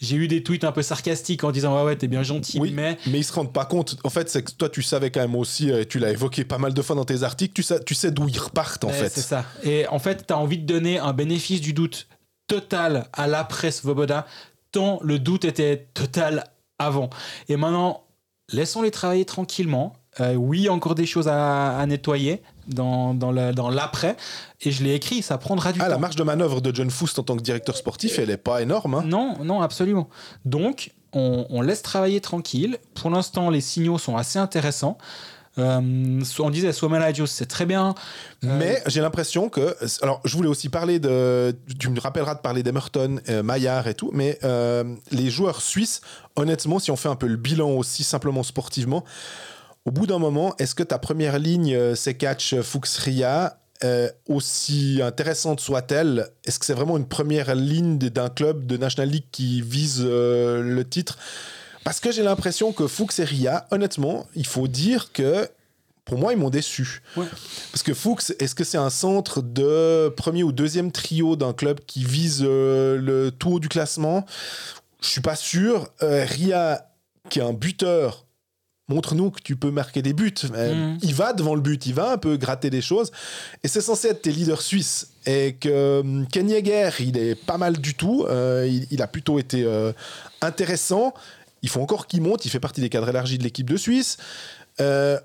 J'ai eu des tweets un peu sarcastiques en disant Ouais, ouais, t'es bien gentil, Oui, mais mais ils se rendent pas compte. En fait, c'est que toi, tu savais quand même aussi, euh, et tu l'as évoqué pas mal de fois dans tes articles, tu sais, tu sais d'où ils repartent en Ouais, fait. C'est ça. Et en fait, tu as envie de donner un bénéfice du doute total à l'après Svoboda, tant le doute était total avant. Et maintenant, laissons-les travailler tranquillement. Euh, oui, il y a encore des choses à, à nettoyer dans, dans la- dans l'après. et je l'ai écrit, ça prendra du Ah, temps. la marge de manœuvre de John Foust en tant que directeur sportif, elle est pas énorme. hein. Non, non, absolument. Donc, on, on laisse travailler tranquille. Pour l'instant, les signaux sont assez intéressants. Euh, on disait Swamala c'est très bien. Euh, Mais j'ai l'impression que. Alors, je voulais aussi parler de. Tu me rappelleras de parler d'Emerton, euh, Maillard et tout, mais euh, les joueurs suisses, honnêtement, si on fait un peu le bilan aussi simplement sportivement, au bout d'un moment, est-ce que ta première ligne, c'est catch Fuchs Ria, euh, aussi intéressante soit-elle, est-ce que c'est vraiment une première ligne d'un club de National League qui vise le titre? Parce que j'ai l'impression que Fuchs et Ria, honnêtement, il faut dire que pour moi, ils m'ont déçu. Ouais. Parce que Fuchs, est-ce que c'est un centre de premier ou deuxième trio d'un club qui vise euh, le tout haut du classement? Je suis pas sûr. Euh, Ria, qui est un buteur, montre-nous que tu peux marquer des buts. Euh, Mhm. Il va devant le but, il va un peu gratter des choses. Et c'est censé être tes leaders suisses. Et que Ken Yeager, il est pas mal du tout. Euh, il, il a plutôt été euh, intéressant. Il faut encore qu'il monte. Il fait partie des cadres élargis de l'équipe de Suisse. Euh,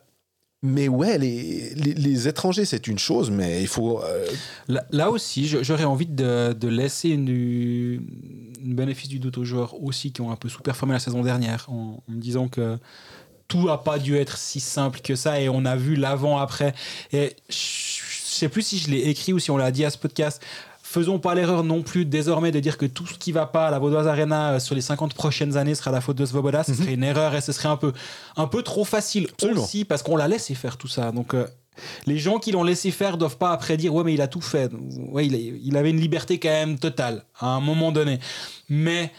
mais ouais, les, les, étrangers, c'est une chose, mais il faut. euh, Là, aussi, j'aurais envie de, laisser une, bénéfice du doute aux joueurs aussi qui ont un peu sous-performé la saison dernière en, me disant que tout n'a pas dû être si simple que ça et on a vu l'avant-après. Et je sais plus si je l'ai écrit ou si on l'a dit à ce podcast. Faisons pas l'erreur non plus désormais de dire que tout ce qui va pas à la Vaudoise Arena euh, sur les 50 prochaines années sera la faute de Svoboda. Ce serait une erreur et ce serait un peu, un peu trop facile Absolument. aussi parce qu'on l'a laissé faire tout ça. Donc euh, les gens qui l'ont laissé faire doivent pas après dire ouais mais il a tout fait. Ouais, il, a- il avait une liberté quand même totale à un moment donné. Mais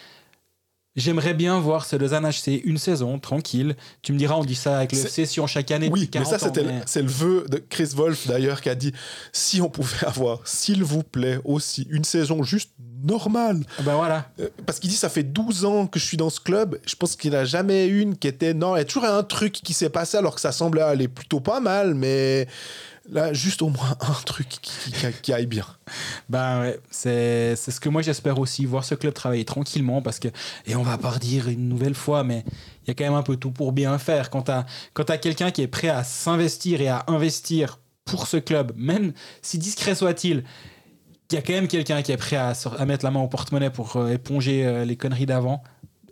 j'aimerais bien voir ce Lausanne HC une saison tranquille. Tu me diras on dit ça avec le session chaque année. Oui, depuis mais ça, 40 c'était mais- c'est le vœu de Chris Wolf d'ailleurs qui a dit si on pouvait avoir, s'il vous plaît, aussi une saison juste normale. Ben voilà. Euh, Parce qu'il dit ça fait 12 ans que je suis dans ce club. Je pense qu'il n'a jamais eu une qui était. Non, il y a toujours un truc qui s'est passé alors que ça semblait aller plutôt pas mal, mais là, juste au moins un truc qui, aille bien. Ben c'est ce que moi j'espère aussi, voir ce club travailler tranquillement parce que, et on va pas redire une nouvelle fois, mais il y a quand même un peu tout pour bien faire. Quand t'as quand t'as quelqu'un qui est prêt à s'investir et à investir pour ce club, même si discret soit-il, il y a quand même quelqu'un qui est prêt à, à mettre la main au porte-monnaie pour euh, éponger euh, les conneries d'avant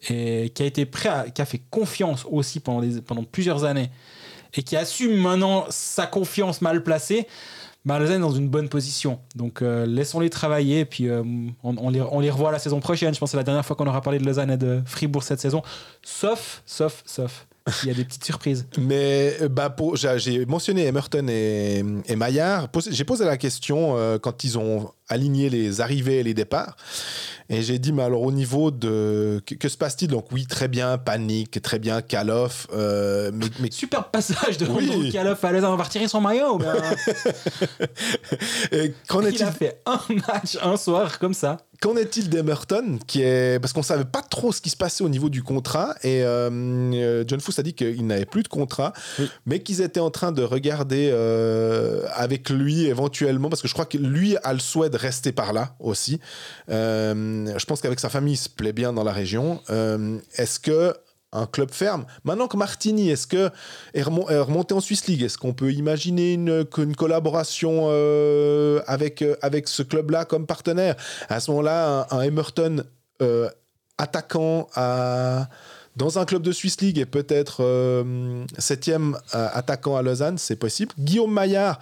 et qui a été prêt à, qui a fait confiance aussi pendant, pendant plusieurs années et qui assume maintenant sa confiance mal placée, bah, Lausanne est dans une bonne position. Donc euh, laissons-les travailler puis euh, on, on les, on les revoit la saison prochaine. Je pense que c'est la dernière fois qu'on aura parlé de Lausanne et de Fribourg cette saison. Sauf, sauf, sauf, il y a des petites surprises. Mais euh, bah, j'ai mentionné Emerton et, et Maillard. J'ai posé la question euh, quand ils ont aligné les arrivées et les départs. Et j'ai dit, mais alors au niveau de. Que, que se passe-t-il? Donc, oui, très bien, panique, très bien, Kaloff. euh, mais, mais Super passage de Oui. Kaloff à Lausanne. On va retirer son maillot. ben, qu'en il est-il? a fait un match un soir comme ça. Qu'en est-il d'Emerton qui est parce qu'on savait pas trop ce qui se passait au niveau du contrat et euh, euh, John Fuss a dit qu'il n'avait plus de contrat Oui. mais qu'ils étaient en train de regarder euh, avec lui éventuellement parce que je crois que lui a le souhait de rester par là aussi Euh, je pense qu'avec sa famille il se plaît bien dans la région est-ce que un club ferme. Maintenant que Martini, est-ce que est remo- est remonté en Swiss League Est-ce qu'on peut imaginer une, collaboration euh, avec, euh, avec ce club-là comme partenaire? À ce moment-là, un, un Emerton euh, attaquant dans un club de Swiss League et peut-être septième attaquant à Lausanne, c'est possible? Guillaume Maillard,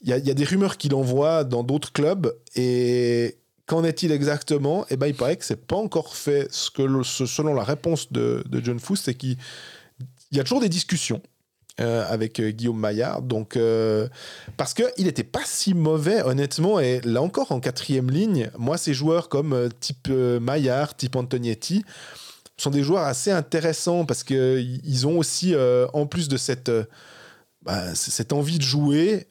il y, y a des rumeurs qu'il envoie dans d'autres clubs et Qu'en est-il exactement? Eh ben, il paraît que c'est pas encore fait. Ce que le- selon la réponse de, de John Fuss, c'est qu'il il y a toujours des discussions euh, avec euh, Guillaume Maillard. Donc, euh, parce qu'il n'était pas si mauvais, honnêtement. Et là encore, en quatrième ligne, moi, ces joueurs comme euh, type Maillard, type Antonietti, sont des joueurs assez intéressants parce qu'ils ont aussi, en plus de cette, bah, cette envie de jouer,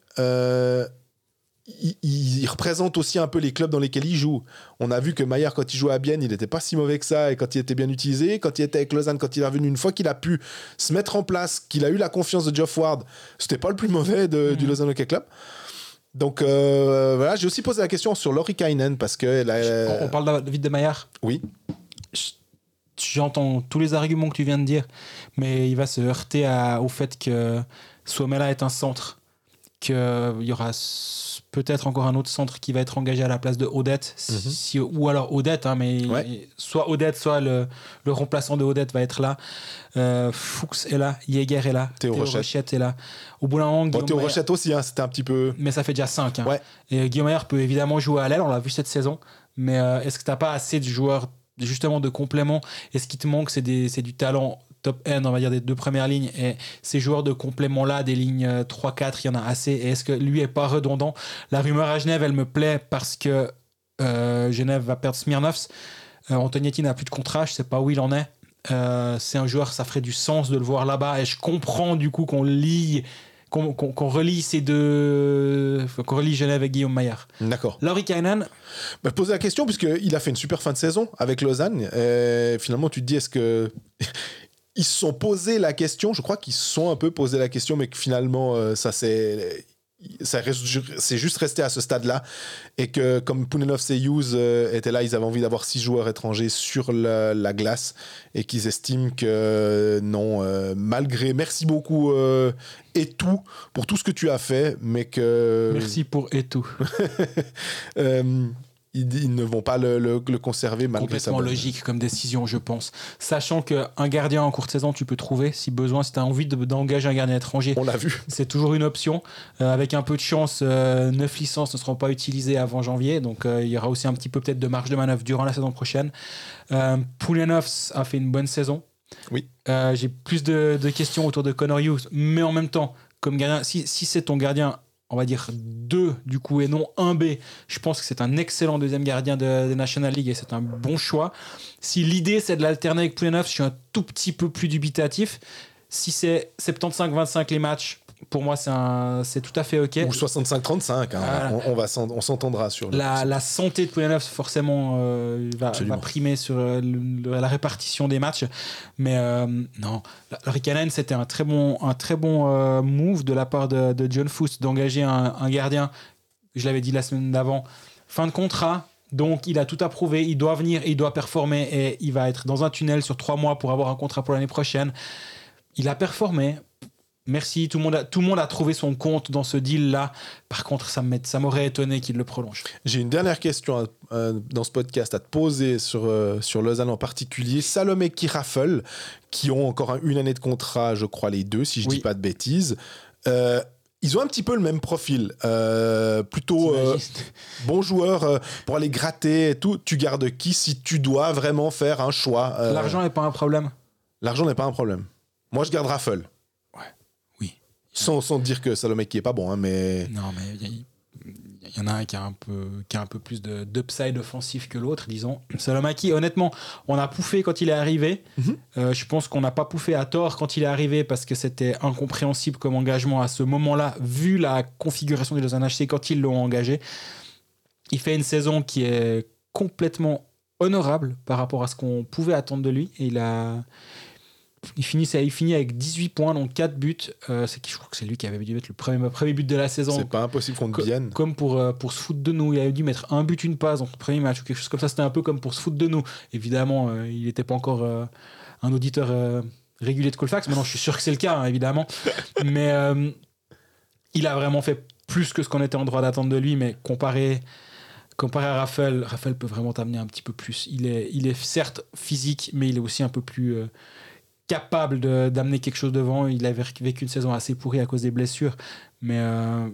ils représentent aussi un peu les clubs dans lesquels ils jouent. On a vu que Maillard, quand il jouait à Bienne, il n'était pas si mauvais que ça et quand il était bien utilisé. Quand il était avec Lausanne, quand il est revenu, une fois qu'il a pu se mettre en place, qu'il a eu la confiance de Geoff Ward, c'était pas le plus mauvais de- du Lausanne Hockey Club. Donc euh, voilà, j'ai aussi posé la question sur Laurie Kainen parce que On, parle de David de Maillard? oui, J'entends tous les arguments que tu viens de dire, mais il va se heurter à- au fait que Suomela est un centre, qu'il y aura peut-être encore un autre centre qui va être engagé à la place de Odette, Mhm. si- ou alors Odette, hein, mais Ouais. soit Odette, soit le, le remplaçant de Odette va être là. Euh, Fuchs est là, Jäger est là, Théo Rochette. est là. Au bout d'un moment, bon, Guillaume Théo Rochette aussi, hein, c'était un petit peu. mais ça fait déjà 5. Ouais. Et Guillaume Maillard peut évidemment jouer à l'aile, on l'a vu cette saison. Mais euh, est-ce que tu n'as pas assez de joueurs, justement, de complément Est-ce qu'il te manque c'est du talent top end, on va dire, des deux premières lignes. Et ces joueurs de complément-là, des lignes euh, 3-4, il y en a assez. Et est-ce que lui est pas redondant? La rumeur à Genève, elle me plaît parce que euh, Genève va perdre Smirnovs. Euh, Antonietti n'a plus de contrat, je sais pas où il en est. Euh, c'est un joueur, ça ferait du sens de le voir là-bas. Et je comprends du coup qu'on lie, qu'on relie ces deux, qu'on relie Genève et Guillaume Maillard. D'accord. Laurie Kainen, Bah, poser la question, puisqu'il a fait une super fin de saison avec Lausanne. Et finalement, tu te dis, est-ce que. Ils se sont posé la question, je crois qu'ils se sont un peu posé la question, mais que finalement, euh, ça reste- c'est juste resté à ce stade-là et que comme et Hughes euh, étaient là, ils avaient envie d'avoir six joueurs étrangers sur la, la glace et qu'ils estiment que euh, non, euh, malgré merci beaucoup et tout pour tout ce que tu as fait, mais que Merci pour et tout. ils, ils ne vont pas le, le- le conserver malgré sa Complètement logique comme décision, je pense. Sachant qu'un gardien en courte saison, tu peux trouver, si besoin, si tu as envie de- d'engager un gardien étranger, On l'a vu. c'est toujours une option. Euh, avec un peu de chance, euh, neuf licences ne seront pas utilisées avant janvier, donc euh, il y aura aussi un petit peu peut-être de marge de manœuvre durant la saison prochaine. Euh, a fait une bonne saison. Oui. Euh, J'ai plus de, de questions autour de Connor Hughes, mais en même temps, comme gardien, si, si c'est ton gardien, on va dire 2 du coup et non 1B, je pense que c'est un excellent deuxième gardien de, National League et c'est un bon choix. Si l'idée c'est de l'alterner avec Poulianov, je suis un tout petit peu plus dubitatif. Si c'est 75-25 les matchs, pour moi c'est tout à fait ok. Ou 65-35, hein. On, on va s'en- on s'entendra sur le- La, la santé de Poulianov forcément euh, va, primer sur euh, le- la répartition des matchs. Mais euh, non, le Rikkanen, c'était un très bon, un très bon euh, move de la part de, de John Foust d'engager un, un gardien. Je l'avais dit la semaine d'avant. Fin de contrat. Donc, il a tout approuvé. Il doit venir, il doit performer et il va être dans un tunnel sur trois mois pour avoir un contrat pour l'année prochaine. Il a performé. Merci, tout le, monde a, tout le monde a trouvé son compte dans ce deal-là. Par contre, ça m'aurait étonné qu'il le prolonge. J'ai une dernière question à- euh, dans ce podcast à te poser sur, euh, sur Lausanne en particulier. Salomé et Raffle, qui ont encore un- une année de contrat, je crois les deux, si je Oui. dis pas de bêtises. Euh, ils ont un petit peu le même profil. Euh, plutôt euh, bon joueur euh, pour aller gratter et tout. Tu gardes qui si tu dois vraiment faire un choix euh, L'argent n'est pas un problème. L'argent n'est pas un problème. Moi, je garde Raffle. Sans, sans dire que Salomé qui est pas bon, hein, mais Non, mais il y, en a un qui a un peu, qui a un peu plus de- d'upside offensif que l'autre, disons. Salomaki, honnêtement, on a pouffé quand il est arrivé. Mhm. Euh, je pense qu'on n'a pas pouffé à tort quand il est arrivé parce que c'était incompréhensible comme engagement à ce moment-là, vu la configuration des Lausanne HC quand ils l'ont engagé. Il fait une saison qui est complètement honorable par rapport à ce qu'on pouvait attendre de lui. Et il a. Il finit, il finit avec 18 points, donc 4 buts. Euh, c'est, je crois que c'est lui qui avait dû mettre le premier, premier but de la saison. c'est pas impossible qu'on Co- vienne. Comme pour, euh, pour se foutre de nous. Il avait dû mettre un but, une passe dans le premier match ou quelque chose comme ça. C'était un peu comme pour se foutre de nous. Évidemment, euh, il n'était pas encore un auditeur régulier de Colfax. Maintenant, je suis sûr que c'est le cas, hein, évidemment. Mais il a vraiment fait plus que ce qu'on était en droit d'attendre de lui. Mais comparé, comparé à Raphaël, Raphaël peut vraiment t'amener un petit peu plus. Il est, il est certes physique, mais il est aussi un peu plus. euh, capable d'amener quelque chose devant. Il avait vécu une saison assez pourrie à cause des blessures, mais euh,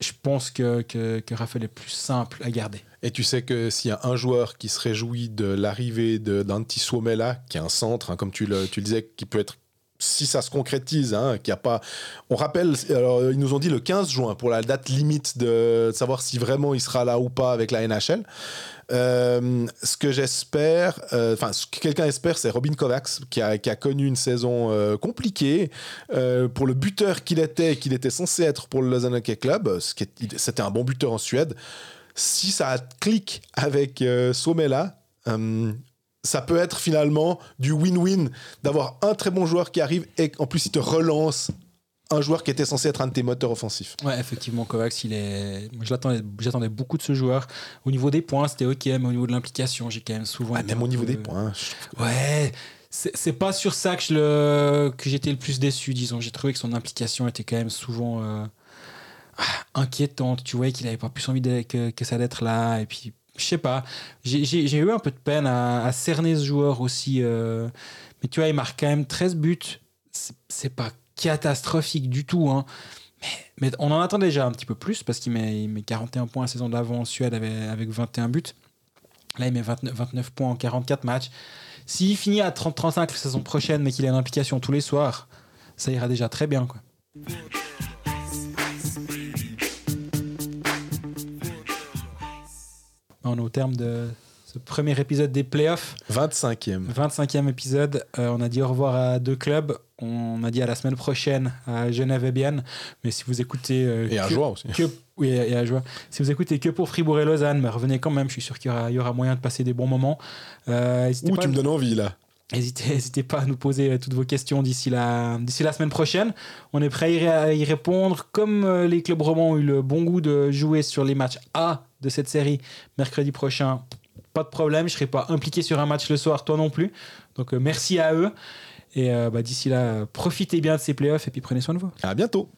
je pense que, que, Raphaël est plus simple à garder. Et tu sais que s'il y a un joueur qui se réjouit de l'arrivée d'un petit qui est un centre, hein, comme tu le, tu disais, qui peut être, si ça se concrétise, hein, qui a pas. On rappelle, alors, ils nous ont dit le 15 juin pour la date limite de savoir si vraiment il sera là ou pas avec la NHL. Euh, ce que j'espère, euh, enfin, ce que quelqu'un espère, c'est Robin Kovacs, qui a, connu une saison euh, compliquée pour le buteur qu'il était, qu'il était censé être pour le Lausanne Club. C'était un bon buteur en Suède si ça clique avec Somela, ça peut être finalement du win-win d'avoir un très bon joueur qui arrive et en plus il te relance un joueur qui était censé être un de tes moteurs offensifs. Ouais, effectivement, Kovacs, il est. Moi, je l'attendais- j'attendais beaucoup de ce joueur. Au niveau des points, c'était ok, mais au niveau de l'implication, j'ai quand même souvent. Ah, même au niveau des points. je Ouais, c'est pas sur ça que je le que j'étais le plus déçu, disons. J'ai trouvé que son implication était quand même souvent euh, ah, inquiétante. Tu voyais qu'il avait pas plus envie de- que, que ça d'être là. Et puis, je sais pas, j'ai- eu un peu de peine à, à cerner ce joueur aussi. euh, mais tu vois, il marque quand même 13 buts. C'est pas catastrophique du tout, hein. Mais, mais on en attend déjà un petit peu plus parce qu'il met, il met 41 points la saison d'avant en Suède avec, avec 21 buts. Là, il met 29, 29 points en 44 matchs. S'il finit à 30-35 la saison prochaine, mais qu'il a une implication tous les soirs, ça ira déjà très bien. Quoi. On est au terme de ce premier épisode des playoffs. 25e. 25e épisode. Euh, on a dit au revoir à deux clubs. On a dit à la semaine prochaine à Genève et Bienne. Mais si vous écoutez. euh, Et à que- joie aussi. que, oui, et à joie. Si vous écoutez que pour Fribourg et Lausanne, mais revenez quand même. Je suis sûr qu'il y aura, il y aura moyen de passer des bons moments. Euh, Ouh, tu me donnes envie là. N'hésitez pas à nous poser toutes vos questions d'ici la, d'ici la semaine prochaine. On est prêt à y répondre. Comme les clubs romans ont eu le bon goût de jouer sur les matchs A de cette série mercredi prochain, pas de problème. Je ne serai pas impliqué sur un match le soir, toi non plus. Donc merci à eux. Et bah, d'ici là, profitez bien de ces playoffs et puis prenez soin de vous. À bientôt.